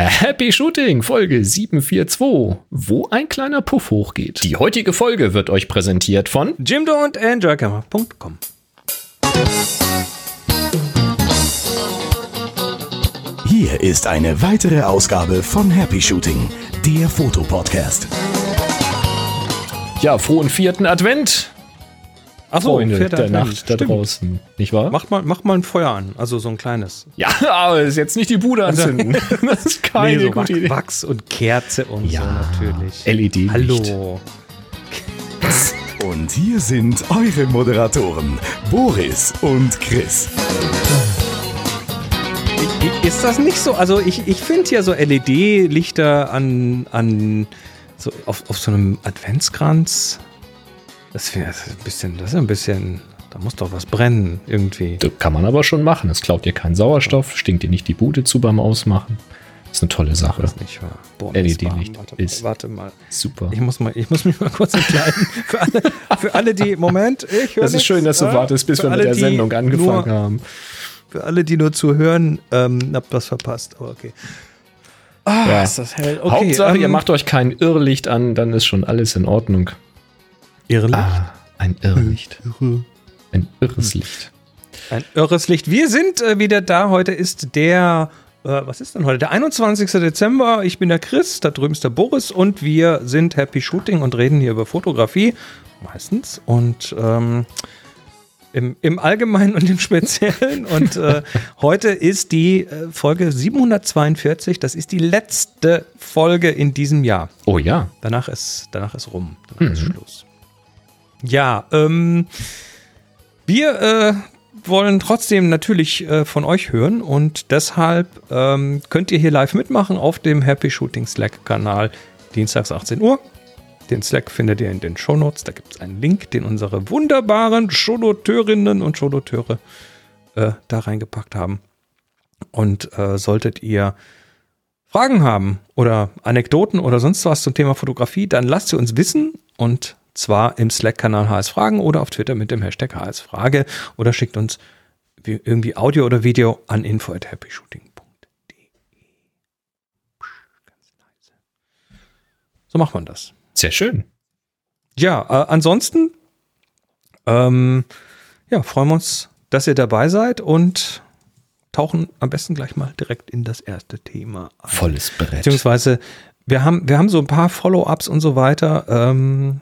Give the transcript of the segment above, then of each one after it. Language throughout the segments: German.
Happy Shooting, Folge 742, wo ein kleiner Puff hochgeht. Die heutige Folge wird euch präsentiert von Jimdo und Enjoycamera.com. Hier ist eine weitere Ausgabe von Happy Shooting, der Fotopodcast. Ja, frohen vierten Advent. Achso, Freunde vierter der. Nacht da Stimmt. draußen, nicht wahr? Mach mal, mach mal ein Feuer an, also so ein kleines. Ja, aber ist jetzt nicht die Bude anzünden. das ist keine Nee, so gute Wach- Idee. Wachs und Kerze und Ja, so natürlich. LED-Licht. Hallo. Und hier sind eure Moderatoren, Boris und Chris. Ist das nicht so? Also ich, ich finde ja so LED-Lichter an, an so auf, auf so einem Adventskranz. Das wäre ein bisschen, das ist ein bisschen, da muss doch was brennen irgendwie. Das kann man aber schon machen. Es klaut dir keinen Sauerstoff, stinkt dir nicht die Bude zu beim Ausmachen. ist eine tolle Sache. Das ist nicht wahr. Boah, LED-Licht. Warte mal, ist- Warte mal. Super. Ich muss, mal, ich muss mich mal kurz entkleiden. Für alle, für alle die, Moment, ich höre Das ist schön, dass du nichts, wartest, bis Für wir mit der Sendung angefangen nur, haben. Für alle, die nur zuhören, ähm, habt was verpasst, aber okay. Ah, Ja. ist das hell. Okay, Hauptsache, ihr ähm, macht euch kein Irrlicht an, dann ist schon alles in Ordnung. Irrlicht. Ah, ein Irrlicht. Ein irres Licht. Ein irres Licht. Wir sind äh, wieder da. Heute ist der, äh, was ist denn heute? Der 21. Dezember. Ich bin der Chris, da drüben ist der Boris und wir sind Happy Shooting und reden hier über Fotografie. Meistens. Und ähm, im, im Allgemeinen und im Speziellen. Und äh, heute ist die äh, Folge 742. Das ist die letzte Folge in diesem Jahr. Oh ja. Danach ist, danach ist rum. Danach ist Schluss. Ja, ähm, wir äh, wollen trotzdem natürlich äh, von euch hören und deshalb ähm, könnt ihr hier live mitmachen auf dem Happy Shooting Slack-Kanal dienstags 18 Uhr. Den Slack findet ihr in den Shownotes. Da gibt es einen Link, den unsere wunderbaren Shownoteurinnen und Shownoteure äh, da reingepackt haben. Und äh, solltet ihr Fragen haben oder Anekdoten oder sonst was zum Thema Fotografie, dann lasst sie uns wissen und zwar im Slack-Kanal HS Fragen oder auf Twitter mit dem Hashtag HS Frage oder schickt uns wie- irgendwie Audio oder Video an info at happyshooting.de. Ganz leise. So macht man das. Sehr schön. Ja, äh, ansonsten ähm, ja, freuen wir uns, dass ihr dabei seid und tauchen am besten gleich mal direkt in das erste Thema ein. Volles Brett. Beziehungsweise, wir haben, wir haben so ein paar Follow-ups und so weiter. Ähm,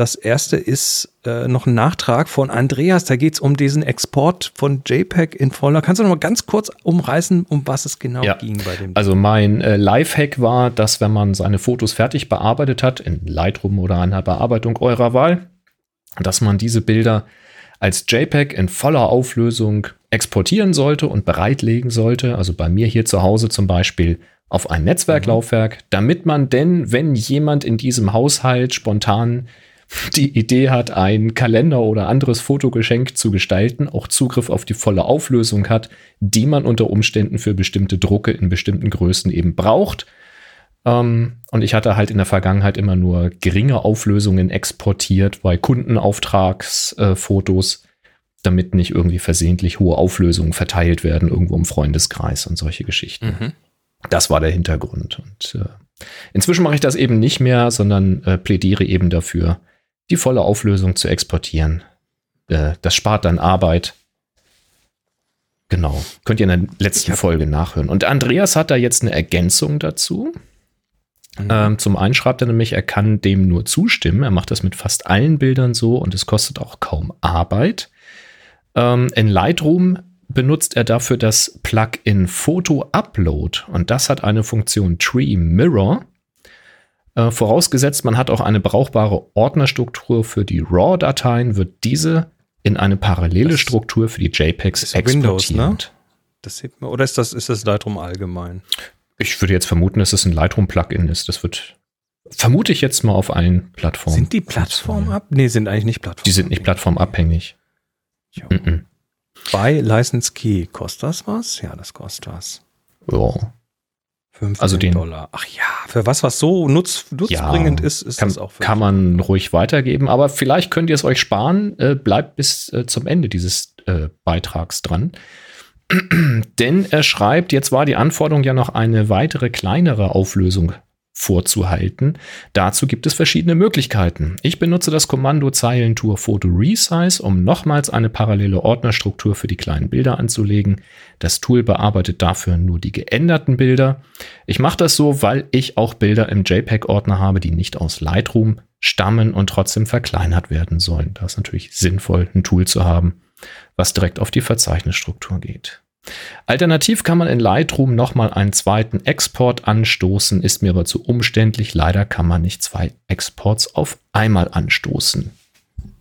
das erste ist äh, noch ein Nachtrag von Andreas. Da geht es um diesen Export von JPEG in voller. Kannst du noch mal ganz kurz umreißen, um was es genau Ja. ging bei dem? Also mein äh, Lifehack war, dass wenn man seine Fotos fertig bearbeitet hat, in Lightroom oder einer Bearbeitung eurer Wahl, dass man diese Bilder als JPEG in voller Auflösung exportieren sollte und bereitlegen sollte. Also bei mir hier zu Hause zum Beispiel auf ein Netzwerklaufwerk, damit man denn, wenn jemand in diesem Haushalt spontan die Idee hat, ein Kalender oder anderes Fotogeschenk zu gestalten, auch Zugriff auf die volle Auflösung hat, die man unter Umständen für bestimmte Drucke in bestimmten Größen eben braucht. Ähm, und ich hatte halt in der Vergangenheit immer nur geringe Auflösungen exportiert bei Kundenauftragsfotos, damit nicht irgendwie versehentlich hohe Auflösungen verteilt werden irgendwo im Freundeskreis und solche Geschichten. Mhm. Das war der Hintergrund. Und äh, inzwischen mache ich das eben nicht mehr, sondern äh, plädiere eben dafür, die volle Auflösung zu exportieren. Äh, das spart dann Arbeit. Genau. Könnt ihr in der letzten Folge nachhören. Und Andreas hat da jetzt eine Ergänzung dazu. Ähm, zum einen schreibt er nämlich, er kann dem nur zustimmen. Er macht das mit fast allen Bildern so und es kostet auch kaum Arbeit. Ähm, in Lightroom benutzt er dafür das Plugin Photo Upload und das hat eine Funktion Tree Mirror. Äh, vorausgesetzt, man hat auch eine brauchbare Ordnerstruktur für die RAW-Dateien, wird diese in eine parallele Das Struktur für die JPEGs ist ja Windows, exportiert. ne? Das sieht man, oder ist das, ist das Lightroom allgemein? Ich würde jetzt vermuten, dass es ein Lightroom-Plugin ist. Das wird, vermute ich jetzt mal auf allen Plattformen. Sind die Plattformen ab? Nee, sind eigentlich nicht Plattformen. Die sind nicht plattformabhängig. Ja. Mhm. Bei License Key. Kostet das was? Ja, das kostet was. Ja. 15 Also den- Dollar. Ach ja, für was, was so nutz, nutzbringend Ja, ist, ist kann, das auch. kann man ruhig weitergeben, aber vielleicht könnt ihr es euch sparen. Äh, bleibt bis äh, zum Ende dieses äh, Beitrags dran. Denn er schreibt, jetzt war die Anforderung ja noch eine weitere kleinere Auflösung vorzuhalten. Dazu gibt es verschiedene Möglichkeiten. Ich benutze das Kommando Zeilentour Photo Resize, um nochmals eine parallele Ordnerstruktur für die kleinen Bilder anzulegen. Das Tool bearbeitet dafür nur die geänderten Bilder. Ich mache das so, weil ich auch Bilder im JPEG-Ordner habe, die nicht aus Lightroom stammen und trotzdem verkleinert werden sollen. Da ist natürlich sinnvoll, ein Tool zu haben, was direkt auf die Verzeichnisstruktur geht. Alternativ kann man in Lightroom nochmal einen zweiten Export anstoßen, ist mir aber zu umständlich. Leider kann man nicht zwei Exports auf einmal anstoßen.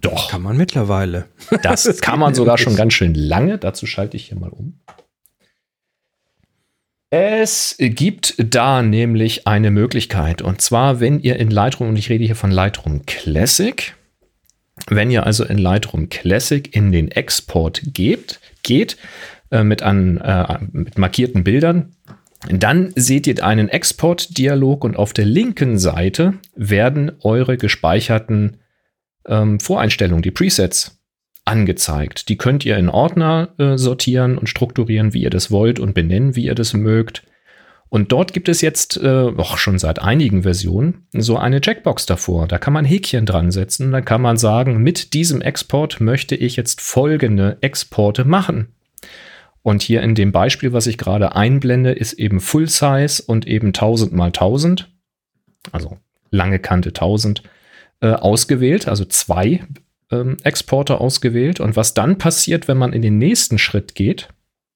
Doch. Kann man mittlerweile. Das, das kann man sogar schon ganz schön lange. Dazu schalte ich hier mal um. Es gibt da nämlich eine Möglichkeit. Und zwar, wenn ihr in Lightroom, und ich rede hier von Lightroom Classic, wenn ihr also in Lightroom Classic in den Export gebt, geht, äh, mit, an, äh, mit markierten Bildern. Dann seht ihr einen Export-Dialog und auf der linken Seite werden eure gespeicherten ähm, Voreinstellungen, die Presets, angezeigt. Die könnt ihr in Ordner äh, sortieren und strukturieren, wie ihr das wollt und benennen, wie ihr das mögt. Und dort gibt es jetzt äh, auch schon seit einigen Versionen so eine Checkbox davor. Da kann man Häkchen dran setzen. Da kann man sagen, mit diesem Export möchte ich jetzt folgende Exporte machen. Und hier in dem Beispiel, was ich gerade einblende, ist eben Full Size und eben 1000 mal 1000, also lange Kante 1000, äh, ausgewählt, also zwei ähm, Exporter ausgewählt. Und was dann passiert, wenn man in den nächsten Schritt geht,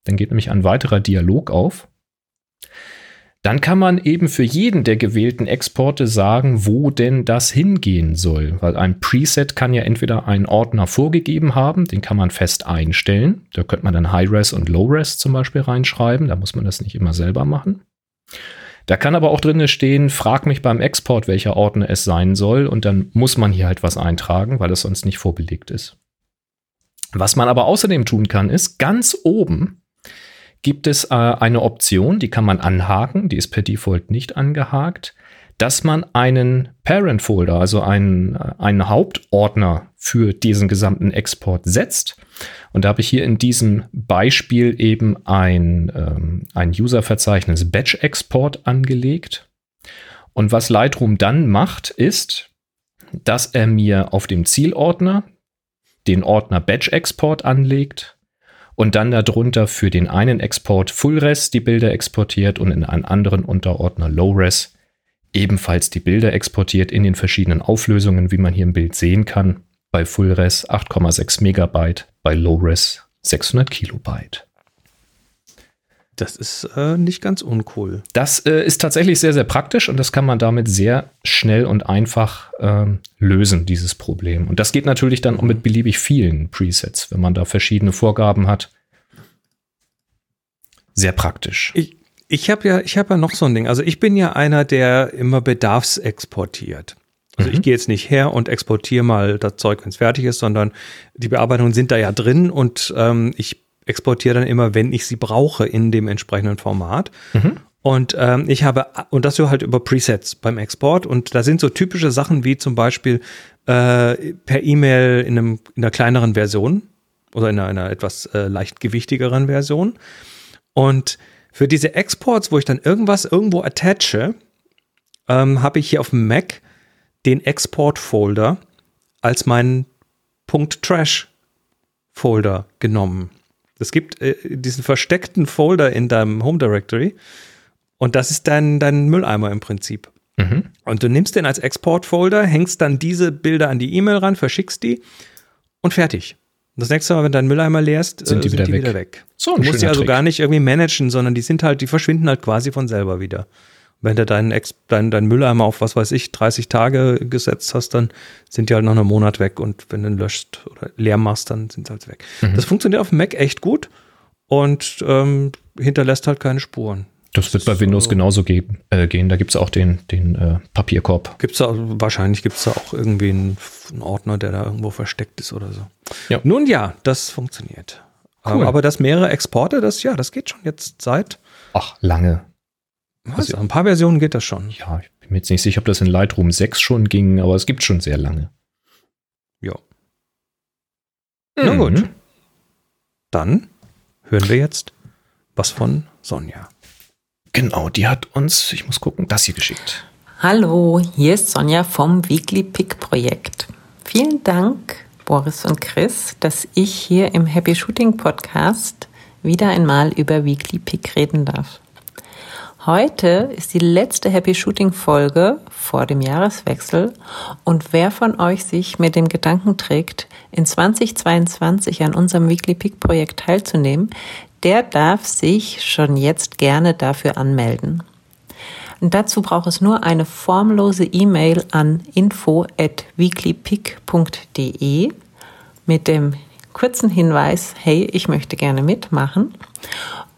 dann geht nämlich ein weiterer Dialog auf. Dann kann man eben für jeden der gewählten Exporte sagen, wo denn das hingehen soll. Weil ein Preset kann ja entweder einen Ordner vorgegeben haben, den kann man fest einstellen. Da könnte man dann High-Res und Low-Res zum Beispiel reinschreiben. Da muss man das nicht immer selber machen. Da kann aber auch drin stehen, frag mich beim Export, welcher Ordner es sein soll. Und dann muss man hier halt was eintragen, weil es sonst nicht vorbelegt ist. Was man aber außerdem tun kann, ist ganz oben gibt es äh, eine Option, die kann man anhaken, die ist per Default nicht angehakt, dass man einen Parent-Folder, also einen, äh, einen Hauptordner für diesen gesamten Export setzt. Und da habe ich hier in diesem Beispiel eben ein, ähm, ein User-Verzeichnis Batch-Export angelegt. Und was Lightroom dann macht, ist, dass er mir auf dem Zielordner den Ordner Batch Export anlegt und dann darunter für den einen Export FullRes die Bilder exportiert und in einen anderen Unterordner LowRes ebenfalls die Bilder exportiert in den verschiedenen Auflösungen, wie man hier im Bild sehen kann. Bei FullRes 8,6 Megabyte, bei LowRes 600 Kilobyte. Das ist äh, nicht ganz uncool. Das äh, ist tatsächlich sehr, sehr praktisch und das kann man damit sehr schnell und einfach ähm, lösen, dieses Problem. Und das geht natürlich dann auch mit beliebig vielen Presets, wenn man da verschiedene Vorgaben hat. Sehr praktisch. Ich, ich habe ja, hab ja noch so ein Ding. Also ich bin ja einer, der immer bedarfsexportiert. Also mhm. ich gehe jetzt nicht her und exportiere mal das Zeug, wenn es fertig ist, sondern die Bearbeitungen sind da ja drin und ähm, ich exportiere dann immer, wenn ich sie brauche, in dem entsprechenden Format. Mhm. Und ähm, ich habe, und das so halt über Presets beim Export. Und da sind so typische Sachen wie zum Beispiel äh, per E-Mail in, einem, in einer kleineren Version oder in einer, einer etwas äh, leichtgewichtigeren Version. Und für diese Exports, wo ich dann irgendwas irgendwo attache, ähm, habe ich hier auf dem Mac den Export-Folder als meinen Punkt Trash-Folder genommen. Es gibt äh, diesen versteckten Folder in deinem Home Directory und das ist dein, dein Mülleimer im Prinzip. Mhm. Und du nimmst den als Export-Folder, hängst dann diese Bilder an die E-Mail ran, verschickst die und fertig. Das nächste Mal, wenn dein Mülleimer leerst, sind die, äh, sind wieder, die weg. wieder, weg. So, du musst die also Trick. gar nicht irgendwie managen, sondern die sind halt, die verschwinden halt quasi von selber wieder. Wenn du deinen, Ex dein, dein Mülleimer auf, was weiß ich, 30 Tage gesetzt hast, dann sind die halt nach einem Monat weg und wenn du ihn löscht oder leer machst, dann sind sie halt weg. Mhm. Das funktioniert auf dem Mac echt gut und ähm, hinterlässt halt keine Spuren. Das wird bei Windows so. genauso geben, äh, gehen. Da gibt es auch den, den äh, Papierkorb. Gibt's da, wahrscheinlich gibt es da auch irgendwie einen, einen, Ordner, der da irgendwo versteckt ist oder so. Ja. Nun ja, das funktioniert. Cool. Aber das mehrere Exporte, das ja, das geht schon jetzt seit. Ach, lange. Was? Also, ein paar Versionen geht das schon. Ja, ich bin mir jetzt nicht sicher, ob das in Lightroom 6 schon ging, aber es gibt schon sehr lange. Ja. Mhm. Na gut. Dann hören wir jetzt was von Sonja. Genau, die hat uns, ich muss gucken, das hier geschickt. Hallo, hier ist Sonja vom Weekly Pick Projekt. Vielen Dank, Boris und Chris, dass ich hier im Happy Shooting Podcast wieder einmal über Weekly Pick reden darf. Heute ist die letzte Happy Shooting Folge vor dem Jahreswechsel und wer von euch sich mit dem Gedanken trägt, in 2022 an unserem Weekly Pick Projekt teilzunehmen, der darf sich schon jetzt gerne dafür anmelden. Und dazu braucht es nur eine formlose E-Mail an info at weeklypick.de mit dem kurzen Hinweis, hey, ich möchte gerne mitmachen.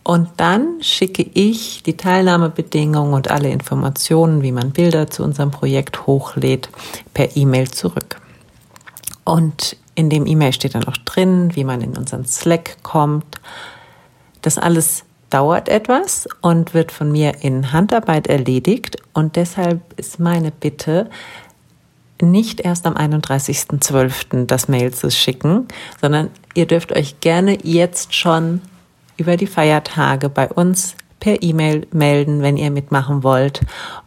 Und dann schicke ich die Teilnahmebedingungen und alle Informationen, wie man Bilder zu unserem Projekt hochlädt, per E-Mail zurück. Und in dem E-Mail steht dann auch drin, wie man in unseren Slack kommt. Das alles dauert etwas und wird von mir in Handarbeit erledigt. Und deshalb ist meine Bitte, nicht erst am 31.12. das Mail zu schicken, sondern ihr dürft euch gerne jetzt schon über die Feiertage bei uns per E-Mail melden, wenn ihr mitmachen wollt.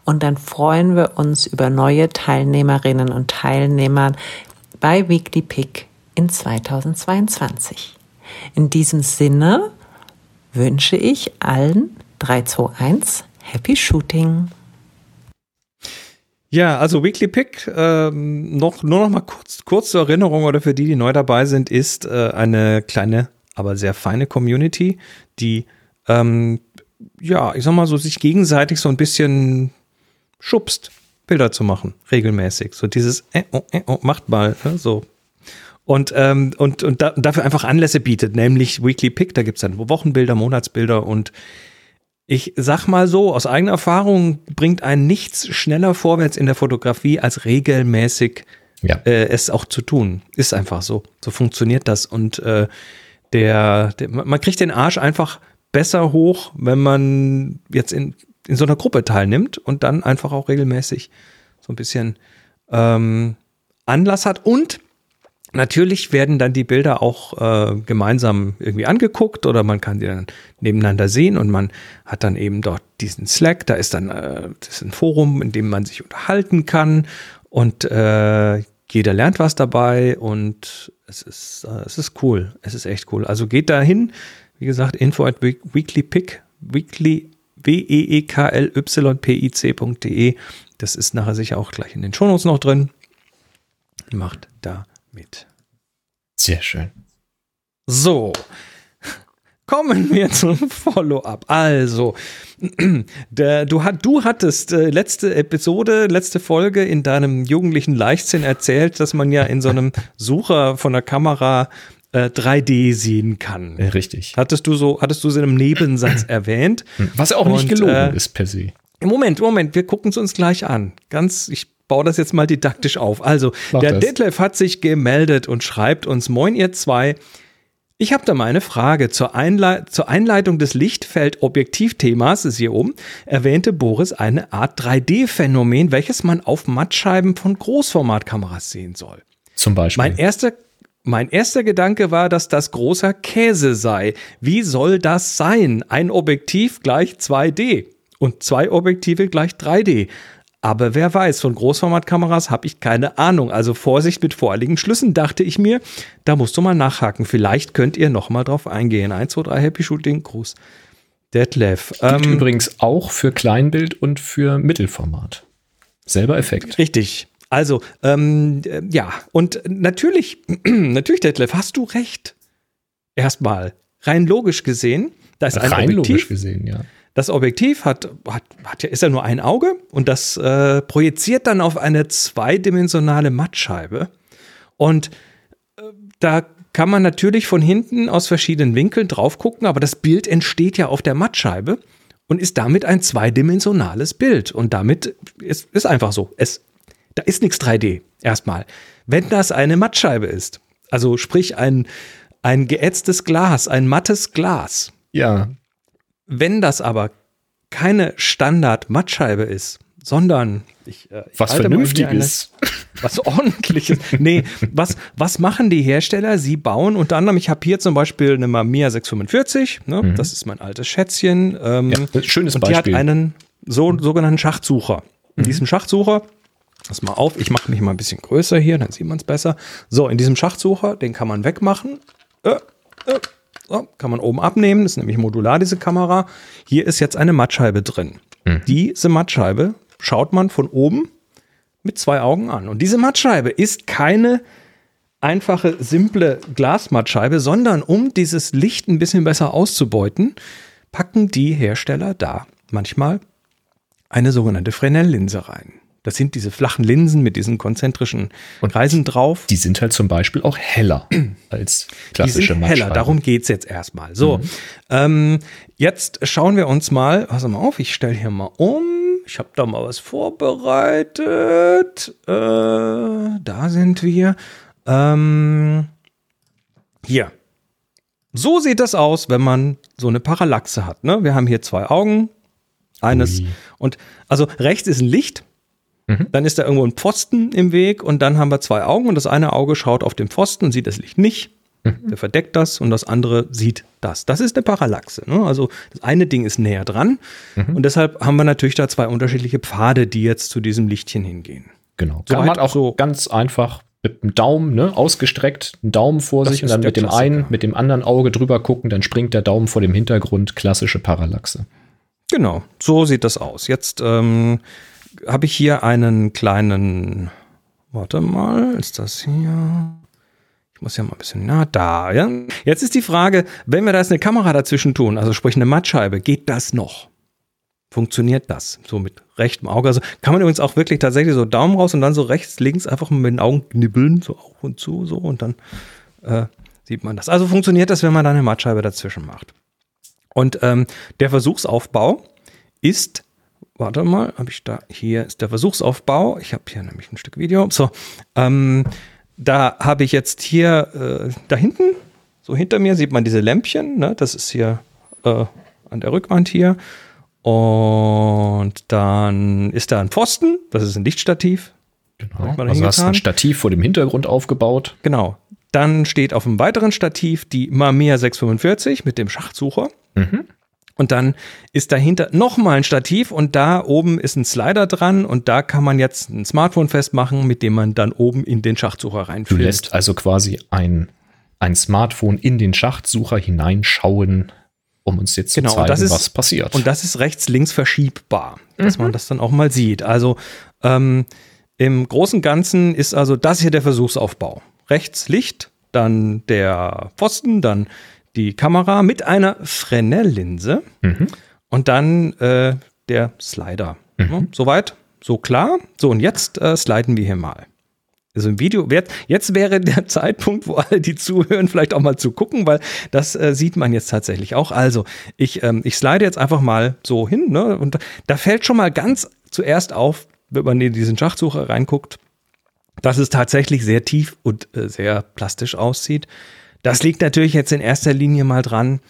Und dann freuen wir uns über neue Teilnehmerinnen und Teilnehmer bei Weekly Pick in 2022. In diesem Sinne wünsche ich allen 321 Happy Shooting. Ja, also Weekly Pick, ähm, noch, nur noch mal kurz, kurz zur Erinnerung oder für die, die neu dabei sind, ist äh, eine kleine aber sehr feine Community, die, ähm, ja, ich sag mal so, sich gegenseitig so ein bisschen schubst, Bilder zu machen, regelmäßig. So dieses, äh, oh, äh, oh, macht mal, ne, so. Und, ähm, und, und da, dafür einfach Anlässe bietet, nämlich Weekly Pick, da gibt es dann Wochenbilder, Monatsbilder und ich sag mal so, aus eigener Erfahrung bringt ein nichts schneller vorwärts in der Fotografie, als regelmäßig ja. äh, es auch zu tun. Ist einfach so. So funktioniert das. Und äh, der, der, man kriegt den Arsch einfach besser hoch, wenn man jetzt in, in so einer Gruppe teilnimmt und dann einfach auch regelmäßig so ein bisschen ähm, Anlass hat. Und natürlich werden dann die Bilder auch äh, gemeinsam irgendwie angeguckt oder man kann die dann nebeneinander sehen und man hat dann eben dort diesen Slack, da ist dann äh, das ist ein Forum, in dem man sich unterhalten kann und äh, jeder lernt was dabei und es ist, äh, es ist cool. Es ist echt cool. Also geht da hin. Wie gesagt, info at weeklypick, weekly, w-e-e-k-l-y-p-i-c.de. Das ist nachher sicher auch gleich in den Shownotes noch drin. Macht da mit. Sehr schön. So. Kommen wir zum Follow-up. Also, der, du, hat, du hattest äh, letzte Episode, letzte Folge in deinem jugendlichen Leichtsinn erzählt, dass man ja in so einem Sucher von der Kamera äh, 3D sehen kann. Richtig. Hattest du so, hattest du so in einem Nebensatz erwähnt. Was auch nicht gelogen äh, ist per se. Moment, Moment, wir gucken es uns gleich an. Ganz, ich baue das jetzt mal didaktisch auf. Also, Mach der das. Detlef hat sich gemeldet und schreibt uns, moin ihr zwei, ich habe da mal eine Frage. Zur, Einle zur Einleitung des Lichtfeld-Objektivthemas, ist hier oben, erwähnte Boris eine Art 3D-Phänomen, welches man auf Mattscheiben von Großformatkameras sehen soll. Zum Beispiel. Mein erster, mein erster Gedanke war, dass das großer Käse sei. Wie soll das sein? Ein Objektiv gleich 2D und zwei Objektive gleich 3D. Aber wer weiß, von Großformatkameras habe ich keine Ahnung. Also Vorsicht mit vorliegenden Schlüssen, dachte ich mir. Da musst du mal nachhaken. Vielleicht könnt ihr noch mal drauf eingehen. 1, 2, 3, Happy Shooting, Gruß. Detlef. Gibt ähm, übrigens auch für Kleinbild und für Mittelformat. Selber Effekt. Richtig. Also, ähm, äh, ja, und natürlich, natürlich, Detlef, hast du recht. Erstmal, rein logisch gesehen, da ist ein rein Objektiv, logisch gesehen, ja. Das Objektiv hat, hat, hat ja, ist ja nur ein Auge und das äh, projiziert dann auf eine zweidimensionale Mattscheibe. Und äh, da kann man natürlich von hinten aus verschiedenen Winkeln drauf gucken, aber das Bild entsteht ja auf der Mattscheibe und ist damit ein zweidimensionales Bild. Und damit ist, ist einfach so. Es, da ist nichts 3D erstmal. Wenn das eine Mattscheibe ist, also sprich ein, ein geätztes Glas, ein mattes Glas. Ja. Wenn das aber keine Standard-Mattscheibe ist, sondern ich, äh, ich was Vernünftiges. was ordentliches. nee, was, was machen die Hersteller? Sie bauen unter anderem, ich habe hier zum Beispiel eine Mamiya 645, ne? Mhm. das ist mein altes Schätzchen. Ähm, ja, schönes und Beispiel. Die hat einen so, sogenannten Schachtsucher. In mhm. diesem Schachtsucher, pass mal auf, ich mache mich mal ein bisschen größer hier, dann sieht man es besser. So, in diesem Schachtsucher, den kann man wegmachen. Äh, äh, so, kann man oben abnehmen, das ist nämlich modular, diese Kamera. Hier ist jetzt eine Mattscheibe drin. Mhm. Diese Mattscheibe schaut man von oben mit zwei Augen an. Und diese Mattscheibe ist keine einfache, simple Glasmattscheibe, sondern um dieses Licht ein bisschen besser auszubeuten, packen die Hersteller da manchmal eine sogenannte Fresnel-Linse rein. Das sind diese flachen Linsen mit diesen konzentrischen und Kreisen drauf. Die sind halt zum Beispiel auch heller als klassische die sind heller, darum geht es jetzt erstmal. So, mhm. ähm, jetzt schauen wir uns mal, pass mal auf, ich stelle hier mal um. Ich habe da mal was vorbereitet. Äh, da sind wir. Ähm, hier. So sieht das aus, wenn man so eine Parallaxe hat. Ne? Wir haben hier zwei Augen. Eines. Ui. Und also rechts ist ein Licht. Mhm. Dann ist da irgendwo ein Pfosten im Weg und dann haben wir zwei Augen und das eine Auge schaut auf den Pfosten und sieht das Licht nicht. Mhm. Der verdeckt das und das andere sieht das. Das ist eine Parallaxe. Ne? Also das eine Ding ist näher dran mhm. und deshalb haben wir natürlich da zwei unterschiedliche Pfade, die jetzt zu diesem Lichtchen hingehen. Genau. Kann man auch so ganz einfach mit dem Daumen, ne, ausgestreckt, einen Daumen vor sich und dann mit dem Klassiker. einen, mit dem anderen Auge drüber gucken, dann springt der Daumen vor dem Hintergrund, klassische Parallaxe. Genau, so sieht das aus. Jetzt ähm, habe ich hier einen kleinen, warte mal, ist das hier? Ich muss ja mal ein bisschen, na da, ja. Jetzt ist die Frage, wenn wir da jetzt eine Kamera dazwischen tun, also sprich eine Mattscheibe, geht das noch? Funktioniert das? So mit rechtem Auge. Also kann man übrigens auch wirklich tatsächlich so Daumen raus und dann so rechts, links einfach mit den Augen knibbeln, so auf und zu, so und dann äh, sieht man das. Also funktioniert das, wenn man da eine Mattscheibe dazwischen macht. Und ähm, der Versuchsaufbau ist, warte mal, habe ich da, hier ist der Versuchsaufbau. Ich habe hier nämlich ein Stück Video. So, ähm, da habe ich jetzt hier, äh, da hinten, so hinter mir sieht man diese Lämpchen, ne? das ist hier äh, an der Rückwand hier. Und dann ist da ein Pfosten, das ist ein Lichtstativ. Genau, also hast ein Stativ vor dem Hintergrund aufgebaut. Genau. Dann steht auf einem weiteren Stativ die Mamiya 645 mit dem Schachtsucher. Mhm. Und dann ist dahinter nochmal ein Stativ und da oben ist ein Slider dran und da kann man jetzt ein Smartphone festmachen, mit dem man dann oben in den Schachtsucher reinführt. Du lässt also quasi ein, ein Smartphone in den Schachtsucher hineinschauen, um uns jetzt genau, zu zeigen, ist, was passiert. Und das ist rechts-links verschiebbar, dass mhm. man das dann auch mal sieht. Also ähm, im Großen und Ganzen ist also das hier der Versuchsaufbau. Rechts Licht, dann der Pfosten, dann die Kamera mit einer Fresnel-Linse mhm. und dann äh, der Slider. Mhm. Ja, soweit, so klar. So, und jetzt äh, sliden wir hier mal. Also im Video, jetzt wäre der Zeitpunkt, wo alle, die zuhören, vielleicht auch mal zu gucken, weil das äh, sieht man jetzt tatsächlich auch. Also, ich, ähm, ich slide jetzt einfach mal so hin, ne? Und da fällt schon mal ganz zuerst auf, wenn man in diesen Schachsucher reinguckt, dass es tatsächlich sehr tief und äh, sehr plastisch aussieht. Das liegt natürlich jetzt in erster Linie mal dran,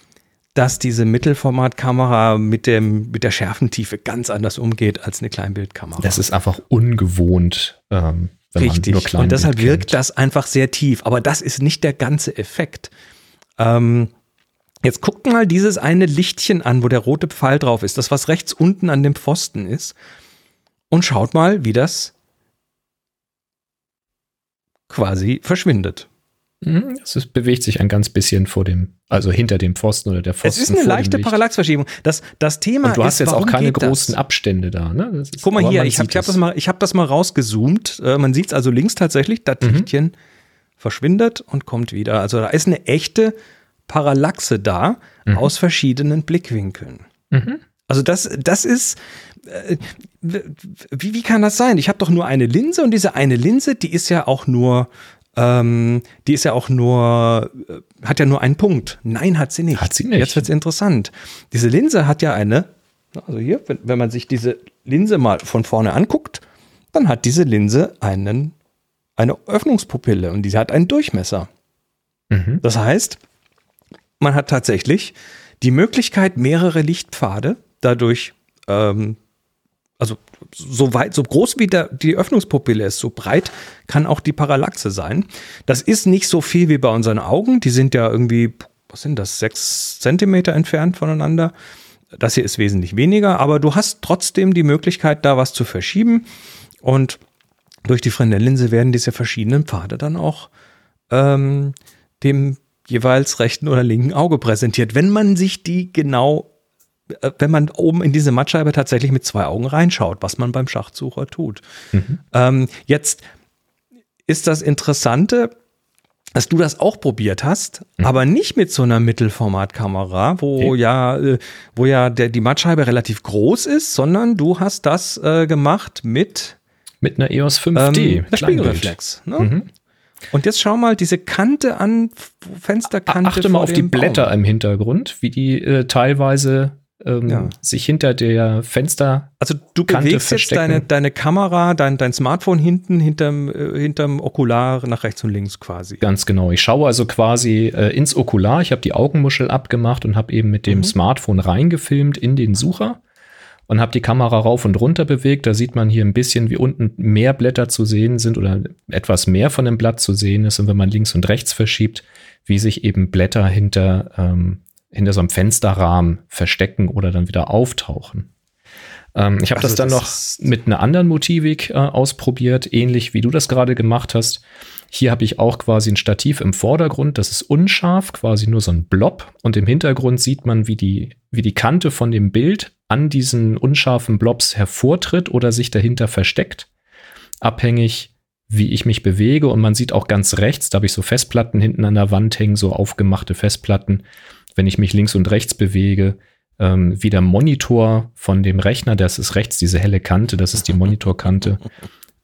dass diese Mittelformatkamera mit, dem, mit der Schärfentiefe ganz anders umgeht als eine Kleinbildkamera. Das ist einfach ungewohnt. Ähm, Richtig. Und deshalb wirkt das einfach sehr tief. Aber das ist nicht der ganze Effekt. Ähm, jetzt guckt mal dieses eine Lichtchen an, wo der rote Pfeil drauf ist. Das, was rechts unten an dem Pfosten ist. Und schaut mal, wie das quasi verschwindet. Mhm. Es ist, bewegt sich ein ganz bisschen vor dem, also hinter dem Pfosten oder der Pfosten. Es ist eine leichte Parallaxverschiebung. Das, das Thema Und du hast ist, jetzt auch keine großen das? Abstände da. Ne? Ist, Guck mal hier, ich habe hab das, mal, hab das mal rausgezoomt. Äh, man sieht es also links tatsächlich, das mhm. Lichtchen verschwindet und kommt wieder. Also da ist eine echte Parallaxe da mhm. aus verschiedenen Blickwinkeln. Mhm. Also das, das ist, äh, wie, wie kann das sein? Ich habe doch nur eine Linse und diese eine Linse, die ist ja auch nur ähm, die ist ja auch nur, äh, hat ja nur einen Punkt. Nein, hat sie nicht. Hat sie nicht. Jetzt wird es interessant. Diese Linse hat ja eine, also hier, wenn, wenn man sich diese Linse mal von vorne anguckt, dann hat diese Linse einen, eine Öffnungspupille und diese hat einen Durchmesser. Mhm. Das heißt, man hat tatsächlich die Möglichkeit, mehrere Lichtpfade dadurch ähm, Also so weit, so groß wie der, die Öffnungspupille ist, so breit kann auch die Parallaxe sein. Das ist nicht so viel wie bei unseren Augen. Die sind ja irgendwie, was sind das, sechs Zentimeter entfernt voneinander. Das hier ist wesentlich weniger, aber du hast trotzdem die Möglichkeit, da was zu verschieben. Und durch die Fresnel-Linse werden diese verschiedenen Pfade dann auch ähm, dem jeweils rechten oder linken Auge präsentiert, wenn man sich die genau, wenn man oben in diese Mattscheibe tatsächlich mit zwei Augen reinschaut, was man beim Schachtsucher tut. Mhm. Ähm, jetzt ist das Interessante, dass du das auch probiert hast, mhm. aber nicht mit so einer Mittelformatkamera, wo okay. ja, äh, wo ja der, die Mattscheibe relativ groß ist, sondern du hast das äh, gemacht mit mit einer EOS 5D. Ähm, Spiegelreflex. Ne? Mhm. Und jetzt schau mal diese Kante an, Fensterkante. Achte mal auf die Blätter Baum. im Hintergrund, wie die äh, teilweise ähm, ja. sich hinter der Fenster. Also du Kante bewegst verstecken. jetzt deine, deine Kamera, dein, dein Smartphone hinten hinterm, äh, hinterm Okular nach rechts und links quasi. Ganz genau. Ich schaue also quasi äh, ins Okular. Ich habe die Augenmuschel abgemacht und habe eben mit dem mhm. Smartphone reingefilmt in den Sucher und habe die Kamera rauf und runter bewegt. Da sieht man hier ein bisschen, wie unten mehr Blätter zu sehen sind oder etwas mehr von dem Blatt zu sehen ist. Und wenn man links und rechts verschiebt, wie sich eben Blätter hinter, ähm, hinter so einem Fensterrahmen verstecken oder dann wieder auftauchen. Ähm, ich habe also das dann das noch mit einer anderen Motivik äh, ausprobiert, ähnlich wie du das gerade gemacht hast. Hier habe ich auch quasi ein Stativ im Vordergrund, das ist unscharf, quasi nur so ein Blob. Und im Hintergrund sieht man, wie die, wie die Kante von dem Bild an diesen unscharfen Blobs hervortritt oder sich dahinter versteckt, abhängig wie ich mich bewege. Und man sieht auch ganz rechts, da habe ich so Festplatten hinten an der Wand hängen, so aufgemachte Festplatten. Wenn ich mich links und rechts bewege, ähm, wie der Monitor von dem Rechner, das ist rechts diese helle Kante, das ist die Monitorkante,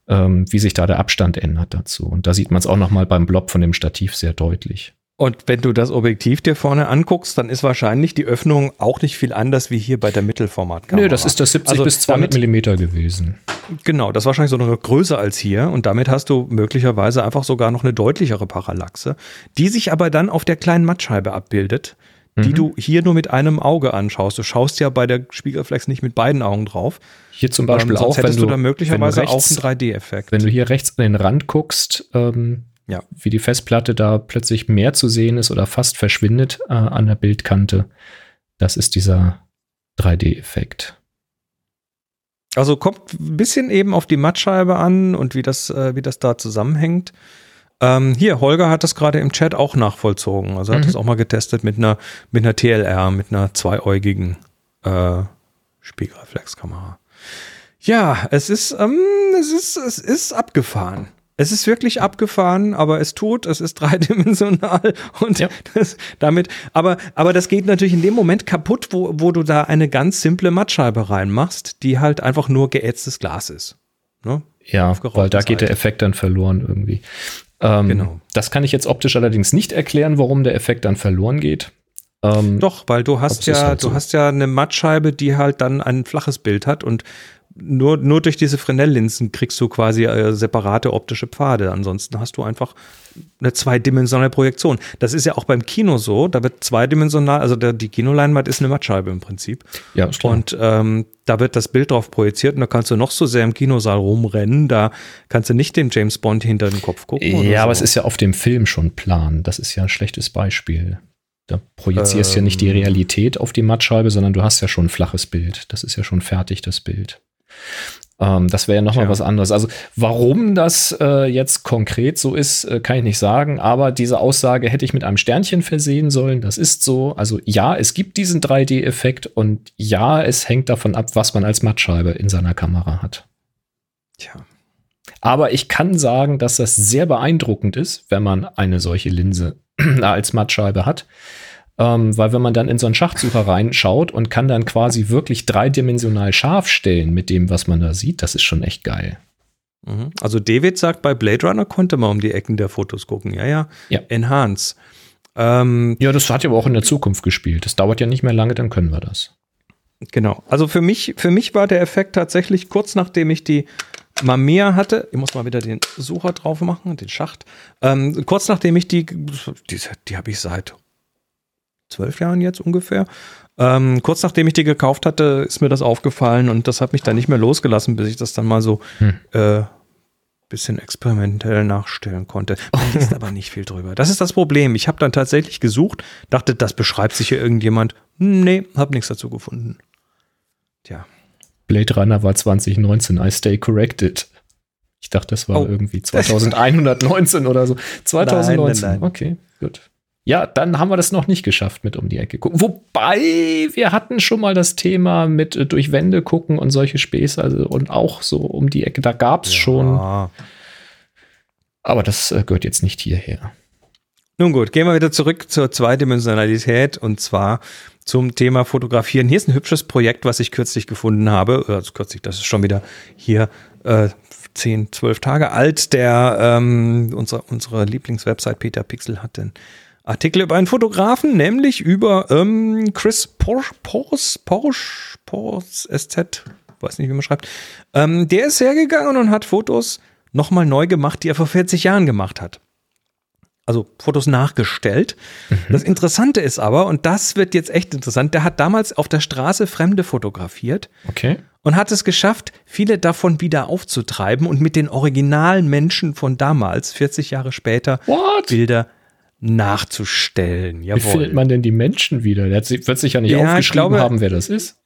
ähm, wie sich da der Abstand ändert dazu. Und da sieht man es auch noch mal beim Blob von dem Stativ sehr deutlich. Und wenn du das Objektiv dir vorne anguckst, dann ist wahrscheinlich die Öffnung auch nicht viel anders wie hier bei der Mittelformatkamera. Nö, das ist das 70 also bis 200 damit, Millimeter gewesen. Genau, das ist wahrscheinlich so noch größer als hier und damit hast du möglicherweise einfach sogar noch eine deutlichere Parallaxe, die sich aber dann auf der kleinen Mattscheibe abbildet, die mhm. du hier nur mit einem Auge anschaust. Du schaust ja bei der Spiegelreflex nicht mit beiden Augen drauf. Hier zum Beispiel ähm, auch, wenn du, du da möglicherweise rechts, auch einen 3D-Effekt. Wenn du hier rechts an den Rand guckst, ähm, ja. wie die Festplatte da plötzlich mehr zu sehen ist oder fast verschwindet äh, an der Bildkante. Das ist dieser 3D-Effekt. Also kommt ein bisschen eben auf die Mattscheibe an und wie das, äh, wie das da zusammenhängt. Ähm, hier, Holger hat das gerade im Chat auch nachvollzogen. Also er hat mhm. das auch mal getestet mit einer, mit einer TLR, mit einer zweiäugigen äh, Spiegelreflexkamera. Ja, es ist, ähm, es ist, es ist abgefahren. Es ist wirklich abgefahren, aber es tut, es ist dreidimensional und ja. das, damit, aber, aber das geht natürlich in dem Moment kaputt, wo, wo du da eine ganz simple Mattscheibe reinmachst, die halt einfach nur geätztes Glas ist. Ne? Ja, weil da geht der Effekt dann verloren irgendwie. Ähm, genau. Das kann ich jetzt optisch allerdings nicht erklären, warum der Effekt dann verloren geht. Ähm, Doch, weil du hast ja, halt so. du hast ja eine Mattscheibe, die halt dann ein flaches Bild hat und nur, nur durch diese Fresnel-Linsen kriegst du quasi äh, separate optische Pfade. Ansonsten hast du einfach eine zweidimensionale Projektion. Das ist ja auch beim Kino so. Da wird zweidimensional, also der, die Kinoleinwand ist eine Mattscheibe im Prinzip. Ja, ist Und ähm, da wird das Bild drauf projiziert und da kannst du noch so sehr im Kinosaal rumrennen. Da kannst du nicht den James Bond hinter den Kopf gucken. Ja, so. aber es ist ja auf dem Film schon plan. Das ist ja ein schlechtes Beispiel. Da projizierst ähm, ja nicht die ähm. Realität auf die Mattscheibe, sondern du hast ja schon ein flaches Bild. Das ist ja schon fertig, das Bild. Ähm, das wäre ja nochmal was anderes. Also warum das äh, jetzt konkret so ist, äh, kann ich nicht sagen. Aber diese Aussage hätte ich mit einem Sternchen versehen sollen. Das ist so. Also ja, es gibt diesen 3D-Effekt und ja, es hängt davon ab, was man als Mattscheibe in seiner Kamera hat. Tja. Aber ich kann sagen, dass das sehr beeindruckend ist, wenn man eine solche Linse als Mattscheibe hat. Ähm, weil wenn man dann in so einen Schachtsucher reinschaut und kann dann quasi wirklich dreidimensional scharf stellen mit dem, was man da sieht, das ist schon echt geil. Mhm. Also David sagt, bei Blade Runner konnte man um die Ecken der Fotos gucken. Ja, ja. ja. Enhance. Ähm, ja, das hat ja aber auch in der Zukunft gespielt. Das dauert ja nicht mehr lange, dann können wir das. Genau. Also für mich, für mich war der Effekt tatsächlich kurz nachdem ich die Mamiya hatte, ich muss mal wieder den Sucher drauf machen, den Schacht. Ähm, kurz nachdem ich die, die, die habe ich seit zwölf Jahren jetzt ungefähr. Ähm, kurz nachdem ich die gekauft hatte, ist mir das aufgefallen und das hat mich dann nicht mehr losgelassen, bis ich das dann mal so hm. äh, bisschen experimentell nachstellen konnte. Man liest aber nicht viel drüber. Das ist das Problem. Ich habe dann tatsächlich gesucht, dachte, das beschreibt sich hier irgendjemand. Nee, habe nichts dazu gefunden. Tja. Blade Runner war 2019, I stay corrected. Ich dachte, das war oh. irgendwie 2119 oder so. 2019. Nein, nein, nein. Okay, gut. Ja, dann haben wir das noch nicht geschafft mit um die Ecke gucken. Wobei wir hatten schon mal das Thema mit äh, durch Wände gucken und solche Späße, also und auch so um die Ecke. Da gab es ja. schon. Aber das äh, gehört jetzt nicht hierher. Nun gut, gehen wir wieder zurück zur Zweidimensionalität und zwar zum Thema Fotografieren. Hier ist ein hübsches Projekt, was ich kürzlich gefunden habe. Also kürzlich, das ist schon wieder hier äh, 10, 12 Tage alt. Der ähm, unsere, unsere Lieblingswebsite Peter Pixel hat den Artikel über einen Fotografen, nämlich über ähm, Chris Porsche, Porsche, Porsche, Porsche SZ, weiß nicht, wie man schreibt. Ähm, der ist hergegangen und hat Fotos nochmal neu gemacht, die er vor 40 Jahren gemacht hat. Also Fotos nachgestellt. Mhm. Das Interessante ist aber, und das wird jetzt echt interessant, der hat damals auf der Straße Fremde fotografiert. Okay. Und hat es geschafft, viele davon wieder aufzutreiben und mit den originalen Menschen von damals, 40 Jahre später, What? Bilder nachzustellen. Jawohl. Wie findet man denn die Menschen wieder? Der wird sich ja nicht ja, aufgeschrieben glaube, haben, wer das ist.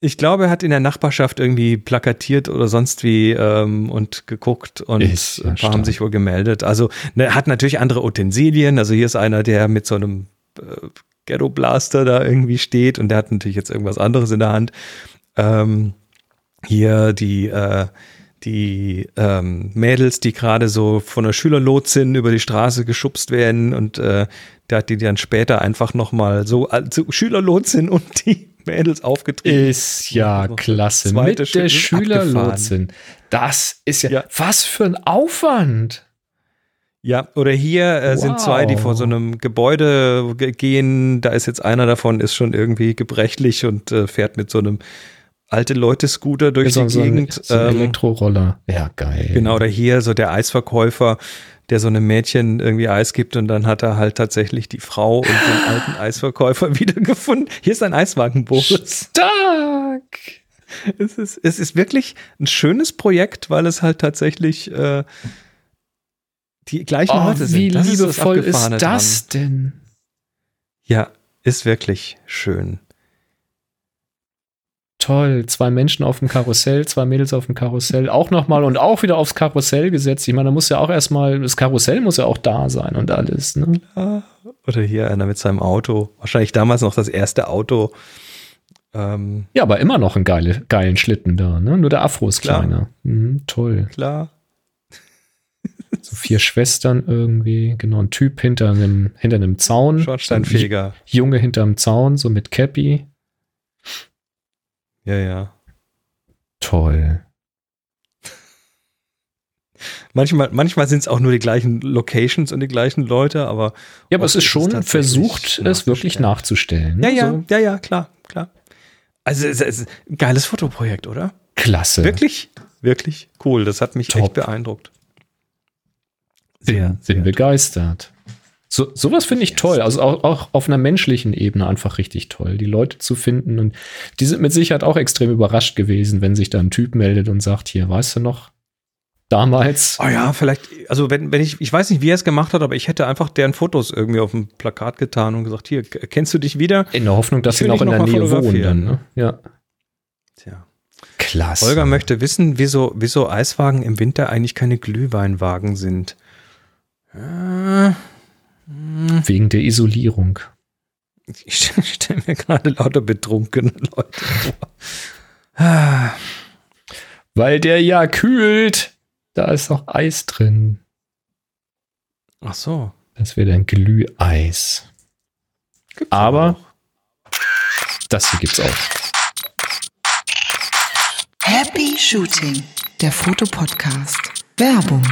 Ich glaube, er hat in der Nachbarschaft irgendwie plakatiert oder sonst wie ähm, und geguckt und ist ein paar haben sich wohl gemeldet. Also ne, hat natürlich andere Utensilien. Also hier ist einer, der mit so einem äh, Ghetto Blaster da irgendwie steht und der hat natürlich jetzt irgendwas anderes in der Hand. Ähm, hier die äh, die ähm, Mädels, die gerade so von der Schülerlotsin über die Straße geschubst werden und äh, da hat die dann später einfach nochmal so also Schülerlotsin und die Mädels aufgetreten. Ist ja klasse. Mit der Schüler Schülerlotsin. Das ist ja, ja, was für ein Aufwand. Ja, oder hier äh, wow. sind zwei, die vor so einem Gebäude gehen. Da ist jetzt einer davon, ist schon irgendwie gebrechlich und äh, fährt mit so einem alte Leute-Scooter durch ja, die so Gegend. Ein, so ein ähm, Elektroroller. Ja, geil. Genau, oder hier so der Eisverkäufer, der so einem Mädchen irgendwie Eis gibt und dann hat er halt tatsächlich die Frau und den alten Eisverkäufer wiedergefunden. Hier ist ein Eiswagen, Boris. Stark! Es ist, es ist wirklich ein schönes Projekt, weil es halt tatsächlich äh, die gleichen oh, Leute sind. Wie das liebevoll ist, ist das dran. denn? Ja, ist wirklich schön. Toll, zwei Menschen auf dem Karussell, zwei Mädels auf dem Karussell, auch nochmal und auch wieder aufs Karussell gesetzt. Ich meine, da muss ja auch erstmal, das Karussell muss ja auch da sein und alles. Ne? Oder hier einer mit seinem Auto. Wahrscheinlich damals noch das erste Auto. Ähm ja, aber immer noch einen geile, geilen Schlitten da. Ne? Nur der Afro ist Klar. kleiner. Mhm, toll. Klar. So vier Schwestern irgendwie, genau, ein Typ hinter einem, hinter einem Zaun. Schornsteinfeger. Junge hinterm Zaun, so mit Cappy. Ja, ja. Toll. Manchmal, manchmal sind es auch nur die gleichen Locations und die gleichen Leute, aber. Ja, aber es ist schon es versucht, es wirklich nachzustellen. Ja, ja, so. ja, ja, klar, klar. Also, es ist ein geiles Fotoprojekt, oder? Klasse. Wirklich, wirklich cool. Das hat mich Top. echt beeindruckt. Sehr, bin, sehr begeistert. So, sowas finde ich toll. Also auch, auch auf einer menschlichen Ebene einfach richtig toll, die Leute zu finden. Und die sind mit Sicherheit auch extrem überrascht gewesen, wenn sich da ein Typ meldet und sagt, hier, weißt du noch, damals. Oh ja, vielleicht, also wenn, wenn ich, ich weiß nicht, wie er es gemacht hat, aber ich hätte einfach deren Fotos irgendwie auf dem Plakat getan und gesagt, hier, kennst du dich wieder? In der Hoffnung, dass sie noch in der Nähe wohnen dann, ne? Ja. Tja. Klasse. Olga möchte wissen, wieso, wieso Eiswagen im Winter eigentlich keine Glühweinwagen sind. Äh, Wegen der Isolierung. Ich stelle mir gerade lauter betrunkene Leute vor. Weil der ja kühlt. Da ist noch Eis drin. Ach so. Das wäre dann Glüheis. Gibt's Aber auch. das hier gibt's auch. Happy Shooting, der Fotopodcast. Werbung.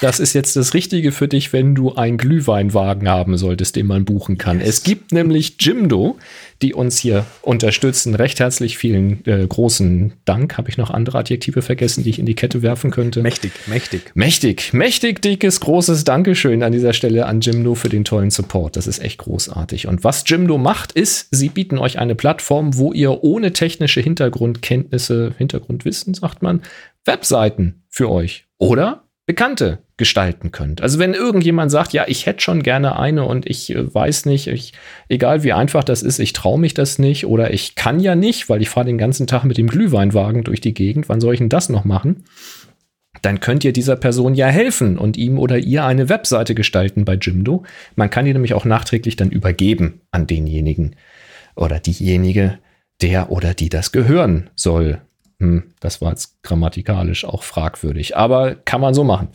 Das ist jetzt das Richtige für dich, wenn du einen Glühweinwagen haben solltest, den man buchen kann. Yes. Es gibt nämlich Jimdo, die uns hier unterstützen. Recht herzlich vielen äh, großen Dank. Habe ich noch andere Adjektive vergessen, die ich in die Kette werfen könnte? Mächtig, mächtig. Mächtig, mächtig, dickes, großes Dankeschön an dieser Stelle an Jimdo für den tollen Support. Das ist echt großartig. Und was Jimdo macht, ist, sie bieten euch eine Plattform, wo ihr ohne technische Hintergrundkenntnisse, Hintergrundwissen, sagt man, Webseiten für euch oder Bekannte gestalten könnt. Also wenn irgendjemand sagt, ja, ich hätte schon gerne eine und ich äh, weiß nicht, ich, egal wie einfach das ist, ich traue mich das nicht oder ich kann ja nicht, weil ich fahre den ganzen Tag mit dem Glühweinwagen durch die Gegend, wann soll ich denn das noch machen? Dann könnt ihr dieser Person ja helfen und ihm oder ihr eine Webseite gestalten bei Jimdo. Man kann die nämlich auch nachträglich dann übergeben an denjenigen oder diejenige, der oder die das gehören soll. Hm, das war jetzt grammatikalisch auch fragwürdig, aber kann man so machen.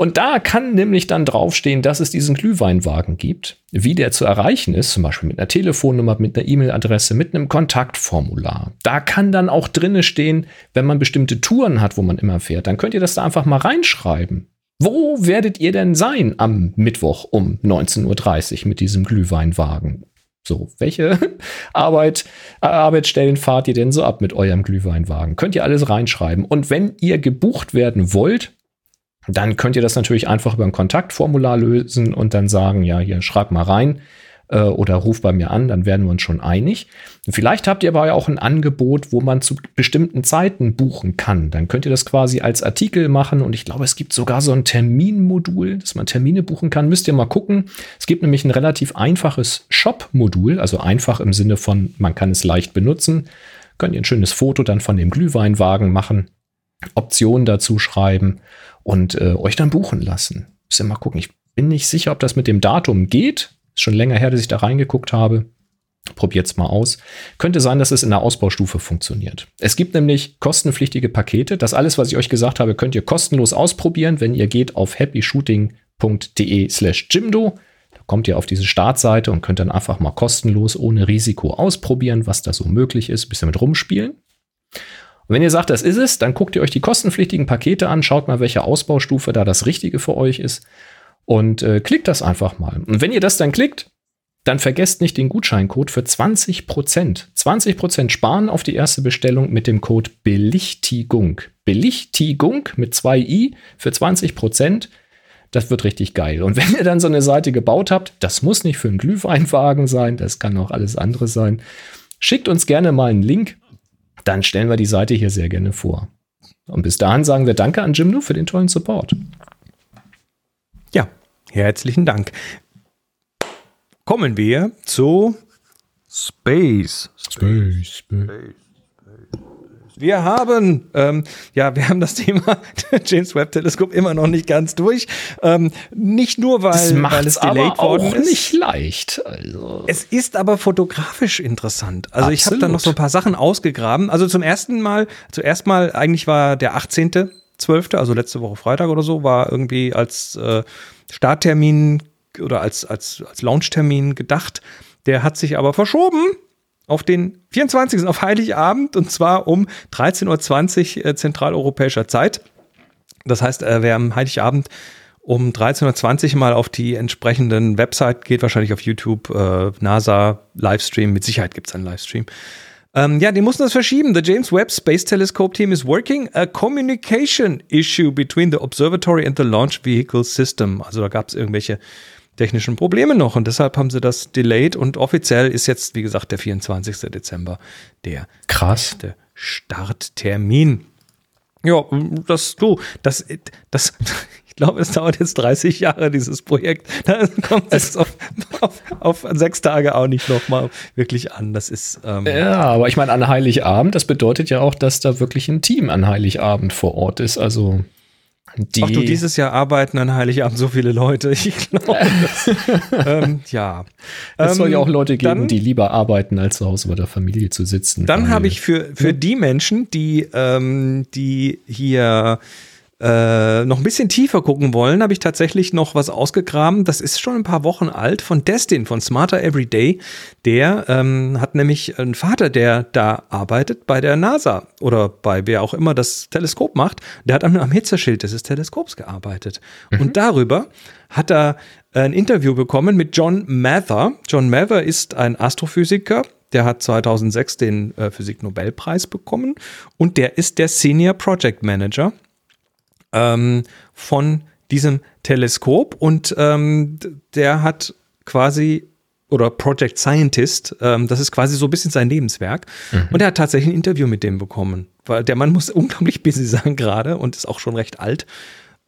Und da kann nämlich dann draufstehen, dass es diesen Glühweinwagen gibt. Wie der zu erreichen ist, zum Beispiel mit einer Telefonnummer, mit einer E-Mail-Adresse, mit einem Kontaktformular. Da kann dann auch drinne stehen, wenn man bestimmte Touren hat, wo man immer fährt, dann könnt ihr das da einfach mal reinschreiben. Wo werdet ihr denn sein am Mittwoch um 19.30 Uhr mit diesem Glühweinwagen? So, welche Arbeit, äh, Arbeitsstellen fahrt ihr denn so ab mit eurem Glühweinwagen? Könnt ihr alles reinschreiben. Und wenn ihr gebucht werden wollt, dann könnt ihr das natürlich einfach über ein Kontaktformular lösen und dann sagen, ja, hier schreibt mal rein äh, oder ruft bei mir an, dann werden wir uns schon einig. Vielleicht habt ihr aber ja auch ein Angebot, wo man zu bestimmten Zeiten buchen kann. Dann könnt ihr das quasi als Artikel machen und ich glaube, es gibt sogar so ein Terminmodul, dass man Termine buchen kann. Müsst ihr mal gucken. Es gibt nämlich ein relativ einfaches Shop-Modul, also einfach im Sinne von, man kann es leicht benutzen. Könnt ihr ein schönes Foto dann von dem Glühweinwagen machen, Optionen dazu schreiben und äh, euch dann buchen lassen. Müsst ihr mal gucken. Ich bin nicht sicher, ob das mit dem Datum geht. Ist schon länger her, dass ich da reingeguckt habe. Probiert's mal aus. Könnte sein, dass es in der Ausbaustufe funktioniert. Es gibt nämlich kostenpflichtige Pakete. Das alles, was ich euch gesagt habe, könnt ihr kostenlos ausprobieren, wenn ihr geht auf happyshooting.de slash Jimdo. Da kommt ihr auf diese Startseite und könnt dann einfach mal kostenlos ohne Risiko ausprobieren, was da so möglich ist, bisschen mit rumspielen. Und wenn ihr sagt, das ist es, dann guckt ihr euch die kostenpflichtigen Pakete an, schaut mal, welche Ausbaustufe da das Richtige für euch ist und äh, klickt das einfach mal. Und wenn ihr das dann klickt, dann vergesst nicht den Gutscheincode für 20%. 20% sparen auf die erste Bestellung mit dem Code Belichtigung. Belichtigung mit zwei i für 20%. Das wird richtig geil. Und wenn ihr dann so eine Seite gebaut habt, das muss nicht für einen Glühweinwagen sein, das kann auch alles andere sein. Schickt uns gerne mal einen Link, dann stellen wir die Seite hier sehr gerne vor. Und bis dahin sagen wir Danke an Jimno für den tollen Support. Ja, Herzlichen Dank. Kommen wir zu Space. Space, Space. Wir haben, ähm, ja, wir haben das Thema James Webb Teleskop immer noch nicht ganz durch. Ähm, nicht nur, weil, das weil es delayed worden ist. nicht leicht. Also. Es ist aber fotografisch interessant. Also Absolut. ich habe da noch so ein paar Sachen ausgegraben. Also zum ersten Mal, zuerst mal, eigentlich war der 18.12., also letzte Woche Freitag oder so, war irgendwie als äh, Starttermin oder als, als, als Launchtermin gedacht. Der hat sich aber verschoben auf den 24. auf Heiligabend und zwar um 13.20 Uhr äh, zentraleuropäischer Zeit. Das heißt, äh, wer am Heiligabend um 13.20 Uhr mal auf die entsprechenden Website geht, wahrscheinlich auf YouTube, äh, NASA, Livestream, mit Sicherheit gibt es einen Livestream, ähm, ja, die mussten das verschieben. The James Webb Space Telescope Team is working a communication issue between the observatory and the launch vehicle system. Also da gab es irgendwelche technischen Probleme noch und deshalb haben sie das delayed und offiziell ist jetzt, wie gesagt, der 24. Dezember der Krass. Starttermin. Ja, das du, das, das, glaube, es dauert jetzt 30 Jahre, dieses Projekt. Da kommt es auf, auf, auf, sechs Tage auch nicht nochmal wirklich an. Das ist. Ähm ja, aber ich meine, an Heiligabend, das bedeutet ja auch, dass da wirklich ein Team an Heiligabend vor Ort ist. Also. Die Ach du, dieses Jahr arbeiten an Heiligabend so viele Leute. Ich glaube, ähm, ja. Es ähm, soll ja auch Leute geben, dann, die lieber arbeiten, als zu Hause bei der Familie zu sitzen. Dann habe ich für, für die Menschen, die, ähm, die hier äh, noch ein bisschen tiefer gucken wollen, habe ich tatsächlich noch was ausgegraben. Das ist schon ein paar Wochen alt von Destin, von Smarter Everyday. Der ähm, hat nämlich einen Vater, der da arbeitet bei der NASA oder bei wer auch immer das Teleskop macht. Der hat am, am Hitzeschild des Teleskops gearbeitet. Mhm. Und darüber hat er ein Interview bekommen mit John Mather. John Mather ist ein Astrophysiker, der hat 2006 den äh, Physik-Nobelpreis bekommen und der ist der Senior Project Manager ähm, von diesem Teleskop und ähm, der hat quasi oder Project Scientist, ähm, das ist quasi so ein bisschen sein Lebenswerk. Mhm. Und er hat tatsächlich ein Interview mit dem bekommen, weil der Mann muss unglaublich busy sein gerade und ist auch schon recht alt.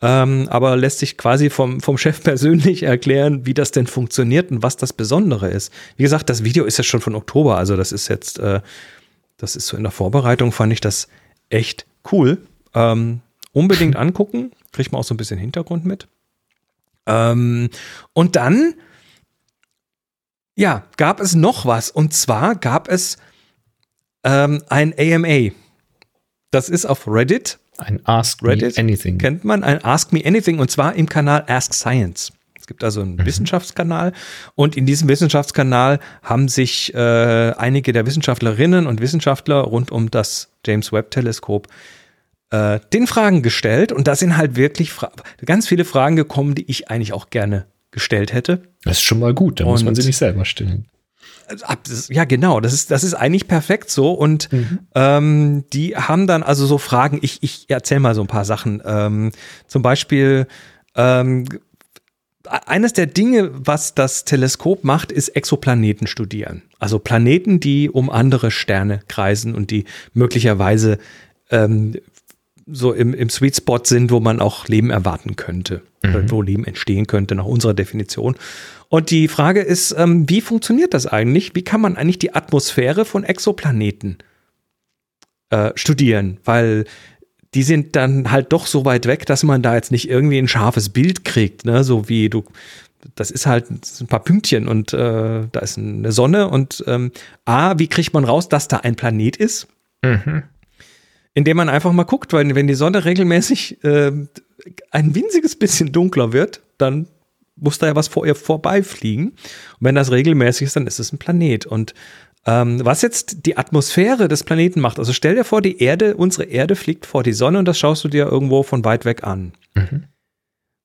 Ähm, aber lässt sich quasi vom, vom Chef persönlich erklären, wie das denn funktioniert und was das Besondere ist. Wie gesagt, das Video ist ja schon von Oktober, also das ist jetzt, äh, das ist so in der Vorbereitung, fand ich das echt cool. Ähm, Unbedingt angucken, kriegt man auch so ein bisschen Hintergrund mit. Ähm, und dann, ja, gab es noch was. Und zwar gab es ähm, ein AMA. Das ist auf Reddit. Ein Ask Reddit Me Anything. Kennt man ein Ask Me Anything und zwar im Kanal Ask Science. Es gibt also einen mhm. Wissenschaftskanal und in diesem Wissenschaftskanal haben sich äh, einige der Wissenschaftlerinnen und Wissenschaftler rund um das James Webb Teleskop äh, den Fragen gestellt und da sind halt wirklich Fra ganz viele Fragen gekommen, die ich eigentlich auch gerne gestellt hätte. Das ist schon mal gut, da und muss man sie nicht selber stellen. Ja, genau, das ist, das ist eigentlich perfekt so. Und mhm. ähm, die haben dann also so Fragen, ich, ich erzähle mal so ein paar Sachen. Ähm, zum Beispiel, ähm, eines der Dinge, was das Teleskop macht, ist Exoplaneten studieren. Also Planeten, die um andere Sterne kreisen und die möglicherweise ähm, so im, im Sweet Spot sind, wo man auch Leben erwarten könnte, mhm. wo Leben entstehen könnte, nach unserer Definition. Und die Frage ist, ähm, wie funktioniert das eigentlich? Wie kann man eigentlich die Atmosphäre von Exoplaneten äh, studieren? Weil die sind dann halt doch so weit weg, dass man da jetzt nicht irgendwie ein scharfes Bild kriegt, ne? So wie du, das ist halt ein paar Pünktchen und äh, da ist eine Sonne und ähm, A, wie kriegt man raus, dass da ein Planet ist? Mhm indem man einfach mal guckt, weil wenn die Sonne regelmäßig äh, ein winziges bisschen dunkler wird, dann muss da ja was vor ihr vorbeifliegen. Und wenn das regelmäßig ist, dann ist es ein Planet. Und ähm, was jetzt die Atmosphäre des Planeten macht, also stell dir vor, die Erde, unsere Erde fliegt vor die Sonne und das schaust du dir irgendwo von weit weg an. Mhm.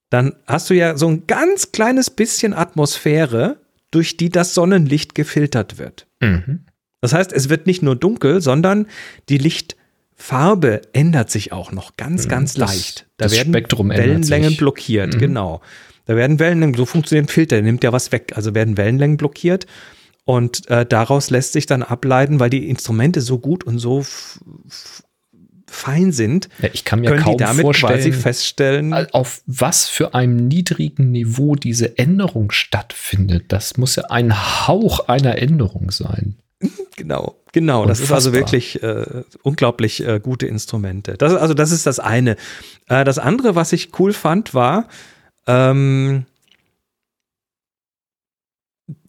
Dann hast du ja so ein ganz kleines bisschen Atmosphäre, durch die das Sonnenlicht gefiltert wird. Mhm. Das heißt, es wird nicht nur dunkel, sondern die Licht Farbe ändert sich auch noch ganz, mhm. ganz das, leicht. Da das werden Spektrum Wellenlängen blockiert, mhm. genau. Da werden Wellenlängen, so funktioniert ein Filter, der nimmt ja was weg. Also werden Wellenlängen blockiert und äh, daraus lässt sich dann ableiten, weil die Instrumente so gut und so fein sind, ja, ich kann mir können kaum die damit quasi feststellen, auf was für einem niedrigen Niveau diese Änderung stattfindet. Das muss ja ein Hauch einer Änderung sein. Genau, genau. Das ist also wirklich äh, unglaublich äh, gute Instrumente. Das, also das ist das eine. Äh, das andere, was ich cool fand, war ähm,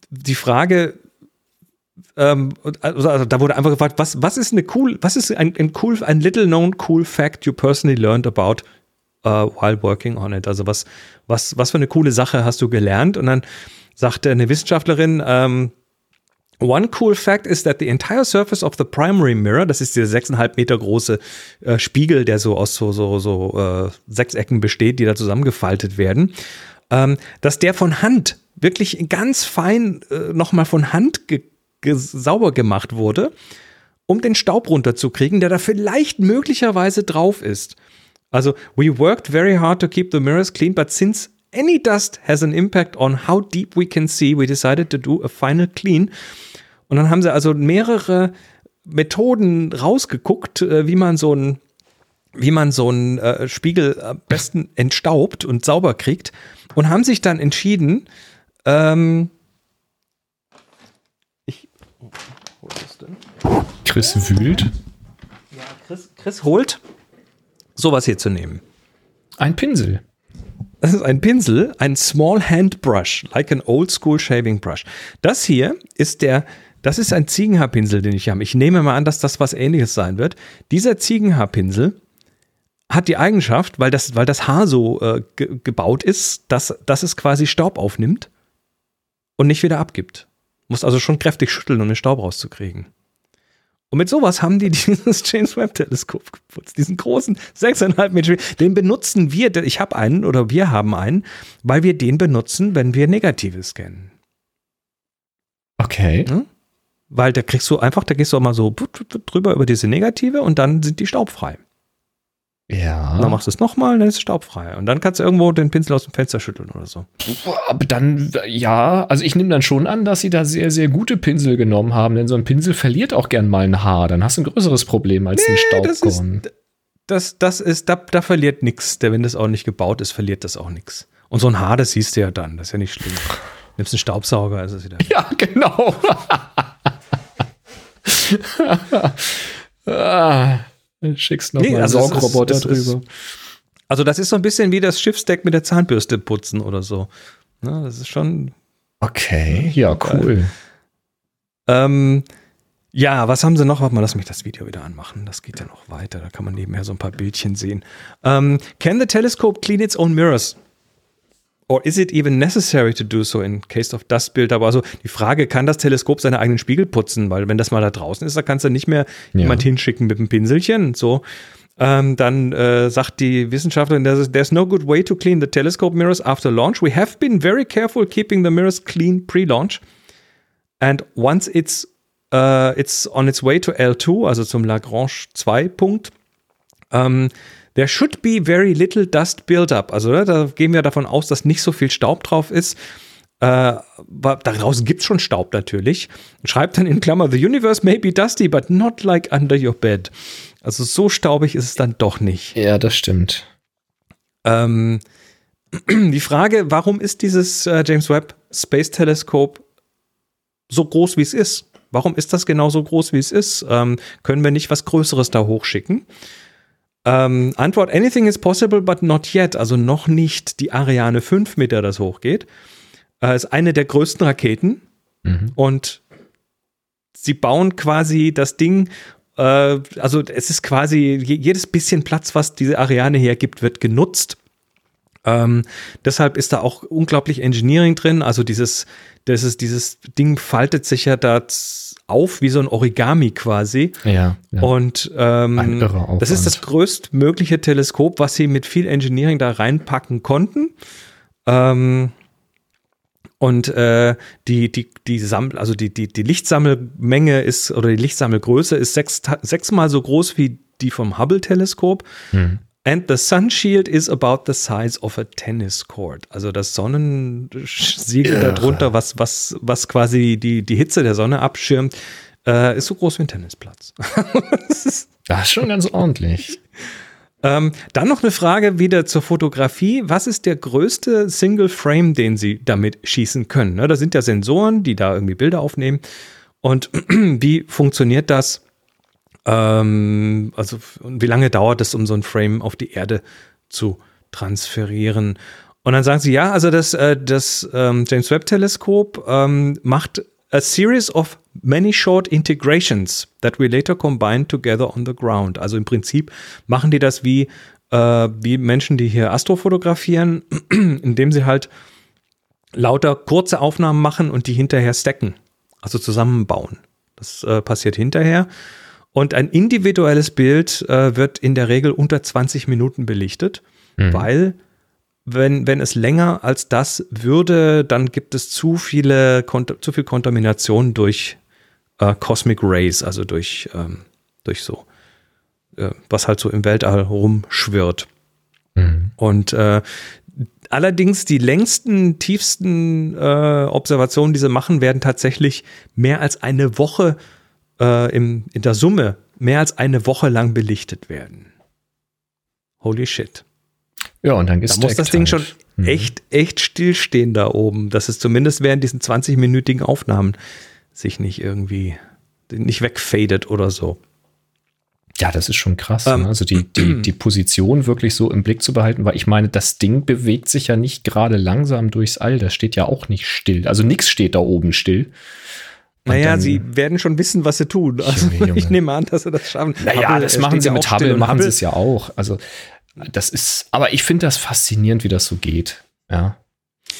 die Frage, ähm, also, also, da wurde einfach gefragt, was, was ist eine cool, was ist ein, ein cool, ein little known cool fact you personally learned about uh, while working on it? Also was, was, was für eine coole Sache hast du gelernt? Und dann sagte eine Wissenschaftlerin, ähm, One cool fact is that the entire surface of the primary mirror, das ist dieser sechseinhalb Meter große äh, Spiegel, der so aus so, so, so äh, Sechsecken besteht, die da zusammengefaltet werden, ähm, dass der von Hand wirklich ganz fein äh, nochmal von Hand ge ge sauber gemacht wurde, um den Staub runterzukriegen, der da vielleicht möglicherweise drauf ist. Also, we worked very hard to keep the mirrors clean, but since any dust has an impact on how deep we can see, we decided to do a final clean. Und dann haben sie also mehrere Methoden rausgeguckt, äh, wie man so ein wie man so einen äh, Spiegel am besten entstaubt und sauber kriegt und haben sich dann entschieden, ähm, ich, wo ist denn? Chris wühlt. Ja, Chris, Chris holt, sowas hier zu nehmen. Ein Pinsel. Das ist ein Pinsel, ein Small Hand Brush, like an old school shaving brush. Das hier ist der das ist ein Ziegenhaarpinsel, den ich habe. Ich nehme mal an, dass das was ähnliches sein wird. Dieser Ziegenhaarpinsel hat die Eigenschaft, weil das, weil das Haar so äh, ge gebaut ist, dass, dass es quasi Staub aufnimmt und nicht wieder abgibt. Muss also schon kräftig schütteln, um den Staub rauszukriegen. Und mit sowas haben die dieses James Webb Teleskop geputzt. Diesen großen 6,5 Meter. Den benutzen wir, ich habe einen oder wir haben einen, weil wir den benutzen, wenn wir Negative scannen. Okay. Hm? Weil da kriegst du einfach, da gehst du auch mal so drüber über diese Negative und dann sind die staubfrei. Ja. Und dann machst du es nochmal, dann ist es staubfrei. Und dann kannst du irgendwo den Pinsel aus dem Fenster schütteln oder so. Aber dann, ja, also ich nehme dann schon an, dass sie da sehr, sehr gute Pinsel genommen haben, denn so ein Pinsel verliert auch gern mal ein Haar. Dann hast du ein größeres Problem als nee, ein Staubkorn. Das, das, das ist, da, da verliert nichts. Wenn das auch nicht gebaut ist, verliert das auch nichts. Und so ein Haar, das siehst du ja dann. Das ist ja nicht schlimm. Nimmst einen Staubsauger, ist es wieder. Ja, genau. ah. Schickst noch nee, mal also Saugroboter ist, drüber. Ist, also das ist so ein bisschen wie das Schiffsdeck mit der Zahnbürste putzen oder so. Na, das ist schon. Okay, ja, cool. Ähm, ja, was haben sie noch? Warte mal, lass mich das Video wieder anmachen. Das geht ja noch weiter. Da kann man nebenher so ein paar Bildchen sehen. Ähm, can the telescope clean its own mirrors? Or is it even necessary to do so in case of dust build? Aber also die Frage, kann das Teleskop seine eigenen Spiegel putzen? Weil wenn das mal da draußen ist, da kannst du nicht mehr ja. jemand hinschicken mit einem Pinselchen. So. Ähm, dann äh, sagt die Wissenschaftlerin, there's, there's no good way to clean the telescope mirrors after launch. We have been very careful keeping the mirrors clean pre-launch. And once it's, uh, it's on its way to L2, also zum Lagrange 2 Punkt, ähm, There should be very little dust build-up. Also ne, da gehen wir davon aus, dass nicht so viel Staub drauf ist. Äh, draußen gibt es schon Staub natürlich. Schreibt dann in Klammer, the universe may be dusty, but not like under your bed. Also so staubig ist es dann doch nicht. Ja, das stimmt. Ähm, die Frage, warum ist dieses äh, James Webb Space Telescope so groß, wie es ist? Warum ist das genau so groß, wie es ist? Ähm, können wir nicht was Größeres da hochschicken? Ähm, Antwort: Anything is possible, but not yet. Also noch nicht die Ariane 5, mit der das hochgeht. Äh, ist eine der größten Raketen. Mhm. Und sie bauen quasi das Ding. Äh, also es ist quasi jedes bisschen Platz, was diese Ariane hergibt, wird genutzt. Ähm, deshalb ist da auch unglaublich Engineering drin. Also dieses, das ist, dieses Ding faltet sich ja da auf wie so ein Origami quasi. Ja. ja. Und ähm, das ist das größtmögliche Teleskop, was sie mit viel Engineering da reinpacken konnten. Ähm, und äh, die, die, die, Sammel, also die, die, die Lichtsammelmenge ist, oder die Lichtsammelgröße ist sechs, sechsmal so groß wie die vom Hubble-Teleskop. Mhm. And the sun shield is about the size of a tennis court. Also das Sonnensiegel ja. darunter, was, was, was quasi die, die Hitze der Sonne abschirmt, äh, ist so groß wie ein Tennisplatz. das, ist das ist schon ganz ordentlich. Ähm, dann noch eine Frage wieder zur Fotografie. Was ist der größte Single Frame, den Sie damit schießen können? Ne, da sind ja Sensoren, die da irgendwie Bilder aufnehmen. Und wie funktioniert das? Ähm, also wie lange dauert es, um so ein Frame auf die Erde zu transferieren? Und dann sagen sie, ja, also das, äh, das ähm, James Webb Teleskop ähm, macht a series of many short integrations that we later combine together on the ground. Also im Prinzip machen die das wie, äh, wie Menschen, die hier astrofotografieren, indem sie halt lauter kurze Aufnahmen machen und die hinterher stacken, also zusammenbauen. Das äh, passiert hinterher. Und ein individuelles Bild äh, wird in der Regel unter 20 Minuten belichtet, mhm. weil wenn, wenn es länger als das würde, dann gibt es zu viele, zu viel Kontamination durch äh, Cosmic Rays, also durch, ähm, durch so, äh, was halt so im Weltall rumschwirrt. Mhm. Und äh, allerdings die längsten, tiefsten äh, Observationen, die sie machen, werden tatsächlich mehr als eine Woche äh, im, in der Summe mehr als eine Woche lang belichtet werden. Holy shit. Ja, und dann Da muss das Ding schon mhm. echt, echt stillstehen da oben, dass es zumindest während diesen 20-minütigen Aufnahmen sich nicht irgendwie nicht wegfadet oder so. Ja, das ist schon krass. Ähm, ne? Also die, die, die Position wirklich so im Blick zu behalten, weil ich meine, das Ding bewegt sich ja nicht gerade langsam durchs All. Das steht ja auch nicht still. Also nichts steht da oben still. Naja, dann, sie werden schon wissen, was sie tun. Also Junge, Junge. ich nehme an, dass sie das schaffen. Naja, Hubble, das machen sie mit Hubble, machen sie es ja auch. Also das ist, aber ich finde das faszinierend, wie das so geht. Ja.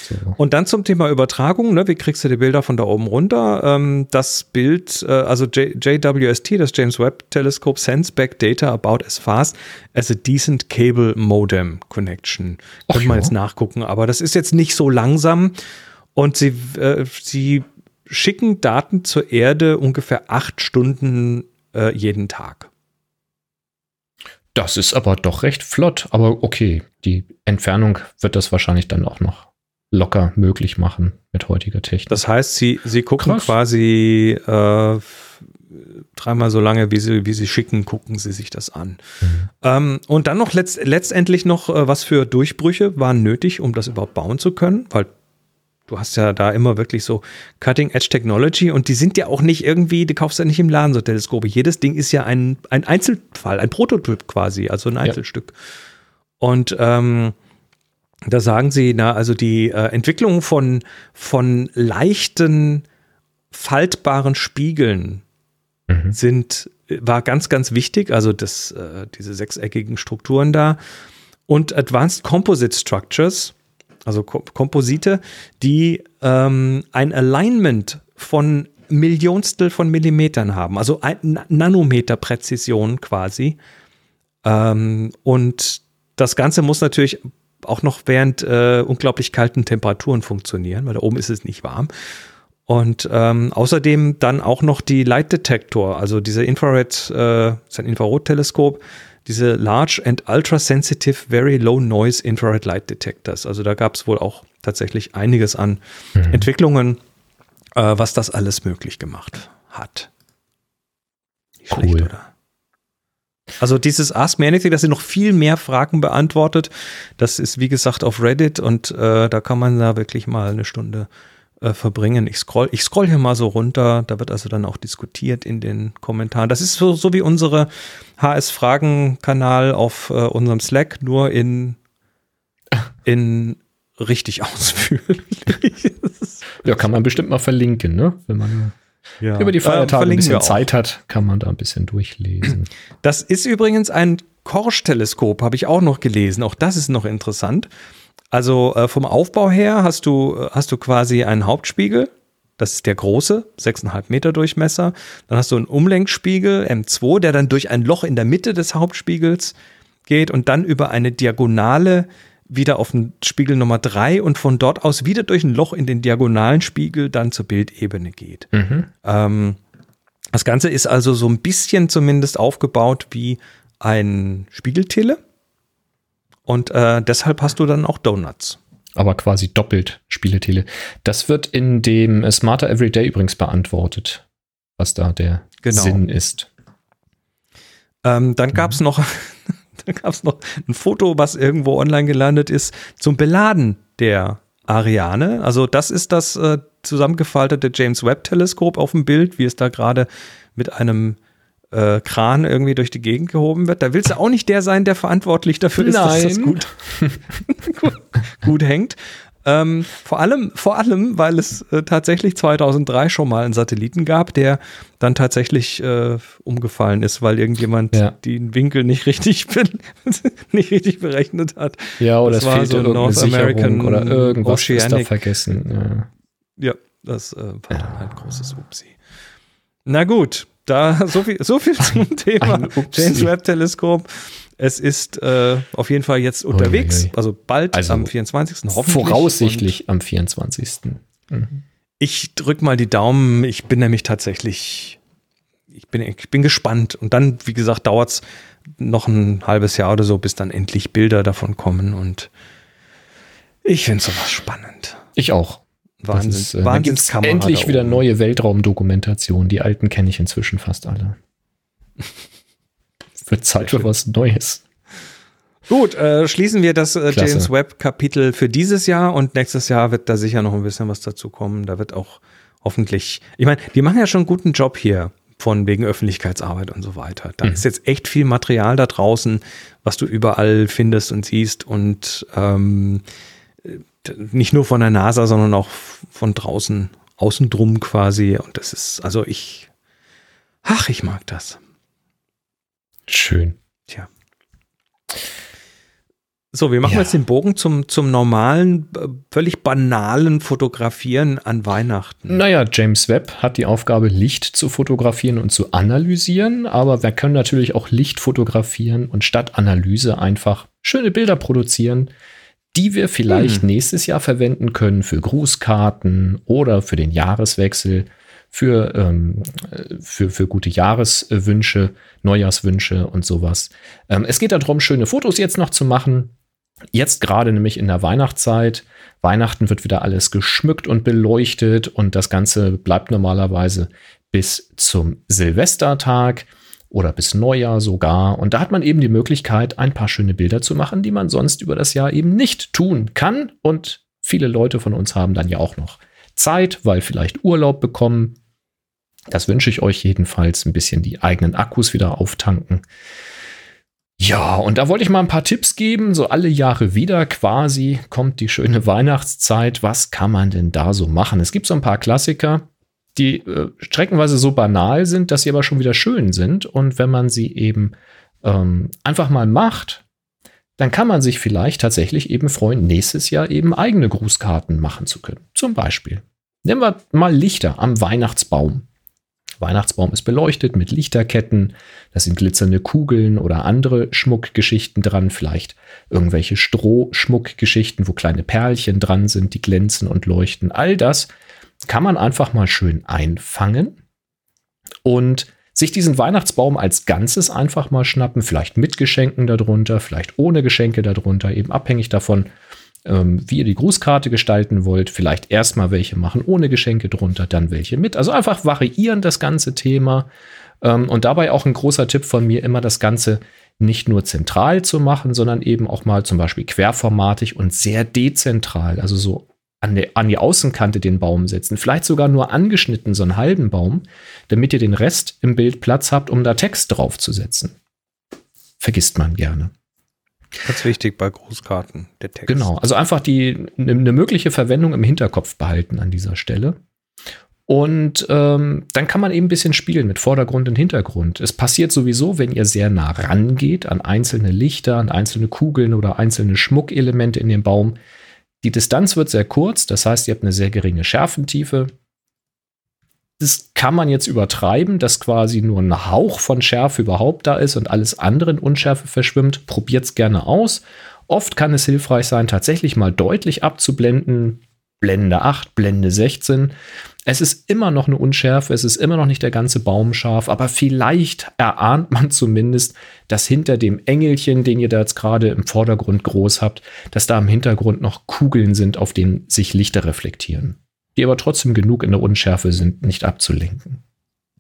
So. Und dann zum Thema Übertragung, ne? wie kriegst du die Bilder von da oben runter? Ähm, das Bild, äh, also J JWST, das James Webb Telescope, sends back data about as fast as a decent cable modem connection. Könnte man jetzt nachgucken, aber das ist jetzt nicht so langsam. Und sie, äh, sie schicken Daten zur Erde ungefähr acht Stunden äh, jeden Tag. Das ist aber doch recht flott, aber okay, die Entfernung wird das wahrscheinlich dann auch noch locker möglich machen mit heutiger Technik. Das heißt, sie, sie gucken Krass. quasi äh, dreimal so lange, wie sie, wie sie schicken, gucken sie sich das an. Mhm. Ähm, und dann noch letzt, letztendlich noch, äh, was für Durchbrüche waren nötig, um das überhaupt bauen zu können, weil du hast ja da immer wirklich so Cutting Edge Technology und die sind ja auch nicht irgendwie, du kaufst ja nicht im Laden so Teleskope. Jedes Ding ist ja ein, ein Einzelfall, ein Prototyp quasi, also ein Einzelstück. Ja. Und ähm, da sagen sie, na, also die äh, Entwicklung von, von leichten, faltbaren Spiegeln mhm. sind, war ganz, ganz wichtig. Also das, äh, diese sechseckigen Strukturen da. Und Advanced Composite Structures, also Ko Komposite, die ähm, ein Alignment von Millionstel von Millimetern haben, also ein Nanometer Präzision quasi. Ähm, und das Ganze muss natürlich auch noch während äh, unglaublich kalten Temperaturen funktionieren, weil da oben ist es nicht warm. Und ähm, außerdem dann auch noch die Light Detector, also diese Infrared, äh, ist ein Infrarotteleskop, diese Large and Ultra Sensitive Very Low Noise Infrared Light Detectors. Also da gab es wohl auch tatsächlich einiges an mhm. Entwicklungen, äh, was das alles möglich gemacht hat. Nicht cool. Schlecht, oder? Also dieses Ask Me Anything, das sind noch viel mehr Fragen beantwortet. Das ist wie gesagt auf Reddit und äh, da kann man da wirklich mal eine Stunde äh, verbringen. Ich scroll, ich scroll hier mal so runter. Da wird also dann auch diskutiert in den Kommentaren. Das ist so, so wie unsere HS Fragen Kanal auf äh, unserem Slack, nur in in richtig ausführlich. ja, kann man bestimmt mal verlinken, ne? Wenn man ja. über die Feiertage äh, ein bisschen Zeit hat, kann man da ein bisschen durchlesen. Das ist übrigens ein Korsch-Teleskop, habe ich auch noch gelesen. Auch das ist noch interessant. Also äh, vom Aufbau her hast du, äh, hast du quasi einen Hauptspiegel. Das ist der große, 6,5 Meter Durchmesser. Dann hast du einen Umlenkspiegel, M2, der dann durch ein Loch in der Mitte des Hauptspiegels geht und dann über eine Diagonale wieder auf den Spiegel Nummer 3 und von dort aus wieder durch ein Loch in den diagonalen Spiegel dann zur Bildebene geht. Mhm. Ähm, das Ganze ist also so ein bisschen zumindest aufgebaut wie ein Spiegeltele. Und äh, deshalb hast du dann auch Donuts. Aber quasi doppelt Spiegeltele. Das wird in dem Smarter Everyday übrigens beantwortet, was da der genau. Sinn ist. Ähm, dann gab es mhm. noch gab es noch ein Foto, was irgendwo online gelandet ist, zum Beladen der Ariane. Also das ist das äh, zusammengefaltete James Webb Teleskop auf dem Bild, wie es da gerade mit einem äh, Kran irgendwie durch die Gegend gehoben wird. Da willst du auch nicht der sein, der verantwortlich dafür ist, Nein. dass das gut, gut, gut hängt. Ähm, vor allem, vor allem, weil es äh, tatsächlich 2003 schon mal einen Satelliten gab, der dann tatsächlich äh, umgefallen ist, weil irgendjemand ja. den Winkel nicht richtig, nicht richtig berechnet hat. Ja, oder das es fehlte so irgendeine Sicherung oder irgendwas Oceanic. ist da vergessen. Ja, ja das äh, war ja. ein großes Upsi. Na gut, da so viel, so viel zum Thema James Webb Teleskop. Es ist äh, auf jeden Fall jetzt unterwegs, Uiuiui. also bald also am 24. Hoffentlich. Voraussichtlich am 24. Mhm. Ich drück mal die Daumen. Ich bin nämlich tatsächlich, ich bin, ich bin gespannt. Und dann, wie gesagt, dauert es noch ein halbes Jahr oder so, bis dann endlich Bilder davon kommen. Und ich finde sowas spannend. Ich auch. Wahnsinn. Ist, äh, Wahnsinnskamera. Endlich wieder neue Weltraumdokumentation. Die alten kenne ich inzwischen fast alle. Wird Zeit für was Neues. Gut, äh, schließen wir das äh, James Webb-Kapitel für dieses Jahr und nächstes Jahr wird da sicher noch ein bisschen was dazu kommen. Da wird auch hoffentlich, ich meine, die machen ja schon einen guten Job hier von wegen Öffentlichkeitsarbeit und so weiter. Da mhm. ist jetzt echt viel Material da draußen, was du überall findest und siehst und ähm, nicht nur von der NASA, sondern auch von draußen, außen drum quasi. Und das ist, also ich, ach, ich mag das. Schön. Tja. So, wir machen ja. jetzt den Bogen zum, zum normalen, völlig banalen Fotografieren an Weihnachten. Naja, James Webb hat die Aufgabe, Licht zu fotografieren und zu analysieren, aber wir können natürlich auch Licht fotografieren und statt Analyse einfach schöne Bilder produzieren, die wir vielleicht hm. nächstes Jahr verwenden können für Grußkarten oder für den Jahreswechsel, für, ähm, für, für gute Jahreswünsche, Neujahrswünsche und sowas. Ähm, es geht darum, schöne Fotos jetzt noch zu machen Jetzt gerade nämlich in der Weihnachtszeit. Weihnachten wird wieder alles geschmückt und beleuchtet und das Ganze bleibt normalerweise bis zum Silvestertag oder bis Neujahr sogar. Und da hat man eben die Möglichkeit, ein paar schöne Bilder zu machen, die man sonst über das Jahr eben nicht tun kann. Und viele Leute von uns haben dann ja auch noch Zeit, weil vielleicht Urlaub bekommen. Das wünsche ich euch jedenfalls, ein bisschen die eigenen Akkus wieder auftanken. Ja, und da wollte ich mal ein paar Tipps geben. So alle Jahre wieder quasi kommt die schöne Weihnachtszeit. Was kann man denn da so machen? Es gibt so ein paar Klassiker, die äh, streckenweise so banal sind, dass sie aber schon wieder schön sind. Und wenn man sie eben ähm, einfach mal macht, dann kann man sich vielleicht tatsächlich eben freuen, nächstes Jahr eben eigene Grußkarten machen zu können. Zum Beispiel. Nehmen wir mal Lichter am Weihnachtsbaum. Weihnachtsbaum ist beleuchtet mit Lichterketten, da sind glitzernde Kugeln oder andere Schmuckgeschichten dran, vielleicht irgendwelche Strohschmuckgeschichten, wo kleine Perlchen dran sind, die glänzen und leuchten. All das kann man einfach mal schön einfangen und sich diesen Weihnachtsbaum als Ganzes einfach mal schnappen, vielleicht mit Geschenken darunter, vielleicht ohne Geschenke darunter, eben abhängig davon, ähm, wie ihr die Grußkarte gestalten wollt. Vielleicht erstmal welche machen ohne Geschenke drunter, dann welche mit. Also einfach variieren das ganze Thema. Ähm, und dabei auch ein großer Tipp von mir, immer das Ganze nicht nur zentral zu machen, sondern eben auch mal zum Beispiel querformatig und sehr dezentral, also so an, der, an die Außenkante den Baum setzen. Vielleicht sogar nur angeschnitten, so einen halben Baum, damit ihr den Rest im Bild Platz habt, um da Text draufzusetzen. Vergisst man gerne. Ganz wichtig bei Grußkarten, der Text. Genau, also einfach die eine ne mögliche Verwendung im Hinterkopf behalten an dieser Stelle. Und ähm, dann kann man eben ein bisschen spielen mit Vordergrund und Hintergrund. Es passiert sowieso, wenn ihr sehr nah rangeht an einzelne Lichter, an einzelne Kugeln oder einzelne Schmuckelemente in dem Baum. Die Distanz wird sehr kurz, das heißt, ihr habt eine sehr geringe Schärfentiefe das kann man jetzt übertreiben, dass quasi nur ein Hauch von Schärfe überhaupt da ist und alles andere in Unschärfe verschwimmt. Probiert es gerne aus. Oft kann es hilfreich sein, tatsächlich mal deutlich abzublenden. Blende 8, Blende 16. Es ist immer noch eine Unschärfe, es ist immer noch nicht der ganze Baum scharf, aber vielleicht erahnt man zumindest, dass hinter dem Engelchen, den ihr da jetzt gerade im Vordergrund groß habt, dass da im Hintergrund noch Kugeln sind, auf denen sich Lichter reflektieren die aber trotzdem genug in der Unschärfe sind, nicht abzulenken.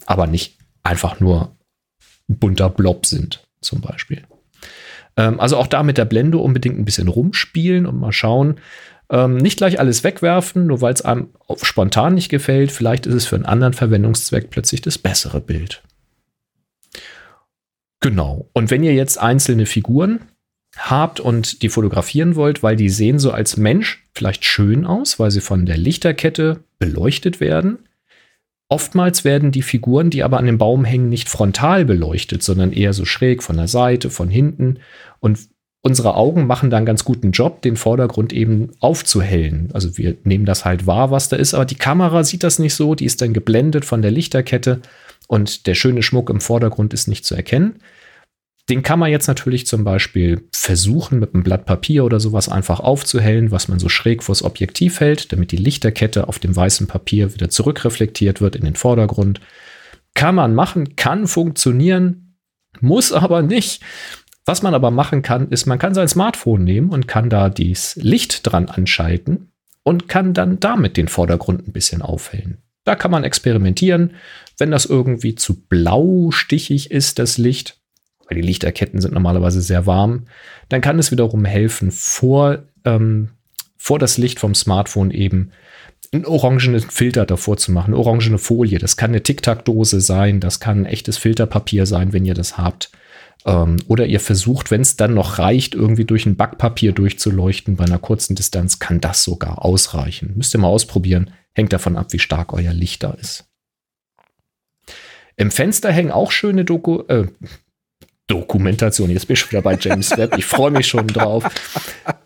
Aber nicht einfach nur bunter Blob sind, zum Beispiel. Ähm, also auch da mit der Blende unbedingt ein bisschen rumspielen und mal schauen. Ähm, nicht gleich alles wegwerfen, nur weil es einem spontan nicht gefällt. Vielleicht ist es für einen anderen Verwendungszweck plötzlich das bessere Bild. Genau. Und wenn ihr jetzt einzelne Figuren habt und die fotografieren wollt, weil die sehen so als Mensch vielleicht schön aus, weil sie von der Lichterkette beleuchtet werden. Oftmals werden die Figuren, die aber an dem Baum hängen, nicht frontal beleuchtet, sondern eher so schräg von der Seite, von hinten. Und unsere Augen machen da einen ganz guten Job, den Vordergrund eben aufzuhellen. Also wir nehmen das halt wahr, was da ist, aber die Kamera sieht das nicht so, die ist dann geblendet von der Lichterkette und der schöne Schmuck im Vordergrund ist nicht zu erkennen. Den kann man jetzt natürlich zum Beispiel versuchen, mit einem Blatt Papier oder sowas einfach aufzuhellen, was man so schräg vors Objektiv hält, damit die Lichterkette auf dem weißen Papier wieder zurückreflektiert wird in den Vordergrund. Kann man machen, kann funktionieren, muss aber nicht. Was man aber machen kann, ist, man kann sein Smartphone nehmen und kann da das Licht dran anschalten und kann dann damit den Vordergrund ein bisschen aufhellen. Da kann man experimentieren. Wenn das irgendwie zu blau stichig ist, das Licht, weil die Lichterketten sind normalerweise sehr warm, dann kann es wiederum helfen, vor, ähm, vor das Licht vom Smartphone eben einen orangenen Filter davor zu machen, eine orangene Folie. Das kann eine Tic-Tac-Dose sein, das kann echtes Filterpapier sein, wenn ihr das habt. Ähm, oder ihr versucht, wenn es dann noch reicht, irgendwie durch ein Backpapier durchzuleuchten bei einer kurzen Distanz, kann das sogar ausreichen. Müsst ihr mal ausprobieren. Hängt davon ab, wie stark euer Licht da ist. Im Fenster hängen auch schöne Doku äh, Dokumentation. Jetzt bin ich wieder bei James Webb. Ich freue mich schon drauf.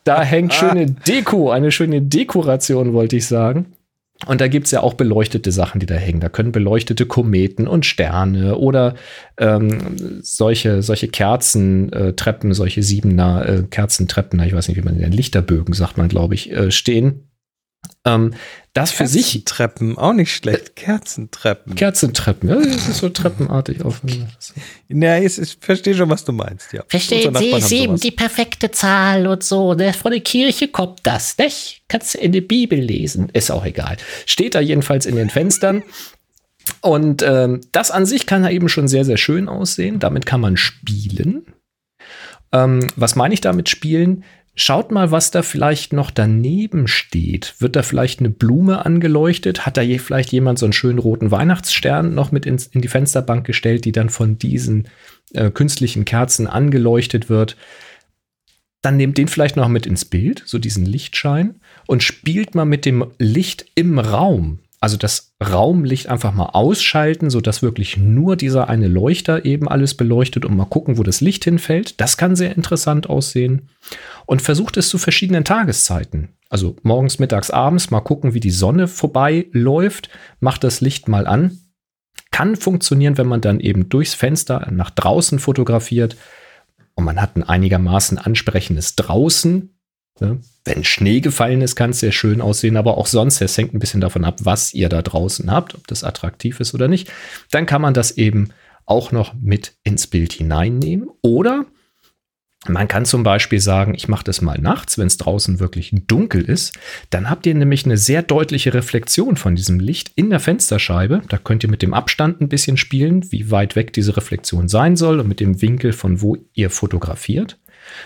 Da hängt schöne Deko, eine schöne Dekoration, wollte ich sagen. Und da gibt es ja auch beleuchtete Sachen, die da hängen. Da können beleuchtete Kometen und Sterne oder ähm, solche, solche Kerzentreppen, äh, solche Siebener äh, Kerzentreppen, ich weiß nicht, wie man den Lichterbögen sagt man, glaube ich, äh, stehen. Ähm, das für sich. Treppen, auch nicht schlecht. Kerzentreppen. Kerzentreppen, ja, das ist so treppenartig auf. Ja, ich, ich verstehe schon, was du meinst, ja. Verstehen Sie, sieben, die perfekte Zahl und so. Ne? Von der Kirche kommt das, nicht? Kannst du in der Bibel lesen. Ist auch egal. Steht da jedenfalls in den Fenstern. Und ähm, das an sich kann da eben schon sehr, sehr schön aussehen. Damit kann man spielen. Ähm, was meine ich damit spielen? Schaut mal, was da vielleicht noch daneben steht. Wird da vielleicht eine Blume angeleuchtet? Hat da je, vielleicht jemand so einen schönen roten Weihnachtsstern noch mit ins, in die Fensterbank gestellt, die dann von diesen äh, künstlichen Kerzen angeleuchtet wird? Dann nehmt den vielleicht noch mit ins Bild, so diesen Lichtschein, und spielt mal mit dem Licht im Raum. Also das Raumlicht einfach mal ausschalten, sodass wirklich nur dieser eine Leuchter eben alles beleuchtet und mal gucken, wo das Licht hinfällt. Das kann sehr interessant aussehen. Und versucht es zu verschiedenen Tageszeiten. Also morgens, mittags, abends mal gucken, wie die Sonne vorbeiläuft. Macht das Licht mal an. Kann funktionieren, wenn man dann eben durchs Fenster nach draußen fotografiert und man hat ein einigermaßen ansprechendes Draußen Ne? Wenn Schnee gefallen ist, kann es sehr schön aussehen, aber auch sonst, es hängt ein bisschen davon ab, was ihr da draußen habt, ob das attraktiv ist oder nicht. Dann kann man das eben auch noch mit ins Bild hineinnehmen. Oder man kann zum Beispiel sagen, ich mache das mal nachts, wenn es draußen wirklich dunkel ist. Dann habt ihr nämlich eine sehr deutliche Reflexion von diesem Licht in der Fensterscheibe. Da könnt ihr mit dem Abstand ein bisschen spielen, wie weit weg diese Reflexion sein soll und mit dem Winkel, von wo ihr fotografiert.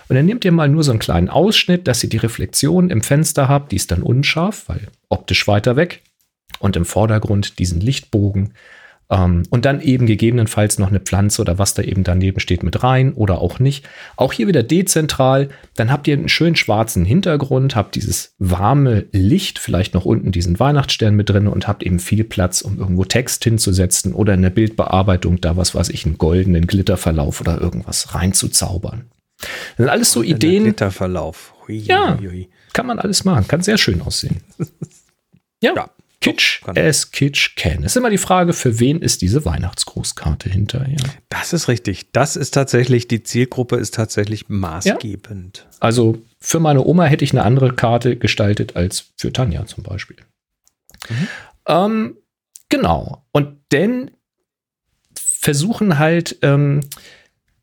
Und dann nehmt ihr mal nur so einen kleinen Ausschnitt, dass ihr die Reflexion im Fenster habt, die ist dann unscharf, weil optisch weiter weg. Und im Vordergrund diesen Lichtbogen. Ähm, und dann eben gegebenenfalls noch eine Pflanze oder was da eben daneben steht mit rein oder auch nicht. Auch hier wieder dezentral. Dann habt ihr einen schönen schwarzen Hintergrund, habt dieses warme Licht, vielleicht noch unten diesen Weihnachtsstern mit drin und habt eben viel Platz, um irgendwo Text hinzusetzen oder in der Bildbearbeitung da was weiß ich, einen goldenen Glitterverlauf oder irgendwas reinzuzaubern. Das sind alles so Ideen. Glitterverlauf. Hui, ja, hui. kann man alles machen. Kann sehr schön aussehen. ja. ja. Kitsch so as Kitsch can. Es ist immer die Frage, für wen ist diese Weihnachtsgrußkarte hinterher? Das ist richtig. Das ist tatsächlich, die Zielgruppe ist tatsächlich maßgebend. Ja. Also für meine Oma hätte ich eine andere Karte gestaltet als für Tanja zum Beispiel. Mhm. Ähm, genau. Und denn versuchen halt, ähm,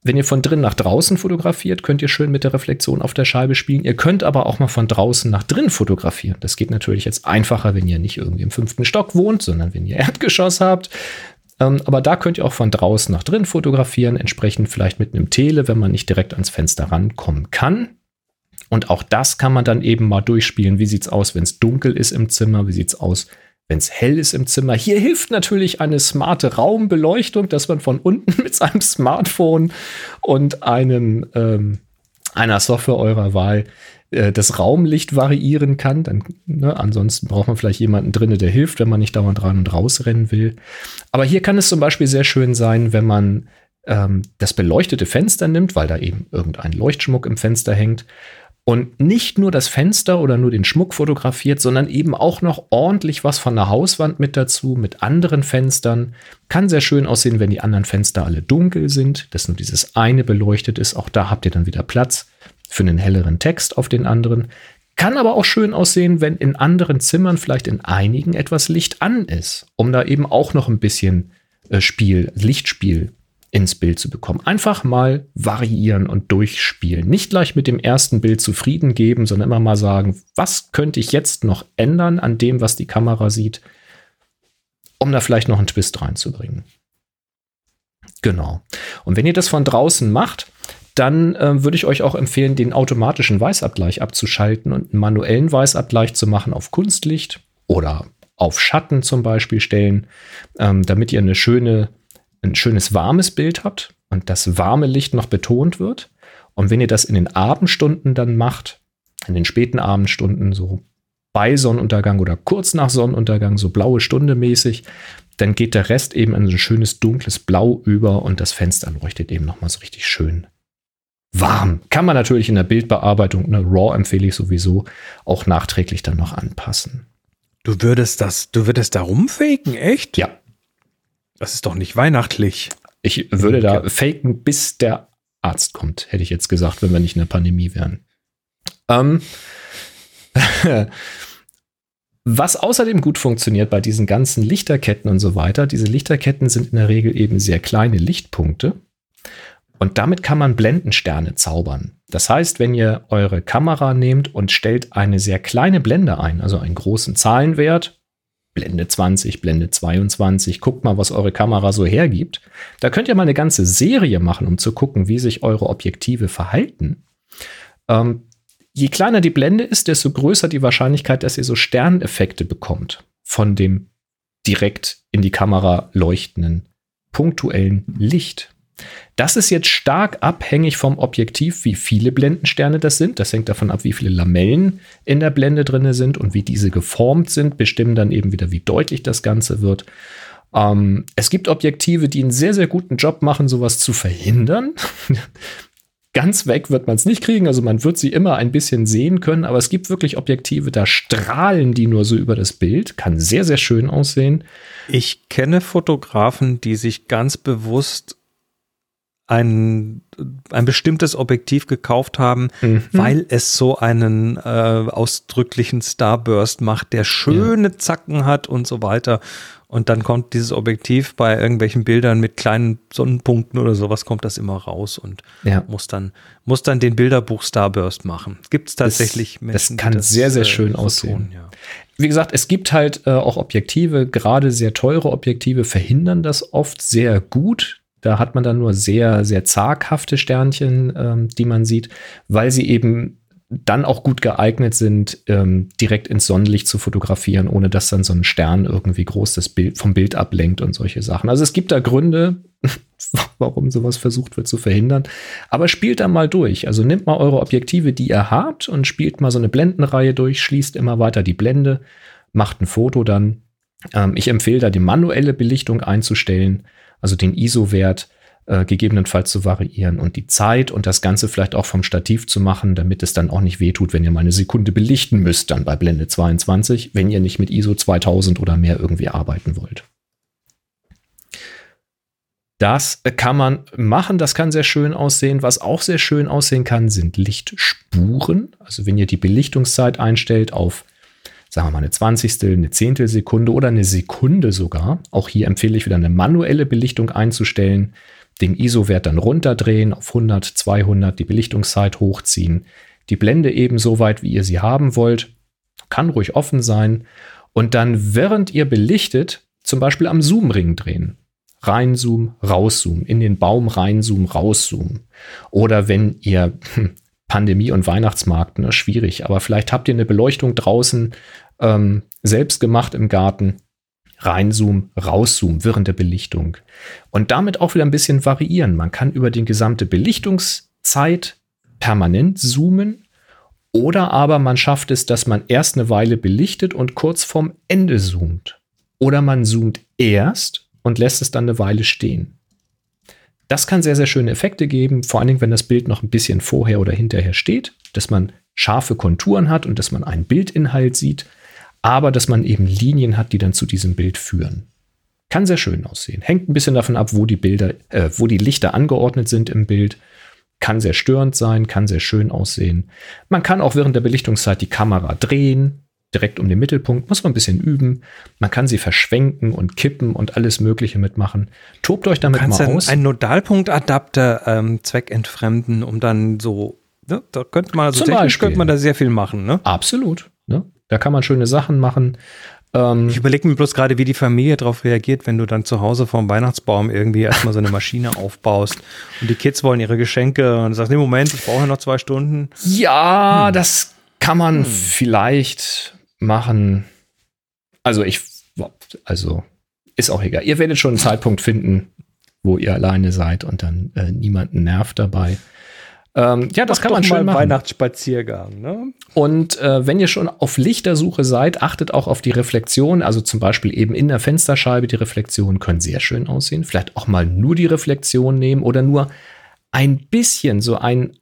wenn ihr von drin nach draußen fotografiert, könnt ihr schön mit der Reflexion auf der Scheibe spielen. Ihr könnt aber auch mal von draußen nach drin fotografieren. Das geht natürlich jetzt einfacher, wenn ihr nicht irgendwie im fünften Stock wohnt, sondern wenn ihr Erdgeschoss habt. Ähm, aber da könnt ihr auch von draußen nach drin fotografieren, entsprechend vielleicht mit einem Tele, wenn man nicht direkt ans Fenster rankommen kann. Und auch das kann man dann eben mal durchspielen. Wie sieht es aus, wenn es dunkel ist im Zimmer? Wie sieht es aus, wenn es hell ist im Zimmer. Hier hilft natürlich eine smarte Raumbeleuchtung, dass man von unten mit seinem Smartphone und einem, ähm, einer Software eurer Wahl äh, das Raumlicht variieren kann. Dann, ne, ansonsten braucht man vielleicht jemanden drinnen, der hilft, wenn man nicht dauernd rein und rausrennen will. Aber hier kann es zum Beispiel sehr schön sein, wenn man ähm, das beleuchtete Fenster nimmt, weil da eben irgendein Leuchtschmuck im Fenster hängt und nicht nur das Fenster oder nur den Schmuck fotografiert, sondern eben auch noch ordentlich was von der Hauswand mit dazu, mit anderen Fenstern. Kann sehr schön aussehen, wenn die anderen Fenster alle dunkel sind, dass nur dieses eine beleuchtet ist. Auch da habt ihr dann wieder Platz für einen helleren Text auf den anderen. Kann aber auch schön aussehen, wenn in anderen Zimmern vielleicht in einigen etwas Licht an ist, um da eben auch noch ein bisschen äh, Spiel, Lichtspiel ins Bild zu bekommen. Einfach mal variieren und durchspielen. Nicht gleich mit dem ersten Bild zufrieden geben, sondern immer mal sagen, was könnte ich jetzt noch ändern an dem, was die Kamera sieht, um da vielleicht noch einen Twist reinzubringen. Genau. Und wenn ihr das von draußen macht, dann äh, würde ich euch auch empfehlen, den automatischen Weißabgleich abzuschalten und einen manuellen Weißabgleich zu machen auf Kunstlicht oder auf Schatten zum Beispiel stellen, ähm, damit ihr eine schöne ein schönes warmes Bild habt und das warme Licht noch betont wird. Und wenn ihr das in den Abendstunden dann macht, in den späten Abendstunden, so bei Sonnenuntergang oder kurz nach Sonnenuntergang, so blaue Stunde mäßig, dann geht der Rest eben in so ein schönes dunkles Blau über und das Fenster leuchtet eben nochmal so richtig schön warm. Kann man natürlich in der Bildbearbeitung, eine RAW empfehle ich sowieso, auch nachträglich dann noch anpassen. Du würdest das, du würdest da rumfaken, echt? Ja. Das ist doch nicht weihnachtlich. Ich würde da faken, bis der Arzt kommt, hätte ich jetzt gesagt, wenn wir nicht in der Pandemie wären. Ähm, was außerdem gut funktioniert bei diesen ganzen Lichterketten und so weiter, diese Lichterketten sind in der Regel eben sehr kleine Lichtpunkte. Und damit kann man Blendensterne zaubern. Das heißt, wenn ihr eure Kamera nehmt und stellt eine sehr kleine Blende ein, also einen großen Zahlenwert, Blende 20, Blende 22, guckt mal, was eure Kamera so hergibt. Da könnt ihr mal eine ganze Serie machen, um zu gucken, wie sich eure Objektive verhalten. Ähm, je kleiner die Blende ist, desto größer die Wahrscheinlichkeit, dass ihr so Sterneffekte bekommt von dem direkt in die Kamera leuchtenden punktuellen Licht. Das ist jetzt stark abhängig vom Objektiv, wie viele Blendensterne das sind. Das hängt davon ab, wie viele Lamellen in der Blende drin sind und wie diese geformt sind, bestimmen dann eben wieder, wie deutlich das Ganze wird. Ähm, es gibt Objektive, die einen sehr, sehr guten Job machen, sowas zu verhindern. Ganz weg wird man es nicht kriegen, also man wird sie immer ein bisschen sehen können, aber es gibt wirklich Objektive, da strahlen die nur so über das Bild, kann sehr, sehr schön aussehen. Ich kenne Fotografen, die sich ganz bewusst ein, ein bestimmtes Objektiv gekauft haben, mhm. weil es so einen äh, ausdrücklichen Starburst macht, der schöne ja. Zacken hat und so weiter. Und dann kommt dieses Objektiv bei irgendwelchen Bildern mit kleinen Sonnenpunkten oder sowas, kommt das immer raus und ja. muss, dann, muss dann den Bilderbuch Starburst machen. Gibt es tatsächlich das, Menschen, das kann das, sehr, sehr äh, schön aussehen. Tun, ja. Wie gesagt, es gibt halt äh, auch Objektive, gerade sehr teure Objektive verhindern das oft sehr gut da hat man dann nur sehr, sehr zaghafte Sternchen, ähm, die man sieht, weil sie eben dann auch gut geeignet sind, ähm, direkt ins Sonnenlicht zu fotografieren, ohne dass dann so ein Stern irgendwie groß das Bild vom Bild ablenkt und solche Sachen. Also es gibt da Gründe, warum sowas versucht wird zu verhindern. Aber spielt da mal durch. Also nehmt mal eure Objektive, die ihr habt, und spielt mal so eine Blendenreihe durch, schließt immer weiter die Blende, macht ein Foto dann. Ähm, ich empfehle da die manuelle Belichtung einzustellen also den ISO-Wert äh, gegebenenfalls zu variieren und die Zeit und das Ganze vielleicht auch vom Stativ zu machen, damit es dann auch nicht wehtut, wenn ihr mal eine Sekunde belichten müsst, dann bei Blende 22, wenn ihr nicht mit ISO 2000 oder mehr irgendwie arbeiten wollt. Das kann man machen, das kann sehr schön aussehen. Was auch sehr schön aussehen kann, sind Lichtspuren. Also wenn ihr die Belichtungszeit einstellt auf sagen wir mal eine Zwanzigstel, eine Zehntelsekunde oder eine Sekunde sogar. Auch hier empfehle ich wieder eine manuelle Belichtung einzustellen, den ISO-Wert dann runterdrehen auf 100, 200, die Belichtungszeit hochziehen, die Blende eben so weit, wie ihr sie haben wollt, kann ruhig offen sein und dann, während ihr belichtet, zum Beispiel am Zoomring drehen. Reinzoom, rauszoom, in den Baum reinzoom, rauszoom. Oder wenn ihr hm, Pandemie und Weihnachtsmarkt, ne, schwierig, aber vielleicht habt ihr eine Beleuchtung draußen, ähm, selbst gemacht im Garten. Reinzoom, rauszoom während der Belichtung. Und damit auch wieder ein bisschen variieren. Man kann über die gesamte Belichtungszeit permanent zoomen oder aber man schafft es, dass man erst eine Weile belichtet und kurz vorm Ende zoomt. Oder man zoomt erst und lässt es dann eine Weile stehen. Das kann sehr, sehr schöne Effekte geben, vor allen Dingen, wenn das Bild noch ein bisschen vorher oder hinterher steht, dass man scharfe Konturen hat und dass man einen Bildinhalt sieht aber dass man eben Linien hat, die dann zu diesem Bild führen. Kann sehr schön aussehen. Hängt ein bisschen davon ab, wo die Bilder, äh, wo die Lichter angeordnet sind im Bild. Kann sehr störend sein, kann sehr schön aussehen. Man kann auch während der Belichtungszeit die Kamera drehen, direkt um den Mittelpunkt, muss man ein bisschen üben. Man kann sie verschwenken und kippen und alles Mögliche mitmachen. Tobt euch damit Kannst mal aus. Einen Nodalpunktadapter ähm, zweckentfremden, um dann so, ne, da könnte man, also technisch könnte man da sehr viel machen, ne? Absolut. Ne? Da kann man schöne Sachen machen. Ähm, ich überlege mir bloß gerade, wie die Familie darauf reagiert, wenn du dann zu Hause vorm Weihnachtsbaum irgendwie erstmal so eine Maschine aufbaust und die Kids wollen ihre Geschenke und du sagst, nee, Moment, ich brauche noch zwei Stunden. Ja, hm. das kann man hm. vielleicht machen. Also ich, also ist auch egal. Ihr werdet schon einen Zeitpunkt finden, wo ihr alleine seid und dann äh, niemanden nervt dabei. Ähm, ja, das Mach kann man schön mal machen. Weihnachtsspaziergang, ne? Und äh, wenn ihr schon auf Lichtersuche seid, achtet auch auf die Reflexion. Also zum Beispiel eben in der Fensterscheibe. Die Reflexionen können sehr schön aussehen. Vielleicht auch mal nur die Reflexion nehmen oder nur ein bisschen so ein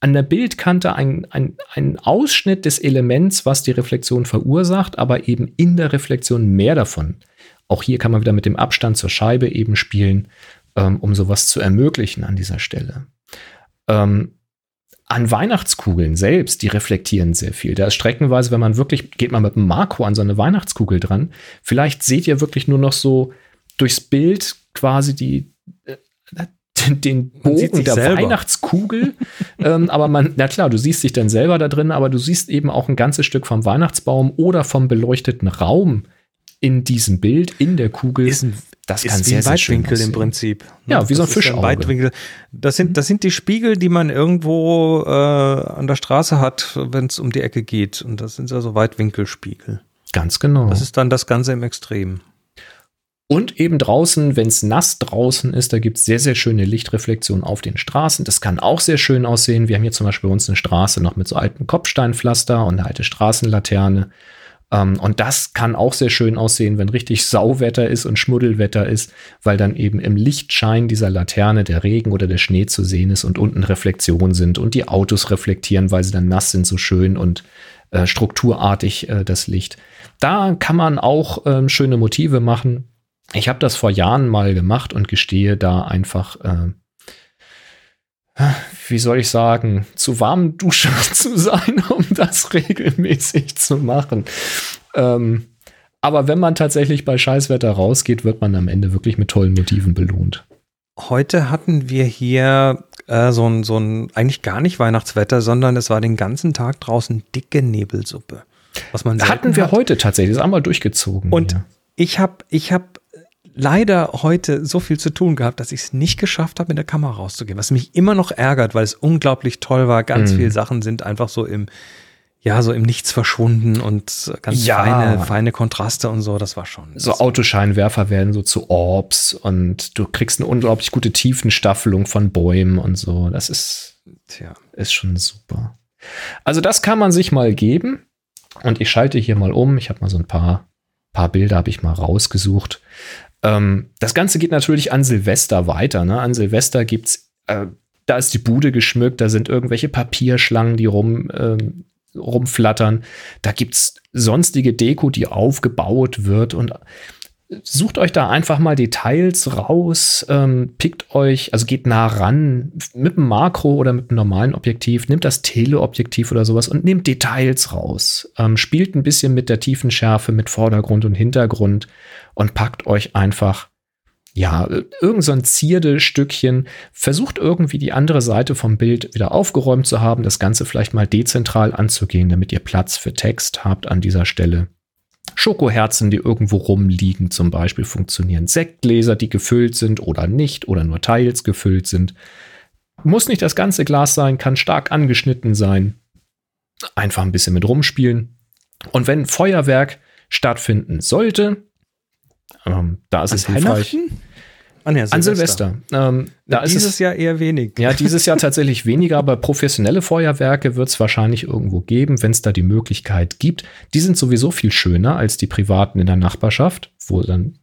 an der Bildkante ein, ein, ein Ausschnitt des Elements, was die Reflexion verursacht, aber eben in der Reflexion mehr davon. Auch hier kann man wieder mit dem Abstand zur Scheibe eben spielen, ähm, um sowas zu ermöglichen an dieser Stelle. Ähm, an Weihnachtskugeln selbst, die reflektieren sehr viel. Da ist streckenweise, wenn man wirklich, geht man mit einem Makro an so eine Weihnachtskugel dran, vielleicht seht ihr wirklich nur noch so durchs Bild quasi die, äh, den Bogen der selber. Weihnachtskugel. ähm, aber man, na klar, du siehst dich dann selber da drin, aber du siehst eben auch ein ganzes Stück vom Weihnachtsbaum oder vom beleuchteten Raum in diesem Bild, in der Kugel. Ist ein, das ist kann sehr, ein sehr schön Weitwinkel im aussehen. Prinzip. Ja, wie so ein Das Fischauge. Weitwinkel. Das sind, das sind die Spiegel, die man irgendwo äh, an der Straße hat, wenn es um die Ecke geht. Und das sind also Weitwinkelspiegel. Ganz genau. Das ist dann das Ganze im Extrem. Und eben draußen, wenn es nass draußen ist, da gibt es sehr, sehr schöne Lichtreflexionen auf den Straßen. Das kann auch sehr schön aussehen. Wir haben hier zum Beispiel bei uns eine Straße noch mit so alten Kopfsteinpflaster und eine alte Straßenlaterne. Ähm, und das kann auch sehr schön aussehen, wenn richtig Sauwetter ist und Schmuddelwetter ist, weil dann eben im Lichtschein dieser Laterne der Regen oder der Schnee zu sehen ist und unten Reflexionen sind und die Autos reflektieren, weil sie dann nass sind, so schön und äh, strukturartig äh, das Licht. Da kann man auch ähm, schöne Motive machen. Ich habe das vor Jahren mal gemacht und gestehe da einfach, äh, wie soll ich sagen, zu warm Duscher zu sein, um das regelmäßig zu machen. Ähm, aber wenn man tatsächlich bei Scheißwetter rausgeht, wird man am Ende wirklich mit tollen Motiven belohnt. Heute hatten wir hier äh, so ein, so ein, eigentlich gar nicht Weihnachtswetter, sondern es war den ganzen Tag draußen dicke Nebelsuppe. Was man Hatten wir hat. heute tatsächlich, das ist einmal durchgezogen. Und hier. ich habe ich hab leider heute so viel zu tun gehabt, dass ich es nicht geschafft habe, mit der Kamera rauszugehen. Was mich immer noch ärgert, weil es unglaublich toll war. Ganz Mhm. viele Sachen sind einfach so im, ja, so im Nichts verschwunden und ganz Ja. feine, feine Kontraste und so. Das war schon. so Autoscheinwerfer werden so zu Orbs und du kriegst eine unglaublich gute Tiefenstaffelung von Bäumen und so. Das ist, Tja. ist schon super. Also das kann man sich mal geben. Und ich schalte hier mal um. Ich habe mal so ein paar, paar Bilder habe ich mal rausgesucht. Ähm, das Ganze geht natürlich an Silvester weiter. Ne? An Silvester gibt's, äh, da ist die Bude geschmückt, da sind irgendwelche Papierschlangen, die rum, ähm, rumflattern. Da gibt's sonstige Deko, die aufgebaut wird und sucht euch da einfach mal Details raus, ähm, pickt euch, also geht nah ran mit einem Makro oder mit einem normalen Objektiv, nimmt das Teleobjektiv oder sowas und nehmt Details raus. Ähm, spielt ein bisschen mit der Tiefenschärfe, mit Vordergrund und Hintergrund und packt euch einfach ja, irgend so ein Zierde-Stückchen, versucht irgendwie die andere Seite vom Bild wieder aufgeräumt zu haben, das Ganze vielleicht mal dezentral anzugehen, damit ihr Platz für Text habt an dieser Stelle. Schokoherzen, die irgendwo rumliegen, zum Beispiel funktionieren. Sektgläser, die gefüllt sind oder nicht oder nur teils gefüllt sind. Muss nicht das ganze Glas sein, kann stark angeschnitten sein. Einfach ein bisschen mit rumspielen. Und wenn Feuerwerk stattfinden sollte, ähm, da ist es hilfreich. Ah, nee, An Silvester. Ähm, da ist Dieses es, Jahr eher wenig. ja, dieses Jahr tatsächlich weniger, aber professionelle Feuerwerke wird es wahrscheinlich irgendwo geben, wenn es da die Möglichkeit gibt. Die sind sowieso viel schöner als die privaten in der Nachbarschaft, wo dann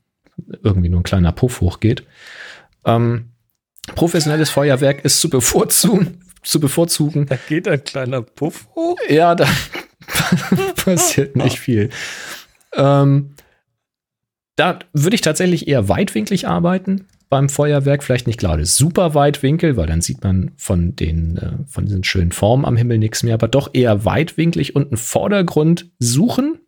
irgendwie nur ein kleiner Puff hochgeht. Ähm, professionelles Feuerwerk ist zu bevorzugen. Zu bevorzugen. Da geht ein kleiner Puff hoch. Ja, da passiert nicht viel. Ähm, da würde ich tatsächlich eher weitwinklig arbeiten beim Feuerwerk. Vielleicht nicht gerade super Weitwinkel, weil dann sieht man von den äh, von diesen schönen Formen am Himmel nichts mehr, aber doch eher weitwinklig und einen Vordergrund suchen.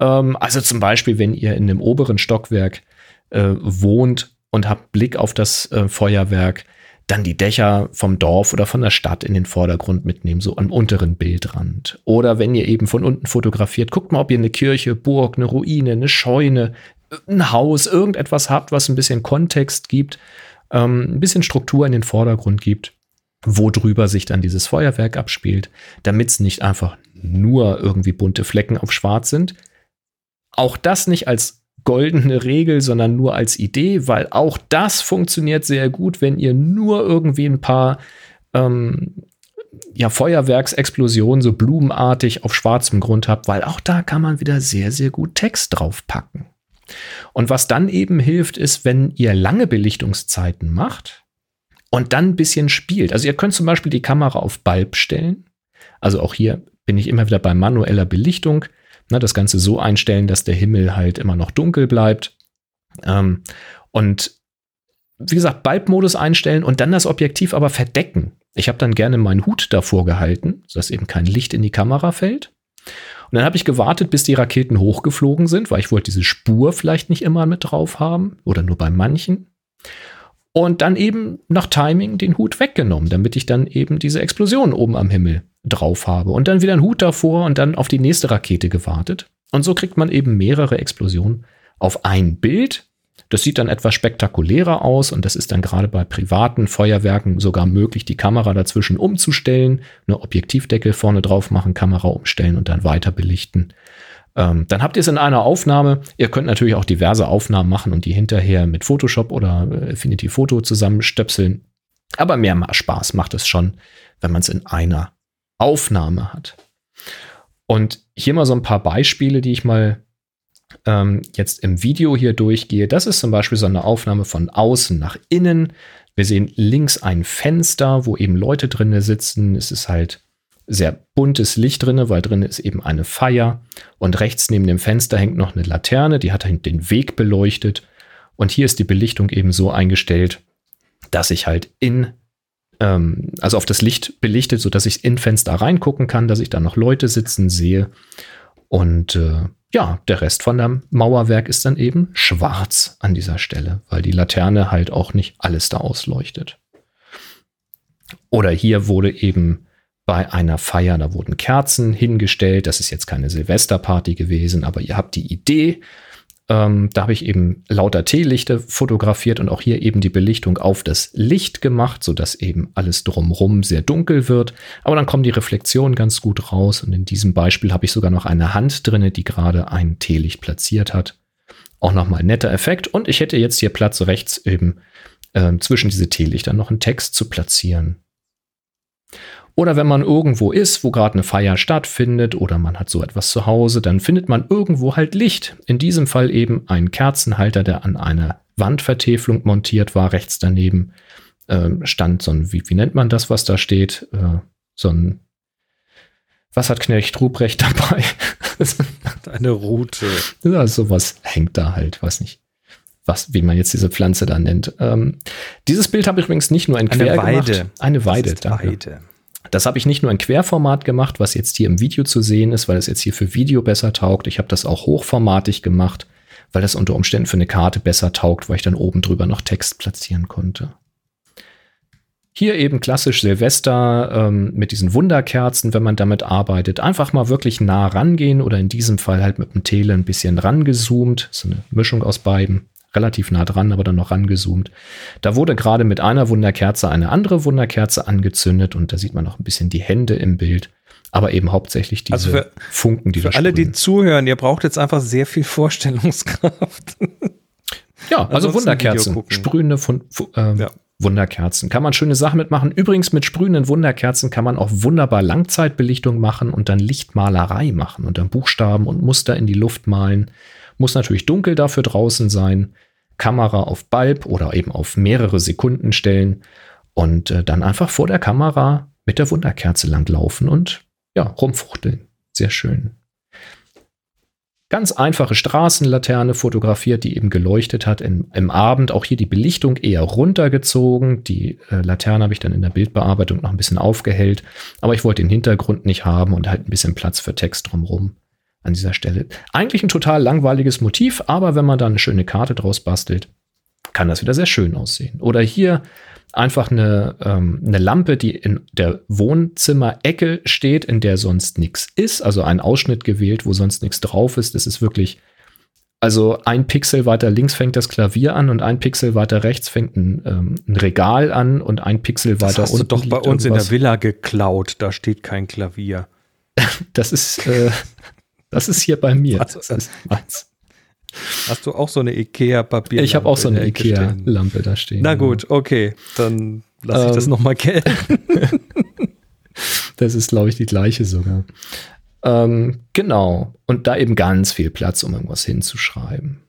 Ähm, also zum Beispiel, wenn ihr in dem oberen Stockwerk äh, wohnt und habt Blick auf das äh, Feuerwerk, dann die Dächer vom Dorf oder von der Stadt in den Vordergrund mitnehmen, so am unteren Bildrand. Oder wenn ihr eben von unten fotografiert, guckt mal, ob ihr eine Kirche, Burg, eine Ruine, eine Scheune, ein Haus, irgendetwas habt, was ein bisschen Kontext gibt, ähm, ein bisschen Struktur in den Vordergrund gibt, wo drüber sich dann dieses Feuerwerk abspielt, damit es nicht einfach nur irgendwie bunte Flecken auf schwarz sind. Auch das nicht als goldene Regel, sondern nur als Idee, weil auch das funktioniert sehr gut, wenn ihr nur irgendwie ein paar ähm, ja, Feuerwerksexplosion so blumenartig auf schwarzem Grund habt, weil auch da kann man wieder sehr, sehr gut Text draufpacken. Und was dann eben hilft, ist, wenn ihr lange Belichtungszeiten macht und dann ein bisschen spielt. Also ihr könnt zum Beispiel die Kamera auf Bulb stellen. Also auch hier bin ich immer wieder bei manueller Belichtung. Ne, das Ganze so einstellen, dass der Himmel halt immer noch dunkel bleibt. Ähm, und wie gesagt, Bulb-Modus einstellen und dann das Objektiv aber verdecken. Ich habe dann gerne meinen Hut davor gehalten, sodass eben kein Licht in die Kamera fällt. Und dann habe ich gewartet, bis die Raketen hochgeflogen sind, weil ich wollte diese Spur vielleicht nicht immer mit drauf haben oder nur bei manchen. Und dann eben nach Timing den Hut weggenommen, damit ich dann eben diese Explosion oben am Himmel drauf habe. Und dann wieder einen Hut davor und dann auf die nächste Rakete gewartet. Und so kriegt man eben mehrere Explosionen auf ein Bild das sieht dann etwas spektakulärer aus und das ist dann gerade bei privaten Feuerwerken sogar möglich, die Kamera dazwischen umzustellen, eine Objektivdeckel vorne drauf machen, Kamera umstellen und dann weiter belichten. Ähm, dann habt ihr es in einer Aufnahme. Ihr könnt natürlich auch diverse Aufnahmen machen und die hinterher mit Photoshop oder äh, Affinity Photo zusammenstöpseln. Aber mehr Spaß macht es schon, wenn man es in einer Aufnahme hat. Und hier mal so ein paar Beispiele, die ich mal ähm, jetzt im Video hier durchgehe, das ist zum Beispiel so eine Aufnahme von außen nach innen. Wir sehen links ein Fenster, wo eben Leute drinnen sitzen. Es ist halt sehr buntes Licht drinne, weil drin ist eben eine Feier. Und rechts neben dem Fenster hängt noch eine Laterne, die hat den Weg beleuchtet. Und hier ist die Belichtung eben so eingestellt, dass ich halt in, ähm, also auf das Licht belichtet, sodass ich in Fenster reingucken kann, dass ich da noch Leute sitzen sehe. Und äh, ja, der Rest von dem Mauerwerk ist dann eben schwarz an dieser Stelle, weil die Laterne halt auch nicht alles da ausleuchtet. Oder hier wurde eben bei einer Feier, da wurden Kerzen hingestellt. Das ist jetzt keine Silvesterparty gewesen, aber ihr habt die Idee, ähm, da habe ich eben lauter Teelichter fotografiert und auch hier eben die Belichtung auf das Licht gemacht, sodass eben alles drumrum sehr dunkel wird. Aber dann kommen die Reflexionen ganz gut raus und in diesem Beispiel habe ich sogar noch eine Hand drinne, die gerade ein Teelicht platziert hat. Auch nochmal netter Effekt und ich hätte jetzt hier Platz rechts eben äh, zwischen diese Teelichter noch einen Text zu platzieren. Oder wenn man irgendwo ist, wo gerade eine Feier stattfindet oder man hat so etwas zu Hause, dann findet man irgendwo halt Licht. In diesem Fall eben ein Kerzenhalter, der an einer Wandvertäfelung montiert war. Rechts daneben äh, stand so ein, wie, wie, nennt man das, was da steht? Äh, so ein, was hat Knecht Ruprecht dabei? eine Route. Ja, sowas hängt da halt, weiß nicht was, wie man jetzt diese Pflanze da nennt. Ähm, dieses Bild habe ich übrigens nicht nur in Quer Eine Weide. Gemacht. Eine Weide, danke. Weide. Das habe ich nicht nur in Querformat gemacht, was jetzt hier im Video zu sehen ist, weil es jetzt hier für Video besser taugt. Ich habe das auch hochformatig gemacht, weil das unter Umständen für eine Karte besser taugt, weil ich dann oben drüber noch Text platzieren konnte. Hier eben klassisch Silvester ähm, mit diesen Wunderkerzen, wenn man damit arbeitet. Einfach mal wirklich nah rangehen oder in diesem Fall halt mit dem Tele ein bisschen rangezoomt. So eine Mischung aus beiden relativ nah dran, aber dann noch rangezoomt. Da wurde gerade mit einer Wunderkerze eine andere Wunderkerze angezündet und da sieht man noch ein bisschen die Hände im Bild. Aber eben hauptsächlich diese also für, Funken, die Für alle, die zuhören, ihr braucht jetzt einfach sehr viel Vorstellungskraft. Ja, also Wunderkerzen, sprühende Fun äh, ja. Wunderkerzen. Kann man schöne Sachen mitmachen. Übrigens mit sprühenden Wunderkerzen kann man auch wunderbar Langzeitbelichtung machen und dann Lichtmalerei machen und dann Buchstaben und Muster in die Luft malen. Muss natürlich dunkel dafür draußen sein. Kamera auf Bulb oder eben auf mehrere Sekunden stellen und äh, dann einfach vor der Kamera mit der Wunderkerze langlaufen und ja, rumfuchteln. Sehr schön. Ganz einfache Straßenlaterne fotografiert, die eben geleuchtet hat im, im Abend. Auch hier die Belichtung eher runtergezogen. Die äh, Laterne habe ich dann in der Bildbearbeitung noch ein bisschen aufgehellt. Aber ich wollte den Hintergrund nicht haben und halt ein bisschen Platz für Text drumherum an dieser Stelle. Eigentlich ein total langweiliges Motiv, aber wenn man da eine schöne Karte draus bastelt, kann das wieder sehr schön aussehen. Oder hier einfach eine, ähm, eine Lampe, die in der Wohnzimmerecke steht, in der sonst nichts ist. Also ein Ausschnitt gewählt, wo sonst nichts drauf ist. Das ist wirklich, also ein Pixel weiter links fängt das Klavier an und ein Pixel weiter rechts fängt ein, ähm, ein Regal an und ein Pixel weiter das hast unten. Du doch bei uns irgendwas. in der Villa geklaut, da steht kein Klavier. das ist, äh, das ist hier bei mir. Was? Das ist meins. Hast du auch so eine Ikea-Papier? Ich habe auch so eine Ikea-Lampe da stehen. Na gut, okay, dann lasse ich ähm, das nochmal gelten. das ist, glaube ich, die gleiche sogar. Ähm, genau. Und da eben ganz viel Platz, um irgendwas hinzuschreiben.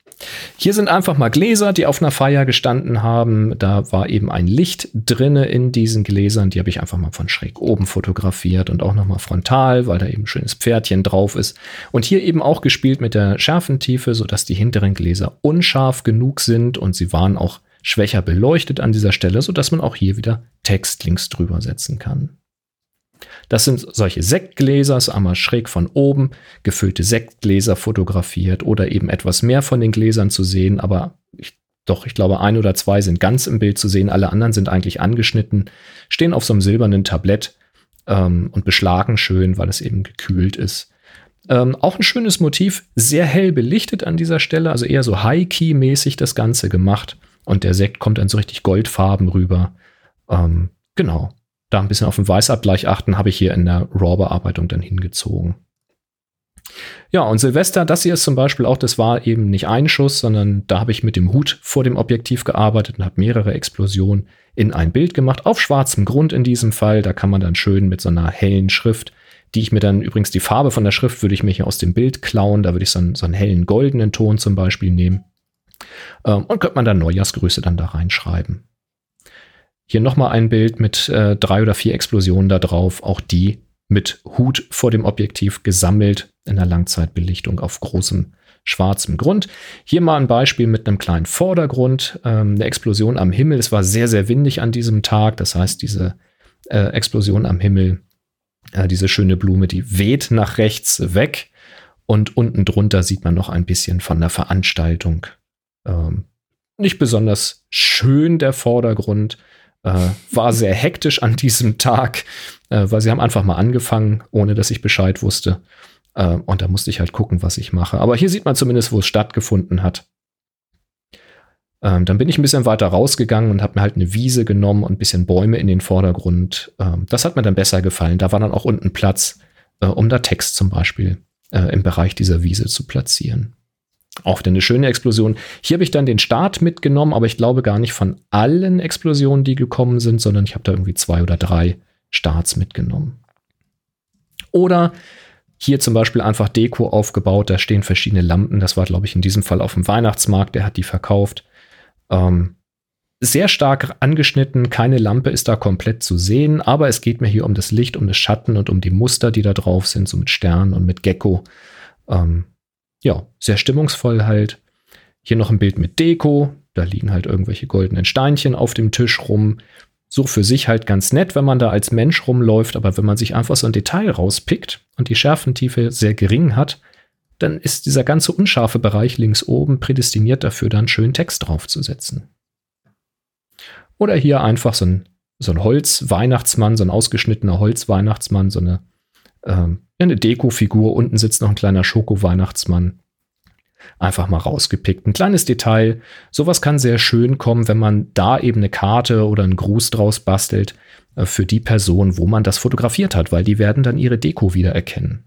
Hier sind einfach mal Gläser, die auf einer Feier gestanden haben. Da war eben ein Licht drinne in diesen Gläsern. Die habe ich einfach mal von schräg oben fotografiert und auch nochmal frontal, weil da eben ein schönes Pferdchen drauf ist. Und hier eben auch gespielt mit der Schärfentiefe, sodass die hinteren Gläser unscharf genug sind und sie waren auch schwächer beleuchtet an dieser Stelle, sodass man auch hier wieder Text links drüber setzen kann. Das sind solche Sektgläser, so einmal schräg von oben, gefüllte Sektgläser fotografiert oder eben etwas mehr von den Gläsern zu sehen, aber ich, doch, ich glaube, ein oder zwei sind ganz im Bild zu sehen, alle anderen sind eigentlich angeschnitten, stehen auf so einem silbernen Tablett ähm, und beschlagen schön, weil es eben gekühlt ist. Ähm, auch ein schönes Motiv, sehr hell belichtet an dieser Stelle, also eher so High-Key-mäßig das Ganze gemacht. Und der Sekt kommt dann so richtig goldfarben rüber. Ähm, genau da ein bisschen auf den Weißabgleich achten, habe ich hier in der RAW-Bearbeitung dann hingezogen. Ja, und Silvester, das hier ist zum Beispiel auch, das war eben nicht ein Schuss, sondern da habe ich mit dem Hut vor dem Objektiv gearbeitet und habe mehrere Explosionen in ein Bild gemacht, auf schwarzem Grund in diesem Fall. Da kann man dann schön mit so einer hellen Schrift, die ich mir dann übrigens die Farbe von der Schrift würde ich mir hier aus dem Bild klauen, da würde ich so einen, so einen hellen goldenen Ton zum Beispiel nehmen. Ähm, und könnte man dann Neujahrsgrüße dann da reinschreiben. Hier nochmal ein Bild mit äh, drei oder vier Explosionen da drauf, auch die mit Hut vor dem Objektiv gesammelt in der Langzeitbelichtung auf großem schwarzem Grund. Hier mal ein Beispiel mit einem kleinen Vordergrund, ähm, eine Explosion am Himmel. Es war sehr, sehr windig an diesem Tag. Das heißt, diese äh, Explosion am Himmel, äh, diese schöne Blume, die weht nach rechts weg. Und unten drunter sieht man noch ein bisschen von der Veranstaltung. Ähm, nicht besonders schön der Vordergrund, äh, war sehr hektisch an diesem Tag, äh, weil sie haben einfach mal angefangen, ohne dass ich Bescheid wusste. Äh, und da musste ich halt gucken, was ich mache. Aber hier sieht man zumindest, wo es stattgefunden hat. Ähm, dann bin ich ein bisschen weiter rausgegangen und habe mir halt eine Wiese genommen und ein bisschen Bäume in den Vordergrund. Ähm, das hat mir dann besser gefallen. Da war dann auch unten Platz, äh, um da Text zum Beispiel äh, im Bereich dieser Wiese zu platzieren. Auch wieder eine schöne Explosion. Hier habe ich dann den Start mitgenommen, aber ich glaube gar nicht von allen Explosionen, die gekommen sind, sondern ich habe da irgendwie zwei oder drei Starts mitgenommen. Oder hier zum Beispiel einfach Deko aufgebaut, da stehen verschiedene Lampen. Das war, glaube ich, in diesem Fall auf dem Weihnachtsmarkt, der hat die verkauft. Ähm, sehr stark angeschnitten, keine Lampe ist da komplett zu sehen, aber es geht mir hier um das Licht, um das Schatten und um die Muster, die da drauf sind, so mit Sternen und mit Gecko. Ähm, ja, sehr stimmungsvoll halt. Hier noch ein Bild mit Deko. Da liegen halt irgendwelche goldenen Steinchen auf dem Tisch rum. So für sich halt ganz nett, wenn man da als Mensch rumläuft, aber wenn man sich einfach so ein Detail rauspickt und die Schärfentiefe sehr gering hat, dann ist dieser ganze unscharfe Bereich links oben prädestiniert dafür, dann schön Text draufzusetzen. Oder hier einfach so ein, so ein Holz-Weihnachtsmann, so ein ausgeschnittener Holz-Weihnachtsmann, so eine ähm, eine Deko-Figur, unten sitzt noch ein kleiner Schoko-Weihnachtsmann. Einfach mal rausgepickt. Ein kleines Detail. Sowas kann sehr schön kommen, wenn man da eben eine Karte oder einen Gruß draus bastelt äh, für die Person, wo man das fotografiert hat, weil die werden dann ihre Deko wiedererkennen.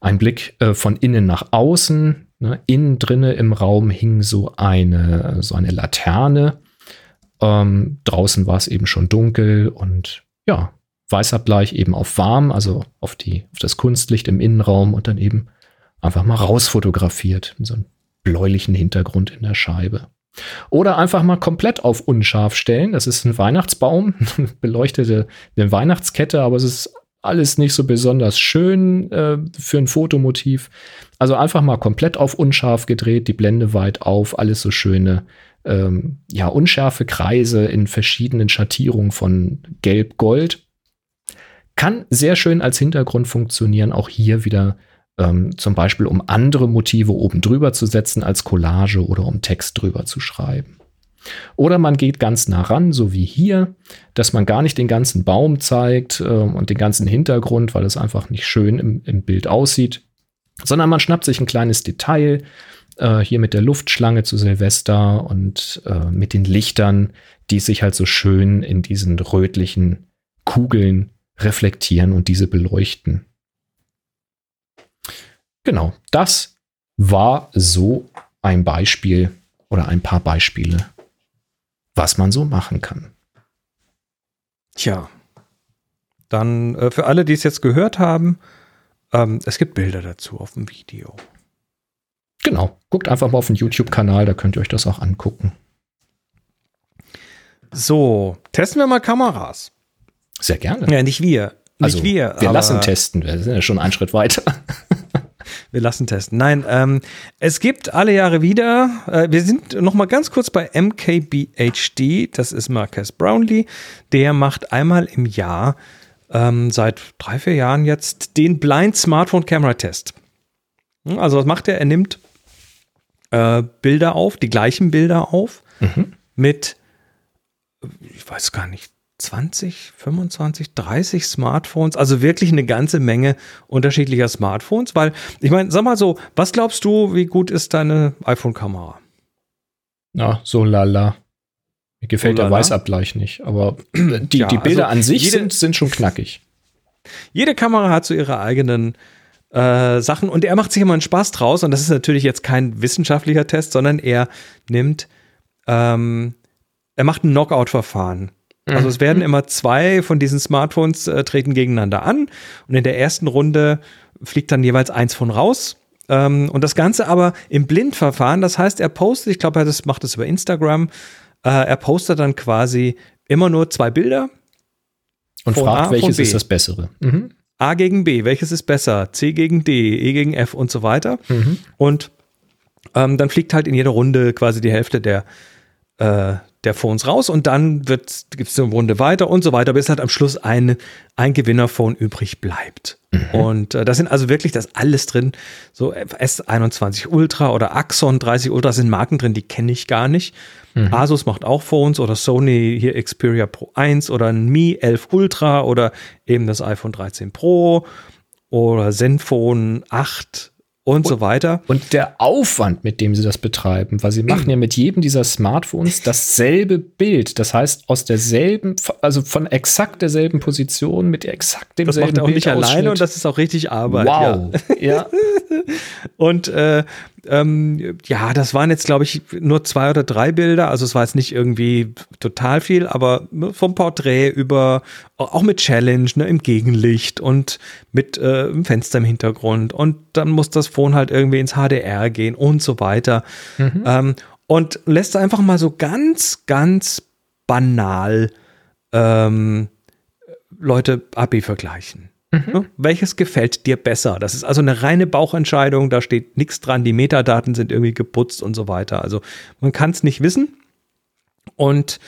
Ein Blick äh, von innen nach außen. Ne? Innen drinne im Raum hing so eine, so eine Laterne. Ähm, draußen war es eben schon dunkel und ja, Weißabgleich eben auf warm, also auf, die, auf das Kunstlicht im Innenraum und dann eben einfach mal rausfotografiert mit so einem bläulichen Hintergrund in der Scheibe. Oder einfach mal komplett auf unscharf stellen. Das ist ein Weihnachtsbaum, beleuchtete eine Weihnachtskette, aber es ist alles nicht so besonders schön äh, für ein Fotomotiv. Also einfach mal komplett auf unscharf gedreht, die Blende weit auf, alles so schöne, ähm, ja, unschärfe Kreise in verschiedenen Schattierungen von Gelb-Gold. Kann sehr schön als Hintergrund funktionieren, auch hier wieder ähm, zum Beispiel, um andere Motive oben drüber zu setzen als Collage oder um Text drüber zu schreiben. Oder man geht ganz nah ran, so wie hier, dass man gar nicht den ganzen Baum zeigt äh, und den ganzen Hintergrund, weil es einfach nicht schön im, im Bild aussieht, sondern man schnappt sich ein kleines Detail, äh, hier mit der Luftschlange zu Silvester und äh, mit den Lichtern, die sich halt so schön in diesen rötlichen Kugeln reflektieren und diese beleuchten. Genau, das war so ein Beispiel oder ein paar Beispiele, was man so machen kann. Tja, dann äh, für alle, die es jetzt gehört haben, ähm, es gibt Bilder dazu auf dem Video. Genau, guckt einfach mal auf den YouTube-Kanal, da könnt ihr euch das auch angucken. So, testen wir mal Kameras. Sehr gerne. Ja, nicht wir. Nicht also, wir. wir lassen testen, wir sind ja schon einen Schritt weiter. Wir lassen testen. Nein, ähm, es gibt alle Jahre wieder, äh, wir sind noch mal ganz kurz bei MKBHD, das ist Marcus Brownlee, der macht einmal im Jahr ähm, seit drei, vier Jahren jetzt den Blind Smartphone Camera Test. Hm, Also was macht er? Er nimmt äh, Bilder auf, die gleichen Bilder auf, Mhm. mit, ich weiß gar nicht, 20, 25, 30 Smartphones, also wirklich eine ganze Menge unterschiedlicher Smartphones, weil ich meine, sag mal so, was glaubst du, wie gut ist deine iPhone-Kamera? Na, so lala. Mir gefällt So der lala? Weißabgleich nicht, aber die, Ja, die Bilder also an sich jede- sind, sind schon knackig. Jede Kamera hat so ihre eigenen äh, Sachen und er macht sich immer einen Spaß draus und das ist natürlich jetzt kein wissenschaftlicher Test, sondern er nimmt, ähm, er macht ein Knockout-Verfahren. Also es werden immer zwei von diesen Smartphones äh, treten gegeneinander an und in der ersten Runde fliegt dann jeweils eins von raus. Ähm, und das Ganze aber im Blindverfahren, das heißt, er postet, ich glaube, er das macht das über Instagram, äh, er postet dann quasi immer nur zwei Bilder Und Von A, fragt, von welches ist das Bessere. Mhm. A gegen B, welches ist besser? C gegen D, E gegen F und so weiter. Mhm. Und ähm, dann fliegt halt in jeder Runde quasi die Hälfte der, äh, der Phones raus und dann gibt es eine Runde weiter und so weiter, bis halt am Schluss ein, ein Gewinnerphone übrig bleibt. Und äh, da sind also wirklich das alles drin. So S21 Ultra oder Axon 30 Ultra sind Marken drin, die kenne ich gar nicht. Asus macht auch Phones oder Sony hier Xperia Pro 1 oder ein Mi 11 Ultra oder eben das iPhone 13 Pro oder Zenfone 8 und so weiter. Und der Aufwand, mit dem sie das betreiben, weil sie machen ja mit jedem dieser Smartphones dasselbe Bild. Das heißt, aus derselben, also von exakt derselben Position mit exakt Das demselben macht er auch nicht Bildausschnitt. alleine und das ist auch richtig Arbeit. Ja. Wow. Ja. Und äh, ähm, ja, das waren jetzt, glaube ich, nur zwei oder drei Bilder. Also es war jetzt nicht irgendwie total viel, aber vom Porträt über auch mit Challenge, ne, im Gegenlicht und mit äh, einem Fenster im Hintergrund. Und dann muss das Phone halt irgendwie ins HDR gehen und so weiter. Ähm, und lässt einfach mal so ganz, ganz banal ähm, Leute AB vergleichen. Ja, Welches gefällt dir besser? Das ist also eine reine Bauchentscheidung, da steht nichts dran, die Metadaten sind irgendwie geputzt und so weiter. Also man kann es nicht wissen. Und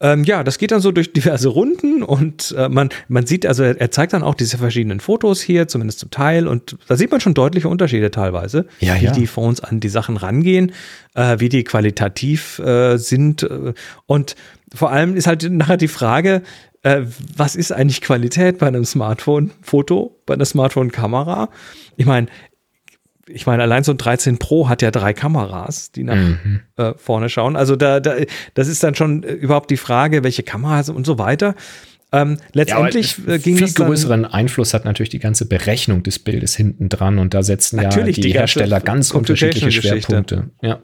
ähm, ja, das geht dann so durch diverse Runden und äh, man, man sieht, also er, er zeigt dann auch diese verschiedenen Fotos hier, zumindest zum Teil, und da sieht man schon deutliche Unterschiede teilweise, Ja, wie ja. die Phones an die Sachen rangehen, äh, wie die qualitativ äh, sind. Äh, und vor allem ist halt nachher die Frage, äh, was ist eigentlich Qualität bei einem Smartphone-Foto, bei einer Smartphone-Kamera? Ich meine, ich meine, allein so ein 13 Pro hat ja drei Kameras, die nach Mhm. äh, vorne schauen. Also da, da, das ist dann schon äh, überhaupt die Frage, welche Kameras und so weiter. Ähm, letztendlich Ja, äh, ging viel größeren Einfluss hat natürlich die ganze Berechnung des Bildes hinten dran und da setzen Natürlich, ja die die, Hersteller ganz unterschiedliche. Schwerpunkte. Ja.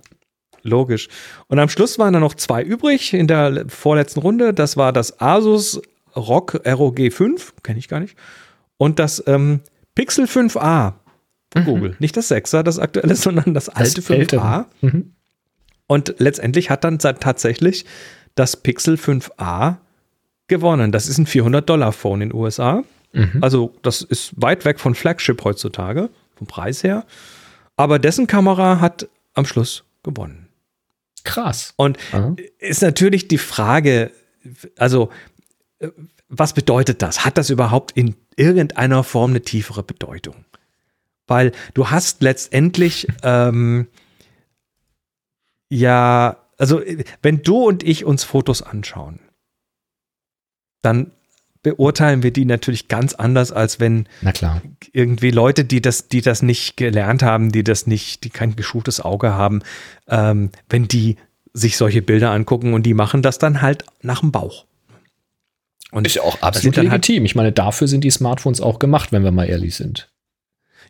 Logisch. Und am Schluss waren dann noch zwei übrig in der le- vorletzten Runde. Das war das Asus ROG ROG 5, kenne ich gar nicht. Und das ähm, Pixel 5a von Google. Nicht das 6er, das aktuelle, sondern das alte 5a. ältere. Mhm. Und letztendlich hat dann tatsächlich das Pixel 5a gewonnen. Das ist ein 400-Dollar-Phone in den USA. Mhm. Also das ist weit weg von Flagship heutzutage, vom Preis her. Aber dessen Kamera hat am Schluss gewonnen. Krass. Und Aha. ist natürlich die Frage, also was bedeutet das? Hat das überhaupt in irgendeiner Form eine tiefere Bedeutung? Weil du hast letztendlich ähm, ja, also wenn du und ich uns Fotos anschauen, dann beurteilen wir die natürlich ganz anders, als wenn Na klar. irgendwie Leute, die das, die das nicht gelernt haben, die das nicht, die kein geschultes Auge haben, ähm, wenn die sich solche Bilder angucken und die machen das dann halt nach dem Bauch. Und Ist ja auch absolut halt- legitim. Ich meine, dafür sind die Smartphones auch gemacht, wenn wir mal ehrlich sind.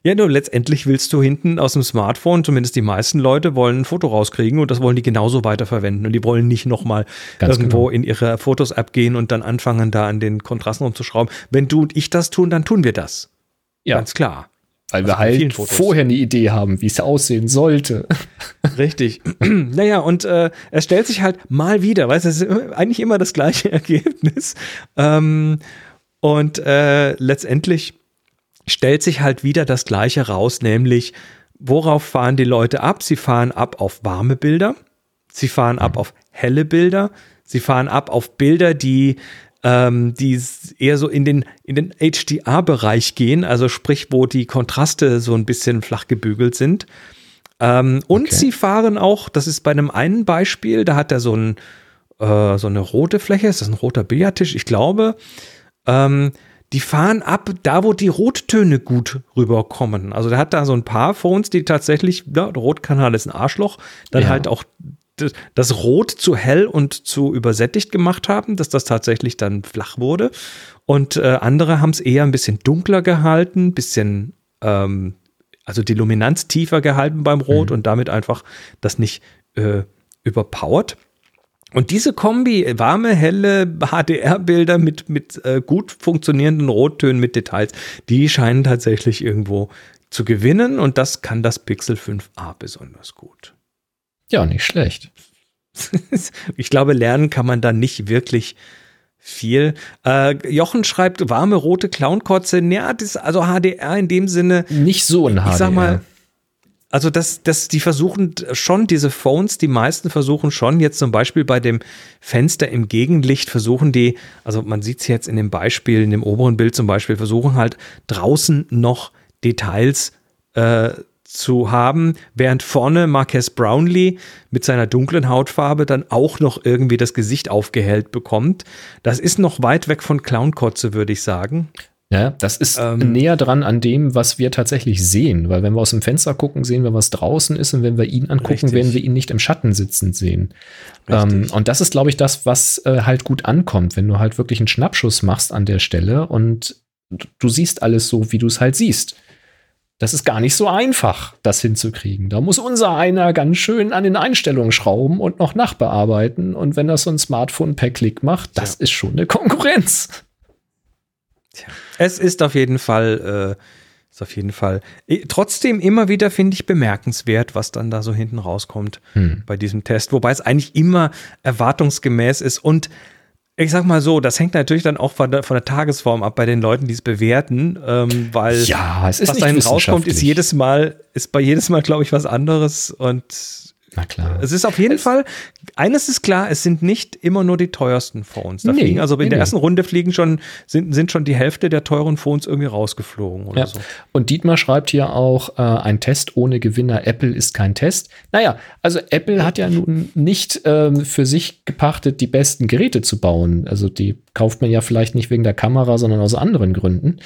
Ja, nur letztendlich willst du hinten aus dem Smartphone, zumindest die meisten Leute wollen ein Foto rauskriegen und das wollen die genauso weiterverwenden. Und die wollen nicht nochmal irgendwo genau. in ihre Fotos-App gehen und dann anfangen, da an den Kontrasten rumzuschrauben. Wenn du und ich das tun, dann tun wir das. Ja. Ganz klar. Weil also wir halt vorher eine Idee haben, wie es aussehen sollte. Richtig. naja, und äh, es stellt sich halt mal wieder, weißt du, es ist eigentlich immer das gleiche Ergebnis. Ähm, und äh, letztendlich stellt sich halt wieder das Gleiche raus, nämlich worauf fahren die Leute ab? Sie fahren ab auf warme Bilder, sie fahren ab auf helle Bilder, sie fahren ab auf Bilder, die ähm, die eher so in den, in den HDR-Bereich gehen, also sprich, wo die Kontraste so ein bisschen flach gebügelt sind. Ähm, und okay. sie fahren auch, das ist bei einem einen Beispiel, da hat er so, ein, äh, so eine rote Fläche, ist das ein roter Billardtisch? Ich glaube, ähm, die fahren ab, da wo die Rottöne gut rüberkommen. Also der hat da so ein paar Phones, die tatsächlich, ja, der Rotkanal ist ein Arschloch, dann ja. halt auch das Rot zu hell und zu übersättigt gemacht haben, dass das tatsächlich dann flach wurde. Und äh, andere haben es eher ein bisschen dunkler gehalten, bisschen, ähm, also die Luminanz tiefer gehalten beim Rot mhm. und damit einfach das nicht äh, überpowert. Und diese Kombi, warme, helle HDR-Bilder mit, mit äh, gut funktionierenden Rottönen mit Details, die scheinen tatsächlich irgendwo zu gewinnen und das kann das Pixel 5a besonders gut. Ja, nicht schlecht. ich glaube, lernen kann man da nicht wirklich viel. Äh, Jochen schreibt warme rote Clownkotze. Ja, das also HDR in dem Sinne. Nicht so ein HDR. Ich sag mal, also das, das, die versuchen schon, diese Phones, die meisten versuchen schon, jetzt zum Beispiel bei dem Fenster im Gegenlicht versuchen die, also man sieht es jetzt in dem Beispiel, in dem oberen Bild zum Beispiel, versuchen halt draußen noch Details äh, zu haben, während vorne Marques Brownlee mit seiner dunklen Hautfarbe dann auch noch irgendwie das Gesicht aufgehellt bekommt. Das ist noch weit weg von Clownkotze, würde ich sagen. Ja, das ist ähm, näher dran an dem, was wir tatsächlich sehen, weil wenn wir aus dem Fenster gucken, sehen wir, was draußen ist und wenn wir ihn angucken, richtig. werden wir ihn nicht im Schatten sitzend sehen. Ähm, und das ist, glaube ich, das, was äh, halt gut ankommt, wenn du halt wirklich einen Schnappschuss machst an der Stelle und du siehst alles so, wie du es halt siehst. Das ist gar nicht so einfach, das hinzukriegen. Da muss unser einer ganz schön an den Einstellungen schrauben und noch nachbearbeiten. Und wenn das so ein Smartphone per Klick macht, das ja. ist schon eine Konkurrenz. Tja. Es ist auf jeden Fall, äh, ist auf jeden Fall trotzdem immer wieder, finde ich, bemerkenswert, was dann da so hinten rauskommt hm. bei diesem Test. Wobei es eigentlich immer erwartungsgemäß ist und ich sag mal so, das hängt natürlich dann auch von der, von der Tagesform ab bei den Leuten, die es bewerten, ähm, weil ja, es ist was dahin rauskommt, ist jedes Mal, ist bei jedes Mal, glaube ich, was anderes und na klar. Es ist auf jeden es Fall, eines ist klar, es sind nicht immer nur die teuersten Phones. Da nee, fliegen, also in nee, der ersten Runde fliegen schon, sind, sind schon die Hälfte der teuren Phones irgendwie rausgeflogen oder ja. so. Und Dietmar schreibt hier auch, äh, ein Test ohne Gewinner Apple ist kein Test. Naja, also Apple hat ja nun nicht äh, für sich gepachtet, die besten Geräte zu bauen. Also die kauft man ja vielleicht nicht wegen der Kamera, sondern aus anderen Gründen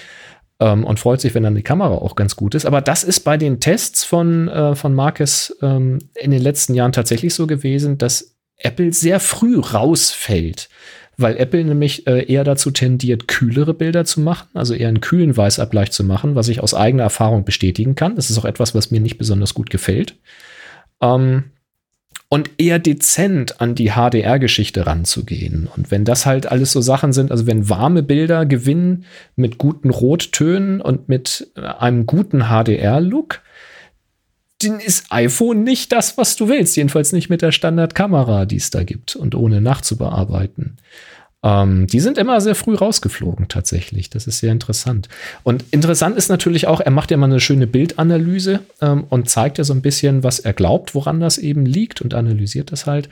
ähm, und freut sich, wenn dann die Kamera auch ganz gut ist. Aber das ist bei den Tests von, äh, von Marcus ähm, in den letzten Jahren tatsächlich so gewesen, dass Apple sehr früh rausfällt. Weil Apple nämlich äh, eher dazu tendiert, kühlere Bilder zu machen, also eher einen kühlen Weißabgleich zu machen, was ich aus eigener Erfahrung bestätigen kann. Das ist auch etwas, was mir nicht besonders gut gefällt. Ähm, und eher dezent an die HDR-Geschichte ranzugehen. Und wenn das halt alles so Sachen sind, also wenn warme Bilder gewinnen mit guten Rottönen und mit äh, einem guten HDR-Look, dann ist iPhone nicht das, was du willst. Jedenfalls nicht mit der Standardkamera, die es da gibt und ohne nachzubearbeiten. Ähm, die sind immer sehr früh rausgeflogen, tatsächlich. Das ist sehr interessant. Und interessant ist natürlich auch, er macht ja mal eine schöne Bildanalyse ähm, und zeigt ja so ein bisschen, was er glaubt, woran das eben liegt und analysiert das halt.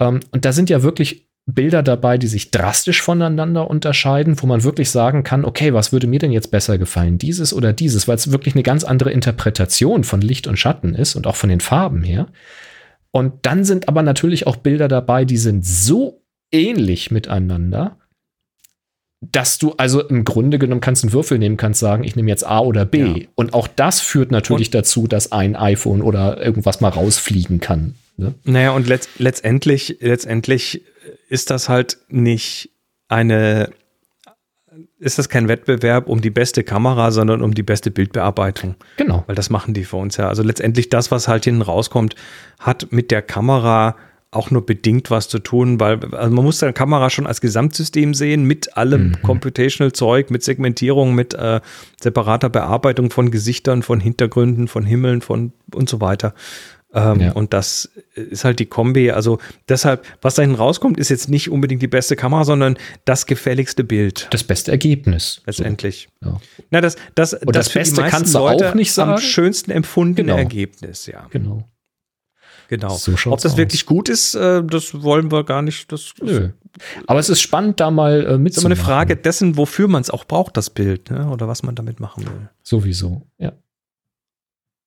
Ähm, und da sind ja wirklich Bilder dabei, die sich drastisch voneinander unterscheiden, wo man wirklich sagen kann, okay, was würde mir denn jetzt besser gefallen, dieses oder dieses, weil es wirklich eine ganz andere Interpretation von Licht und Schatten ist und auch von den Farben her. Und dann sind aber natürlich auch Bilder dabei, die sind so ähnlich miteinander, dass du also im Grunde genommen kannst einen Würfel nehmen, kannst sagen, ich nehme jetzt A oder B. Ja. Und auch das führt natürlich und, dazu, dass ein iPhone oder irgendwas mal rausfliegen kann. Ne? Naja, und letzt, letztendlich, letztendlich ist das halt nicht eine ist das kein Wettbewerb um die beste Kamera, sondern um die beste Bildbearbeitung. Genau. Weil das machen die für uns ja. Also letztendlich das, was halt hinten rauskommt, hat mit der Kamera auch nur bedingt was zu tun, weil also man muss die Kamera schon als Gesamtsystem sehen, mit allem mhm. Computational-Zeug, mit Segmentierung, mit äh, separater Bearbeitung von Gesichtern, von Hintergründen, von Himmeln, von und so weiter. Ähm, ja. Und das ist halt die Kombi. Also deshalb, was da hinten rauskommt, ist jetzt nicht unbedingt die beste Kamera, sondern das gefälligste Bild. Das beste Ergebnis. Letztendlich. So. Ja. Na, das, das, das, das Beste kannst du auch nicht sagen. Am schönsten empfundene genau. Ergebnis, ja. Genau. Genau. So Ob das aus. wirklich gut ist, äh, das wollen wir gar nicht. Das, Nö. Aber es ist spannend, da mal äh, mitzumachen. Das ist immer eine Frage dessen, wofür man es auch braucht, das Bild, ne? oder was man damit machen will. Sowieso, ja.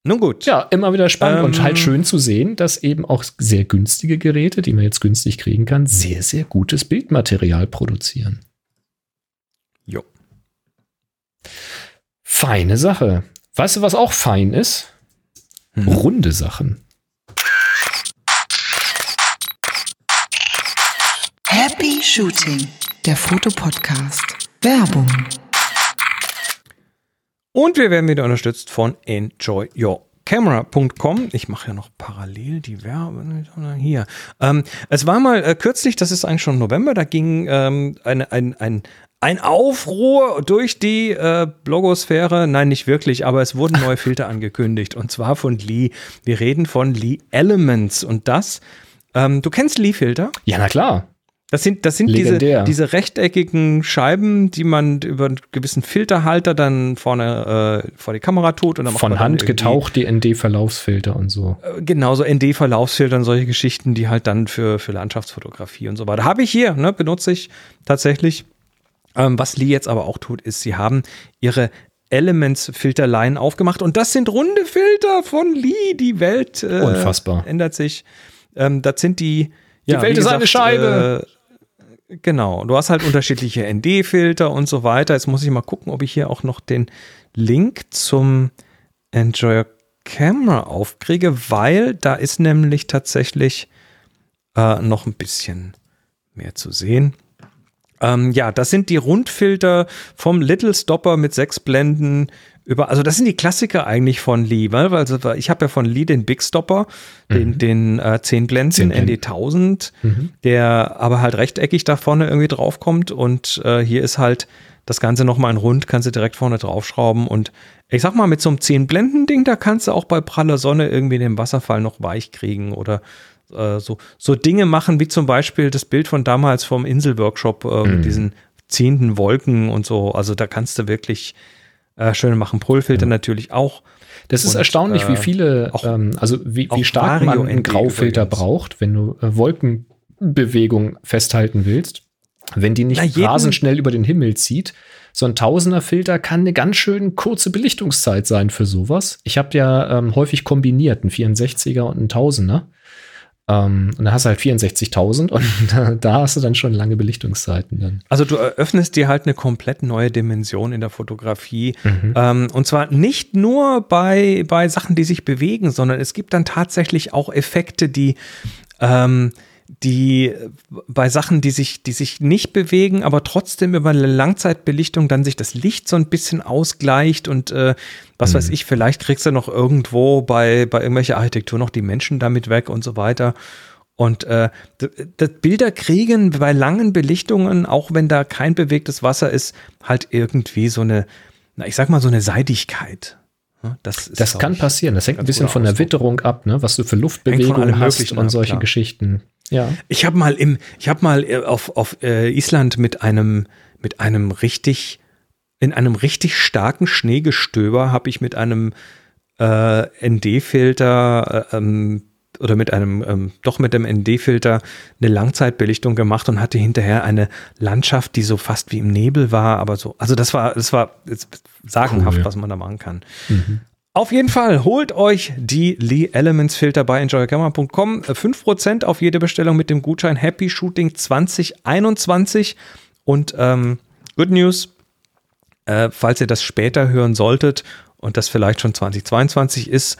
Nun gut. Ja, immer wieder spannend ähm, und halt schön zu sehen, dass eben auch sehr günstige Geräte, die man jetzt günstig kriegen kann, sehr, sehr gutes Bildmaterial produzieren. Jo. Feine Sache. Weißt du, was auch fein ist? Hm. Runde Sachen. Happy Shooting, der Fotopodcast. Werbung. Und wir werden wieder unterstützt von enjoyyourcamera.com. Ich mache ja noch parallel die Werbung hier. Ähm, es war mal äh, kürzlich, das ist eigentlich schon November, da ging ähm, eine, ein, ein, ein Aufruhr durch die äh, Blogosphäre. Nein, nicht wirklich, aber es wurden neue Filter angekündigt. Und zwar von Lee. Wir reden von Lee Elements. Und das, ähm, du kennst Lee-Filter? Ja, na klar. Das sind, das sind diese, diese rechteckigen Scheiben, die man über einen gewissen Filterhalter dann vorne äh, vor die Kamera tut. Und dann Von Hand getaucht, die ND-Verlaufsfilter und so. Äh, genauso ND-Verlaufsfilter und solche Geschichten, die halt dann für, für Landschaftsfotografie und so weiter. Habe ich hier, ne, benutze ich tatsächlich. Ähm, was Lee jetzt aber auch tut, ist, sie haben ihre Elements-Filterlein aufgemacht und das sind runde Filter von Lee. Die Welt äh, Unfassbar. ändert sich. Ähm, das sind die. Die ja, Welt ist gesagt, eine Scheibe. Äh, Genau, du hast halt unterschiedliche ND-Filter und so weiter. Jetzt muss ich mal gucken, ob ich hier auch noch den Link zum Enjoy Camera aufkriege, weil da ist nämlich tatsächlich äh, noch ein bisschen mehr zu sehen. Ähm, ja, das sind die Rundfilter vom Little Stopper mit sechs Blenden über, also das sind die Klassiker eigentlich von Lee, weil, also ich habe ja von Lee den Big Stopper, den, mhm. den äh, 10 Blenden, ND 1000, mhm. der aber halt rechteckig da vorne irgendwie draufkommt und äh, hier ist halt das Ganze nochmal in rund, kannst du direkt vorne draufschrauben und ich sag mal, mit so einem 10 Blenden Ding, da kannst du auch bei praller Sonne irgendwie den Wasserfall noch weich kriegen oder äh, so, so Dinge machen, wie zum Beispiel das Bild von damals vom Inselworkshop äh, mhm. mit diesen ziehenden Wolken und so. Also da kannst du wirklich äh, schöne machen. Polfilter ja. natürlich auch. Das ist und, erstaunlich, wie äh, viele, auch, ähm, also wie, wie stark Mario man einen Graufilter übrigens. braucht, wenn du äh, Wolkenbewegung festhalten willst. Wenn die nicht Na, rasend schnell über den Himmel zieht. So ein Tausender-Filter kann eine ganz schön kurze Belichtungszeit sein für sowas. Ich habe ja ähm, häufig kombiniert, einen 64er und einen Tausender. Ähm, und da hast du halt 64.000 und da, da, hast du dann schon lange Belichtungszeiten. Dann. Also du eröffnest dir halt eine komplett neue Dimension in der Fotografie. Mhm. Ähm, und zwar nicht nur bei, bei Sachen, die sich bewegen, sondern es gibt dann tatsächlich auch Effekte, die ähm, die bei Sachen, die sich, die sich nicht bewegen, aber trotzdem über eine Langzeitbelichtung dann sich das Licht so ein bisschen ausgleicht und äh, was mhm. weiß ich, vielleicht kriegst du noch irgendwo bei, bei irgendwelcher Architektur noch die Menschen damit weg und so weiter. Und äh, das Bilder kriegen bei langen Belichtungen, auch wenn da kein bewegtes Wasser ist, halt irgendwie so eine, na, ich sag mal, so eine Seidigkeit. Das, ist, das kann passieren. Das hängt ein bisschen von der Witterung ab, ne? was du für Luftbewegungen hast und solche ab, Geschichten. Ja. Ich habe mal im, ich habe mal äh, auf, auf äh, Island mit einem, mit einem richtig, in einem richtig starken Schneegestöber habe ich mit einem äh, ND-Filter äh, ähm, oder mit einem, ähm, doch mit dem ND-Filter eine Langzeitbelichtung gemacht und hatte hinterher eine Landschaft, die so fast wie im Nebel war, aber so, also das war, das war sagenhaft, cool. was man da machen kann. Mhm. Auf jeden Fall holt euch die Lee Elements Filter bei enjoycamera.com. 5% auf jede Bestellung mit dem Gutschein Happy Shooting 2021. Und ähm, Good News, äh, falls ihr das später hören solltet und das vielleicht schon 2022 ist,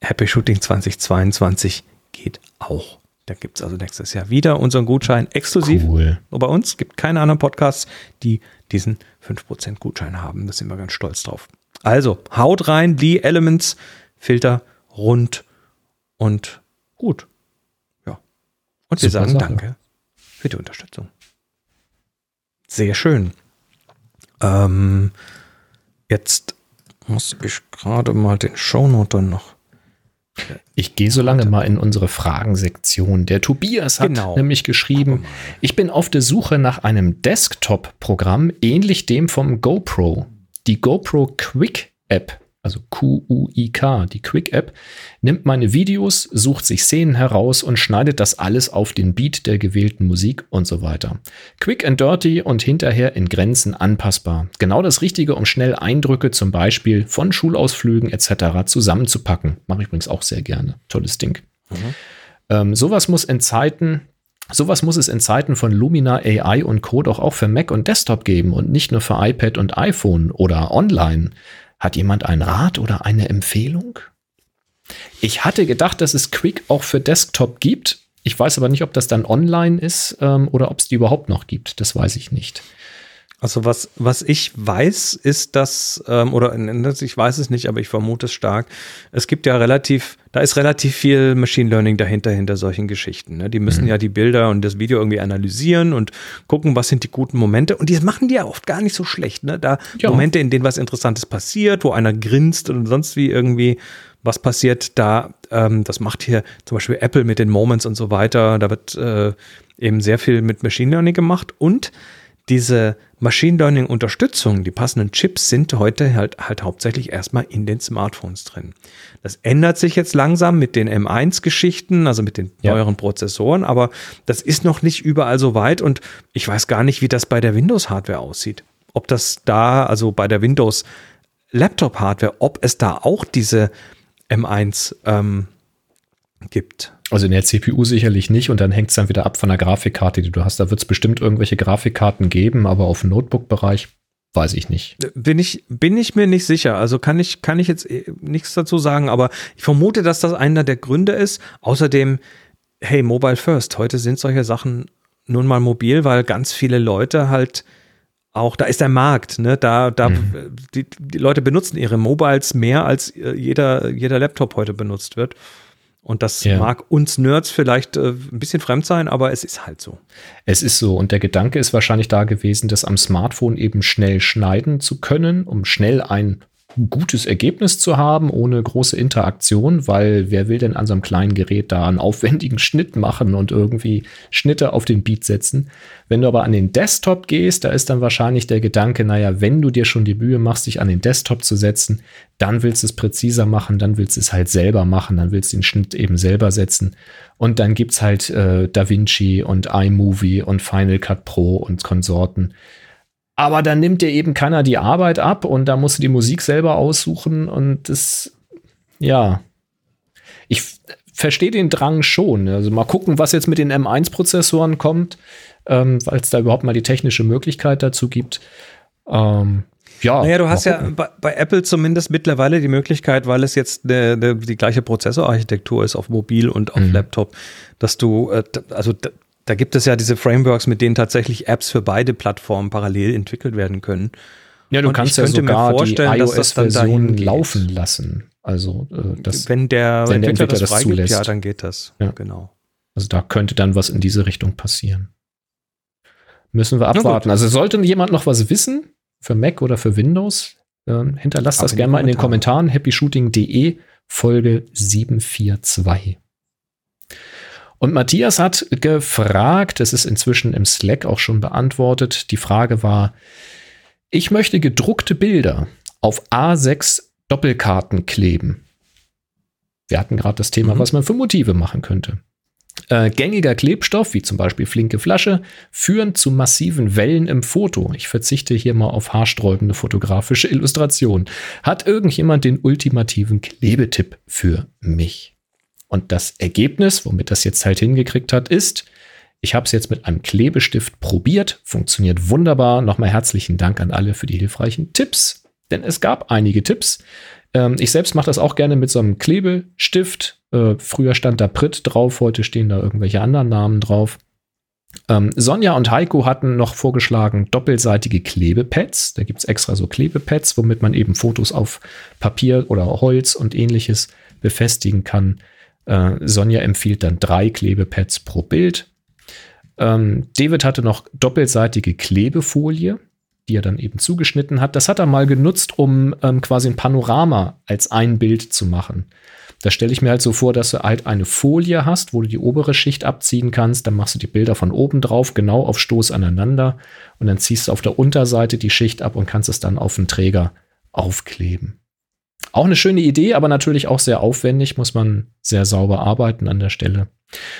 Happy Shooting 2022 geht auch Da gibt es also nächstes Jahr wieder unseren Gutschein exklusiv. Cool. Nur bei uns gibt keine anderen Podcasts, die diesen 5% Gutschein haben. Da sind wir ganz stolz drauf. Also, haut rein, die Elements, Filter rund und gut. Ja. Und wir Super sagen Sache. danke für die Unterstützung. Sehr schön. Ähm, jetzt muss ich gerade mal den Shownote noch. Ich gehe so lange mal in unsere Fragensektion. Der Tobias hat Genau. nämlich geschrieben, ich bin auf der Suche nach einem Desktop-Programm ähnlich dem vom GoPro. Die GoPro Quick App, also Q-U-I-K, die Quick App, nimmt meine Videos, sucht sich Szenen heraus und schneidet das alles auf den Beat der gewählten Musik und so weiter. Quick and dirty und hinterher in Grenzen anpassbar. Genau das Richtige, um schnell Eindrücke zum Beispiel von Schulausflügen etc. zusammenzupacken. Mache ich übrigens auch sehr gerne. Tolles Ding. Ähm, sowas muss in Zeiten, sowas muss es in Zeiten von Lumina AI und Co. doch auch für Mac und Desktop geben und nicht nur für iPad und iPhone oder online. Hat jemand einen Rat oder eine Empfehlung? Ich hatte gedacht, dass es Quick auch für Desktop gibt. Ich weiß aber nicht, ob das dann online ist ähm, oder ob es die überhaupt noch gibt. Das weiß ich nicht. Also was, was ich weiß, ist, dass, ähm, oder ich weiß es nicht, aber ich vermute es stark, es gibt ja relativ, da ist relativ viel Machine Learning dahinter, hinter solchen Geschichten. Ne? Die müssen ja die Bilder und das Video irgendwie analysieren und gucken, was sind die guten Momente. Und die machen die ja oft gar nicht so schlecht. Ne? Da Ja. Momente, in denen was Interessantes passiert, wo einer grinst und sonst wie irgendwie was passiert, da, ähm, das macht hier zum Beispiel Apple mit den Moments und so weiter. Da wird äh, eben sehr viel mit Machine Learning gemacht und diese Machine Learning Unterstützung, die passenden Chips sind heute halt, halt hauptsächlich erstmal in den Smartphones drin. Das ändert sich jetzt langsam mit den M1-Geschichten, also mit den Ja. neueren Prozessoren, aber das ist noch nicht überall so weit und ich weiß gar nicht, wie das bei der Windows-Hardware aussieht. Ob das da, also bei der Windows Laptop-Hardware, ob es da auch diese M1 ähm, gibt. Also in der CPU sicherlich nicht und dann hängt es dann wieder ab von der Grafikkarte, die du hast. Da wird es bestimmt irgendwelche Grafikkarten geben, aber auf dem Notebook-Bereich weiß ich nicht. Bin ich, bin ich mir nicht sicher. Also kann ich, kann ich jetzt eh nichts dazu sagen, aber ich vermute, dass das einer der Gründe ist. Außerdem, hey, Mobile First. Heute sind solche Sachen nun mal mobil, weil ganz viele Leute halt auch, da ist der Markt, ne? Da, da, die, die Leute benutzen ihre Mobiles mehr, als äh, jeder, jeder Laptop heute benutzt wird. Und das Ja. mag uns Nerds vielleicht äh, ein bisschen fremd sein, aber es ist halt so. Es ist so und der Gedanke ist wahrscheinlich da gewesen, das am Smartphone eben schnell schneiden zu können, um schnell ein gutes Ergebnis zu haben, ohne große Interaktion, weil wer will denn an so einem kleinen Gerät da einen aufwendigen Schnitt machen und irgendwie Schnitte auf den Beat setzen? Wenn du aber an den Desktop gehst, da ist dann wahrscheinlich der Gedanke, naja, wenn du dir schon die Mühe machst, dich an den Desktop zu setzen, dann willst du es präziser machen, dann willst du es halt selber machen, dann willst du den Schnitt eben selber setzen. Und dann gibt's halt äh, DaVinci und iMovie und Final Cut Pro und Konsorten. Aber dann nimmt dir eben keiner die Arbeit ab und da musst du die Musik selber aussuchen und das, ja. Ich verstehe den Drang schon. Also mal gucken, was jetzt mit den M1-Prozessoren kommt, ähm, weil es da überhaupt mal die technische Möglichkeit dazu gibt. Ähm, ja, Naja, du hast ja bei, bei Apple zumindest mittlerweile die Möglichkeit, weil es jetzt ne, ne, die gleiche Prozessorarchitektur ist auf Mobil und auf Mhm. Laptop, dass du, äh, also da gibt es ja diese Frameworks, mit denen tatsächlich Apps für beide Plattformen parallel entwickelt werden können. Ja, du Und kannst ja sogar die vorstellen, dass das dann dahin iOS-Version geht. laufen lassen. Also, äh, das, wenn der, wenn der Entwickler, das das zulässt. ja, dann geht das. Ja. Genau. also da könnte dann was in diese Richtung passieren. Müssen wir abwarten. Also sollte jemand noch was wissen für Mac oder für Windows, ähm, hinterlasst das gerne mal in den Kommentare. Kommentaren. happyshooting.de Folge 742. Und Matthias hat gefragt, das ist inzwischen im Slack auch schon beantwortet. Die Frage war, ich möchte gedruckte Bilder auf A6 Doppelkarten kleben. Wir hatten gerade das Thema, Mhm. was man für Motive machen könnte. Äh, gängiger Klebstoff, wie zum Beispiel flinke Flasche, führen zu massiven Wellen im Foto. Ich verzichte hier mal auf haarsträubende fotografische Illustration. Hat irgendjemand den ultimativen Klebetipp für mich? Und das Ergebnis, womit das jetzt halt hingekriegt hat, ist, ich habe es jetzt mit einem Klebestift probiert, funktioniert wunderbar. Nochmal herzlichen Dank an alle für die hilfreichen Tipps, denn es gab einige Tipps. Ähm, ich selbst mache das auch gerne mit so einem Klebestift. Äh, früher stand da Pritt drauf, heute stehen da irgendwelche anderen Namen drauf. Ähm, Sonja und Heiko hatten noch vorgeschlagen doppelseitige Klebepads. Da gibt es extra so Klebepads, womit man eben Fotos auf Papier oder Holz und ähnliches befestigen kann. Äh, Sonja empfiehlt dann drei Klebepads pro Bild. Ähm, David hatte noch doppelseitige Klebefolie, die er dann eben zugeschnitten hat. Das hat er mal genutzt, um ähm, quasi ein Panorama als ein Bild zu machen. Da stelle ich mir halt so vor, dass du halt eine Folie hast, wo du die obere Schicht abziehen kannst. Dann machst du die Bilder von oben drauf, genau auf Stoß aneinander. Und dann ziehst du auf der Unterseite die Schicht ab und kannst es dann auf den Träger aufkleben. Auch eine schöne Idee, aber natürlich auch sehr aufwendig, muss man sehr sauber arbeiten an der Stelle.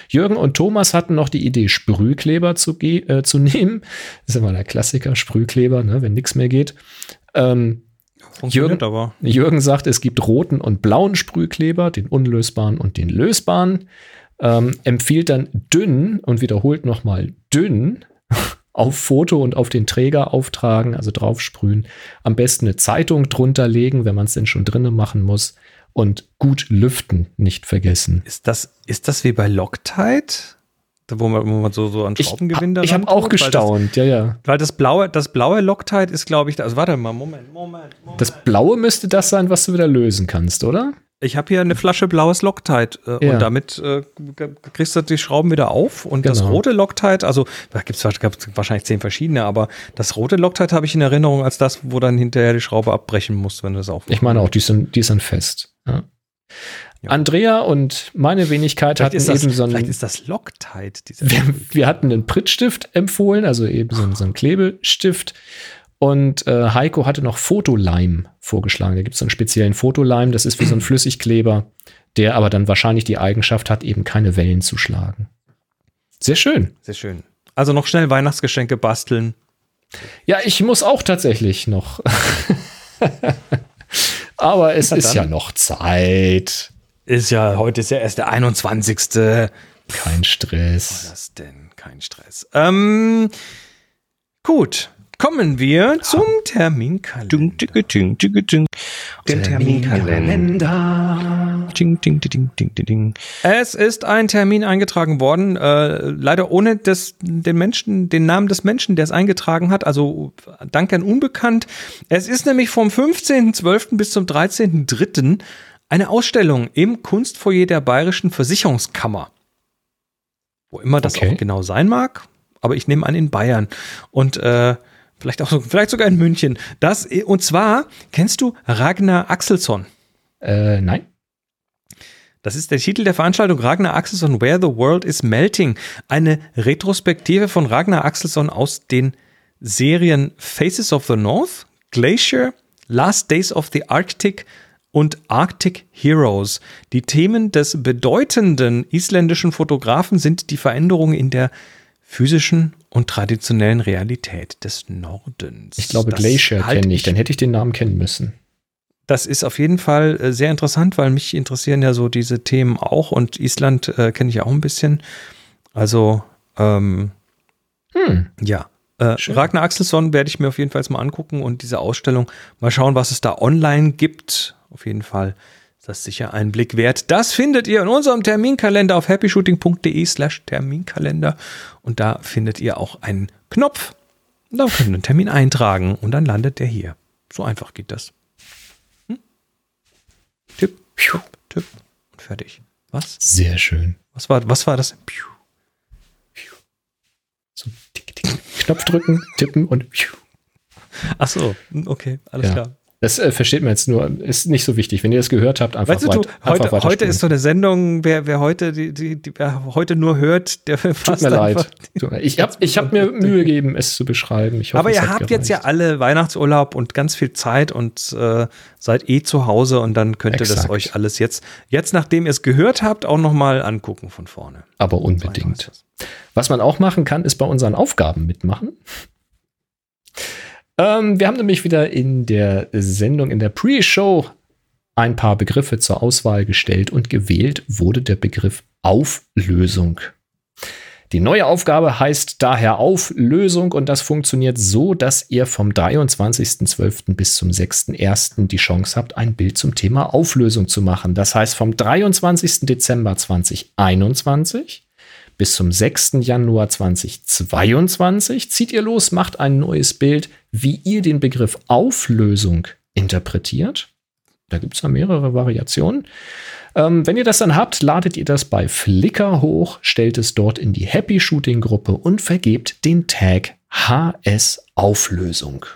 Jürgen und Thomas hatten noch die Idee, Sprühkleber zu, äh, zu nehmen. Das ist immer der Klassiker, Sprühkleber, ne, wenn nichts mehr geht. Ähm, Jürgen, aber. Jürgen sagt, es gibt roten und blauen Sprühkleber, den unlösbaren und den lösbaren. Ähm, empfiehlt dann dünn und wiederholt nochmal dünn auf Foto und auf den Träger auftragen, also draufsprühen. Am besten eine Zeitung drunter legen, wenn man es denn schon drinnen machen muss. Und gut lüften nicht vergessen. Ist das, ist das wie bei Loctite? wo man, wo man so, so an Schraubengewinde Ich, ich habe auch gestaunt, das, ja, ja. Weil das blaue, das blaue Loctite ist, glaube ich, also warte mal, Moment, Moment, Moment. Das blaue müsste das sein, was du wieder lösen kannst, oder? Ich habe hier eine Flasche blaues Loctite äh, ja. und damit äh, kriegst du die Schrauben wieder auf. Und genau. das rote Loctite, also da gibt es wahrscheinlich zehn verschiedene, aber das rote Loctite habe ich in Erinnerung als das, wo dann hinterher die Schraube abbrechen muss, wenn du das auf. Ich meine auch, die sind, die sind fest. Ja. Ja. Andrea und meine Wenigkeit vielleicht hatten das, eben so ein. Vielleicht ist das Loctite. Wir, wir, hatten einen Prittstift empfohlen, also eben so, so einen Klebestift. Und äh, Heiko hatte noch Fotolime vorgeschlagen. Da gibt es so einen speziellen Fotolime, das ist wie so ein Flüssigkleber, der aber dann wahrscheinlich die Eigenschaft hat, eben keine Wellen zu schlagen. Sehr schön. Sehr schön. Also noch schnell Weihnachtsgeschenke basteln. Ja, ich muss auch tatsächlich noch. aber es ist ja noch Zeit. Ist ja, heute ist ja erst der 21. Kein Stress. Was war das denn? Kein Stress. Ähm, gut. Kommen wir zum Terminkalender. Der Terminkalender. Es ist ein Termin eingetragen worden, äh, leider ohne das, den Menschen, den Namen des Menschen, der es eingetragen hat, also dank an unbekannt. Es ist nämlich vom 15.12. bis zum 13.03. Eine Ausstellung im Kunstfoyer der Bayerischen Versicherungskammer. Wo immer das okay. auch genau sein mag, aber ich nehme an in Bayern. Und äh, vielleicht auch so, vielleicht sogar in München. Das, und zwar, kennst du Ragnar Axelsson? Äh, nein. Das ist der Titel der Veranstaltung Ragnar Axelsson Where the World is Melting. Eine Retrospektive von Ragnar Axelsson aus den Serien Faces of the North, Glacier, Last Days of the Arctic und Arctic Heroes. Die Themen des bedeutenden isländischen Fotografen sind die Veränderungen in der physischen und traditionellen Realität des Nordens. Ich glaube, das Glacier halt kenne ich, dann hätte ich den Namen kennen müssen. Das ist auf jeden Fall äh, sehr interessant, weil mich interessieren ja so diese Themen auch und Island äh, kenne ich auch ein bisschen. Also, ähm, hm. ja. Äh, Ragnar Axelsson werde ich mir auf jeden Fall mal angucken und diese Ausstellung mal schauen, was es da online gibt auf jeden Fall ist das sicher ein Blick wert. Das findet ihr in unserem Terminkalender auf happyshooting.de slash Terminkalender und da findet ihr auch einen Knopf. Und da könnt ihr einen Termin eintragen und dann landet der hier. So einfach geht das. Hm? Tipp, tipp, tipp und fertig. Was? Sehr schön. Was war, was war das? So, tick, tick. Knopf drücken, tippen und. Ach so, okay, alles ja. klar. Das äh, versteht man jetzt nur, ist nicht so wichtig. Wenn ihr das gehört habt, einfach, weißt du, weit, heute, einfach Heute ist so eine Sendung, wer, wer heute, die, die, die, wer heute nur hört, der fast Tut mir leid. Ich habe ich hab mir Mühe gegeben, es zu beschreiben. Hoffe, Aber ihr habt gereicht. jetzt ja alle Weihnachtsurlaub und ganz viel Zeit und äh, seid eh zu Hause und dann könnt ihr das euch alles jetzt, jetzt nachdem ihr es gehört habt, auch nochmal angucken von vorne. Aber unbedingt. Was man auch machen kann, ist bei unseren Aufgaben mitmachen. Ähm, wir haben nämlich wieder in der Sendung, in der Pre-Show, ein paar Begriffe zur Auswahl gestellt und gewählt wurde der Begriff Auflösung. Die neue Aufgabe heißt daher Auflösung und das funktioniert so, dass ihr vom 23.12. bis zum 6.1. die Chance habt, ein Bild zum Thema Auflösung zu machen. Das heißt, vom 23. Dezember 2021 bis zum 6. Januar 2022 zieht ihr los, macht ein neues Bild, wie ihr den Begriff Auflösung interpretiert. Da gibt es ja mehrere Variationen. Ähm, wenn ihr das dann habt, ladet ihr das bei Flickr hoch, stellt es dort in die Happy Shooting Gruppe und vergebt den Tag HS Auflösung.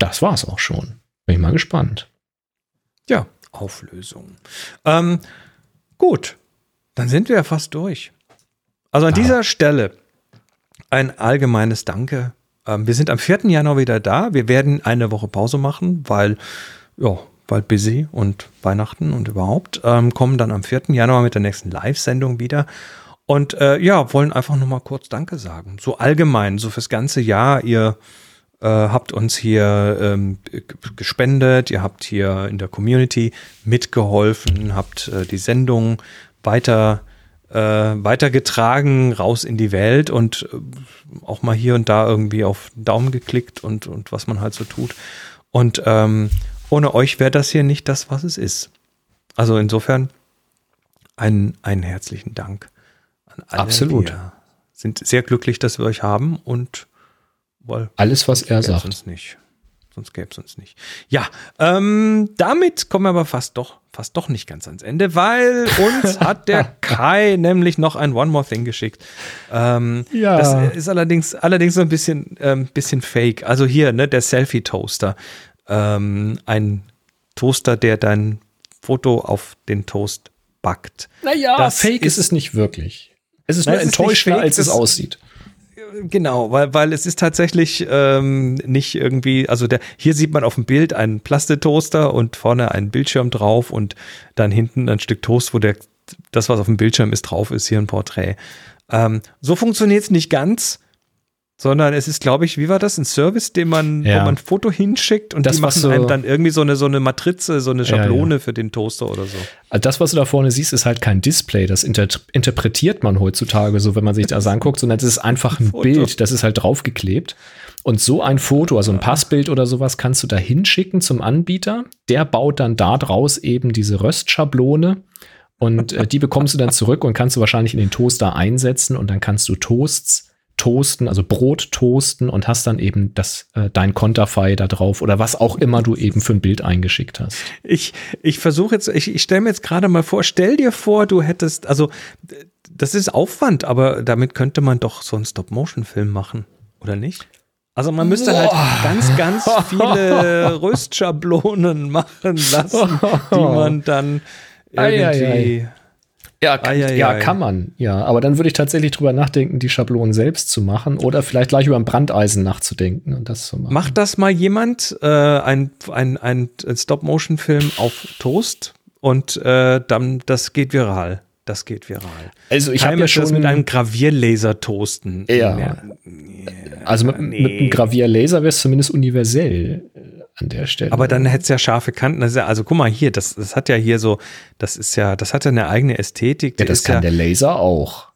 Das war's auch schon. Bin ich mal gespannt. Ja, Auflösung. Ähm, gut, dann sind wir ja fast durch. Also an ah. dieser Stelle ein allgemeines Danke. Ähm, wir sind am 4. Januar wieder da. Wir werden eine Woche Pause machen, weil ja, bald busy und Weihnachten und überhaupt. Ähm, kommen dann am 4. Januar mit der nächsten Live-Sendung wieder. Und äh, ja, wollen einfach nur mal kurz Danke sagen. So allgemein, so fürs ganze Jahr. Ihr äh, habt uns hier ähm, gespendet, ihr habt hier in der Community mitgeholfen, habt äh, die Sendung weiter äh, weitergetragen raus in die Welt und äh, auch mal hier und da irgendwie auf Daumen geklickt und, und was man halt so tut. Und ähm, ohne euch wäre das hier nicht das, was es ist. Also insofern einen, einen herzlichen Dank an alle. Absolut. Wir sind sehr glücklich, dass wir euch haben und weil alles, was er sagt. Uns nicht. Sonst gäbe es uns nicht. Ja, ähm, damit kommen wir aber fast doch, fast doch nicht ganz ans Ende, weil uns hat der Kai nämlich noch ein One More Thing geschickt. Ähm, ja. Das ist allerdings, allerdings so ein bisschen, ähm, bisschen fake. Also hier, ne, der Selfie-Toaster ähm, ein Toaster, der dein Foto auf den Toast backt. Naja, das fake ist es nicht wirklich. Es ist nur enttäuschender, als es aussieht. Genau, weil, weil es ist tatsächlich ähm, nicht irgendwie, also der, hier sieht man auf dem Bild einen Plastiktoaster und vorne einen Bildschirm drauf und dann hinten ein Stück Toast, wo der, das, was auf dem Bildschirm ist, drauf ist, hier ein Porträt. Ähm, so funktioniert es nicht ganz sondern es ist, glaube ich, wie war das? Ein Service, den man, ja. wo man ein Foto hinschickt und das, die machen so, einem dann irgendwie so eine, so eine Matrize, so eine Schablone ja, ja. für den Toaster oder so. Also das, was du da vorne siehst, ist halt kein Display. Das inter interpretiert man heutzutage so, wenn man sich das anguckt, sondern es ist einfach ein, ein Bild, das ist halt draufgeklebt. Und so ein Foto, also ein Passbild oder sowas, kannst du da hinschicken zum Anbieter. Der baut dann da draus eben diese Röstschablone. Und äh, die bekommst du dann zurück und kannst du wahrscheinlich in den Toaster einsetzen und dann kannst du Toasts toasten, also Brot toasten und hast dann eben das äh, dein Konterfei da drauf oder was auch immer du eben für ein Bild eingeschickt hast. Ich ich versuche jetzt ich, ich stelle mir jetzt gerade mal vor, stell dir vor, du hättest also das ist Aufwand, aber damit könnte man doch so einen Stop Motion Film machen, oder nicht? Also man müsste halt Boah. ganz, ganz viele Röstschablonen machen lassen, die man dann irgendwie ei, ei, ei. Ja, ah, ja, ja, ja, kann man, ja. Aber dann würde ich tatsächlich drüber nachdenken, die Schablonen selbst zu machen oder vielleicht gleich über ein Brandeisen nachzudenken und das zu machen. Macht das mal jemand, äh, ein, ein, ein Stop-Motion-Film auf Toast und äh, dann, das geht viral. Das geht viral. Also ich habe ja schon mit einem Gravierlaser toasten. Ja. ja. Also mit, nee. mit einem Gravierlaser wäre es zumindest universell an der Stelle. Aber dann hätte es ja scharfe Kanten. Ja, also guck mal hier, das, das hat ja hier so, das ist ja, das hat ja eine eigene Ästhetik. Ja, das kann ja, der Laser auch.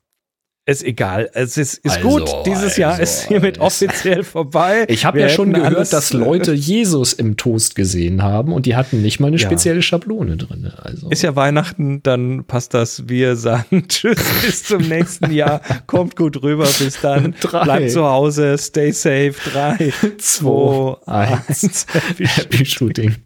Ist egal. Es ist, ist also, gut. Dieses also, Jahr ist hiermit offiziell vorbei. Ich habe ja schon gehört, dass Leute Jesus im Toast gesehen haben und die hatten nicht mal eine ja. spezielle Schablone drin. Also. Ist ja Weihnachten, dann passt das. Wir sagen Tschüss bis zum nächsten Jahr. Kommt gut rüber. Bis dann. Drei. Bleibt zu Hause. Stay safe. Drei, zwei, eins. Happy Shooting.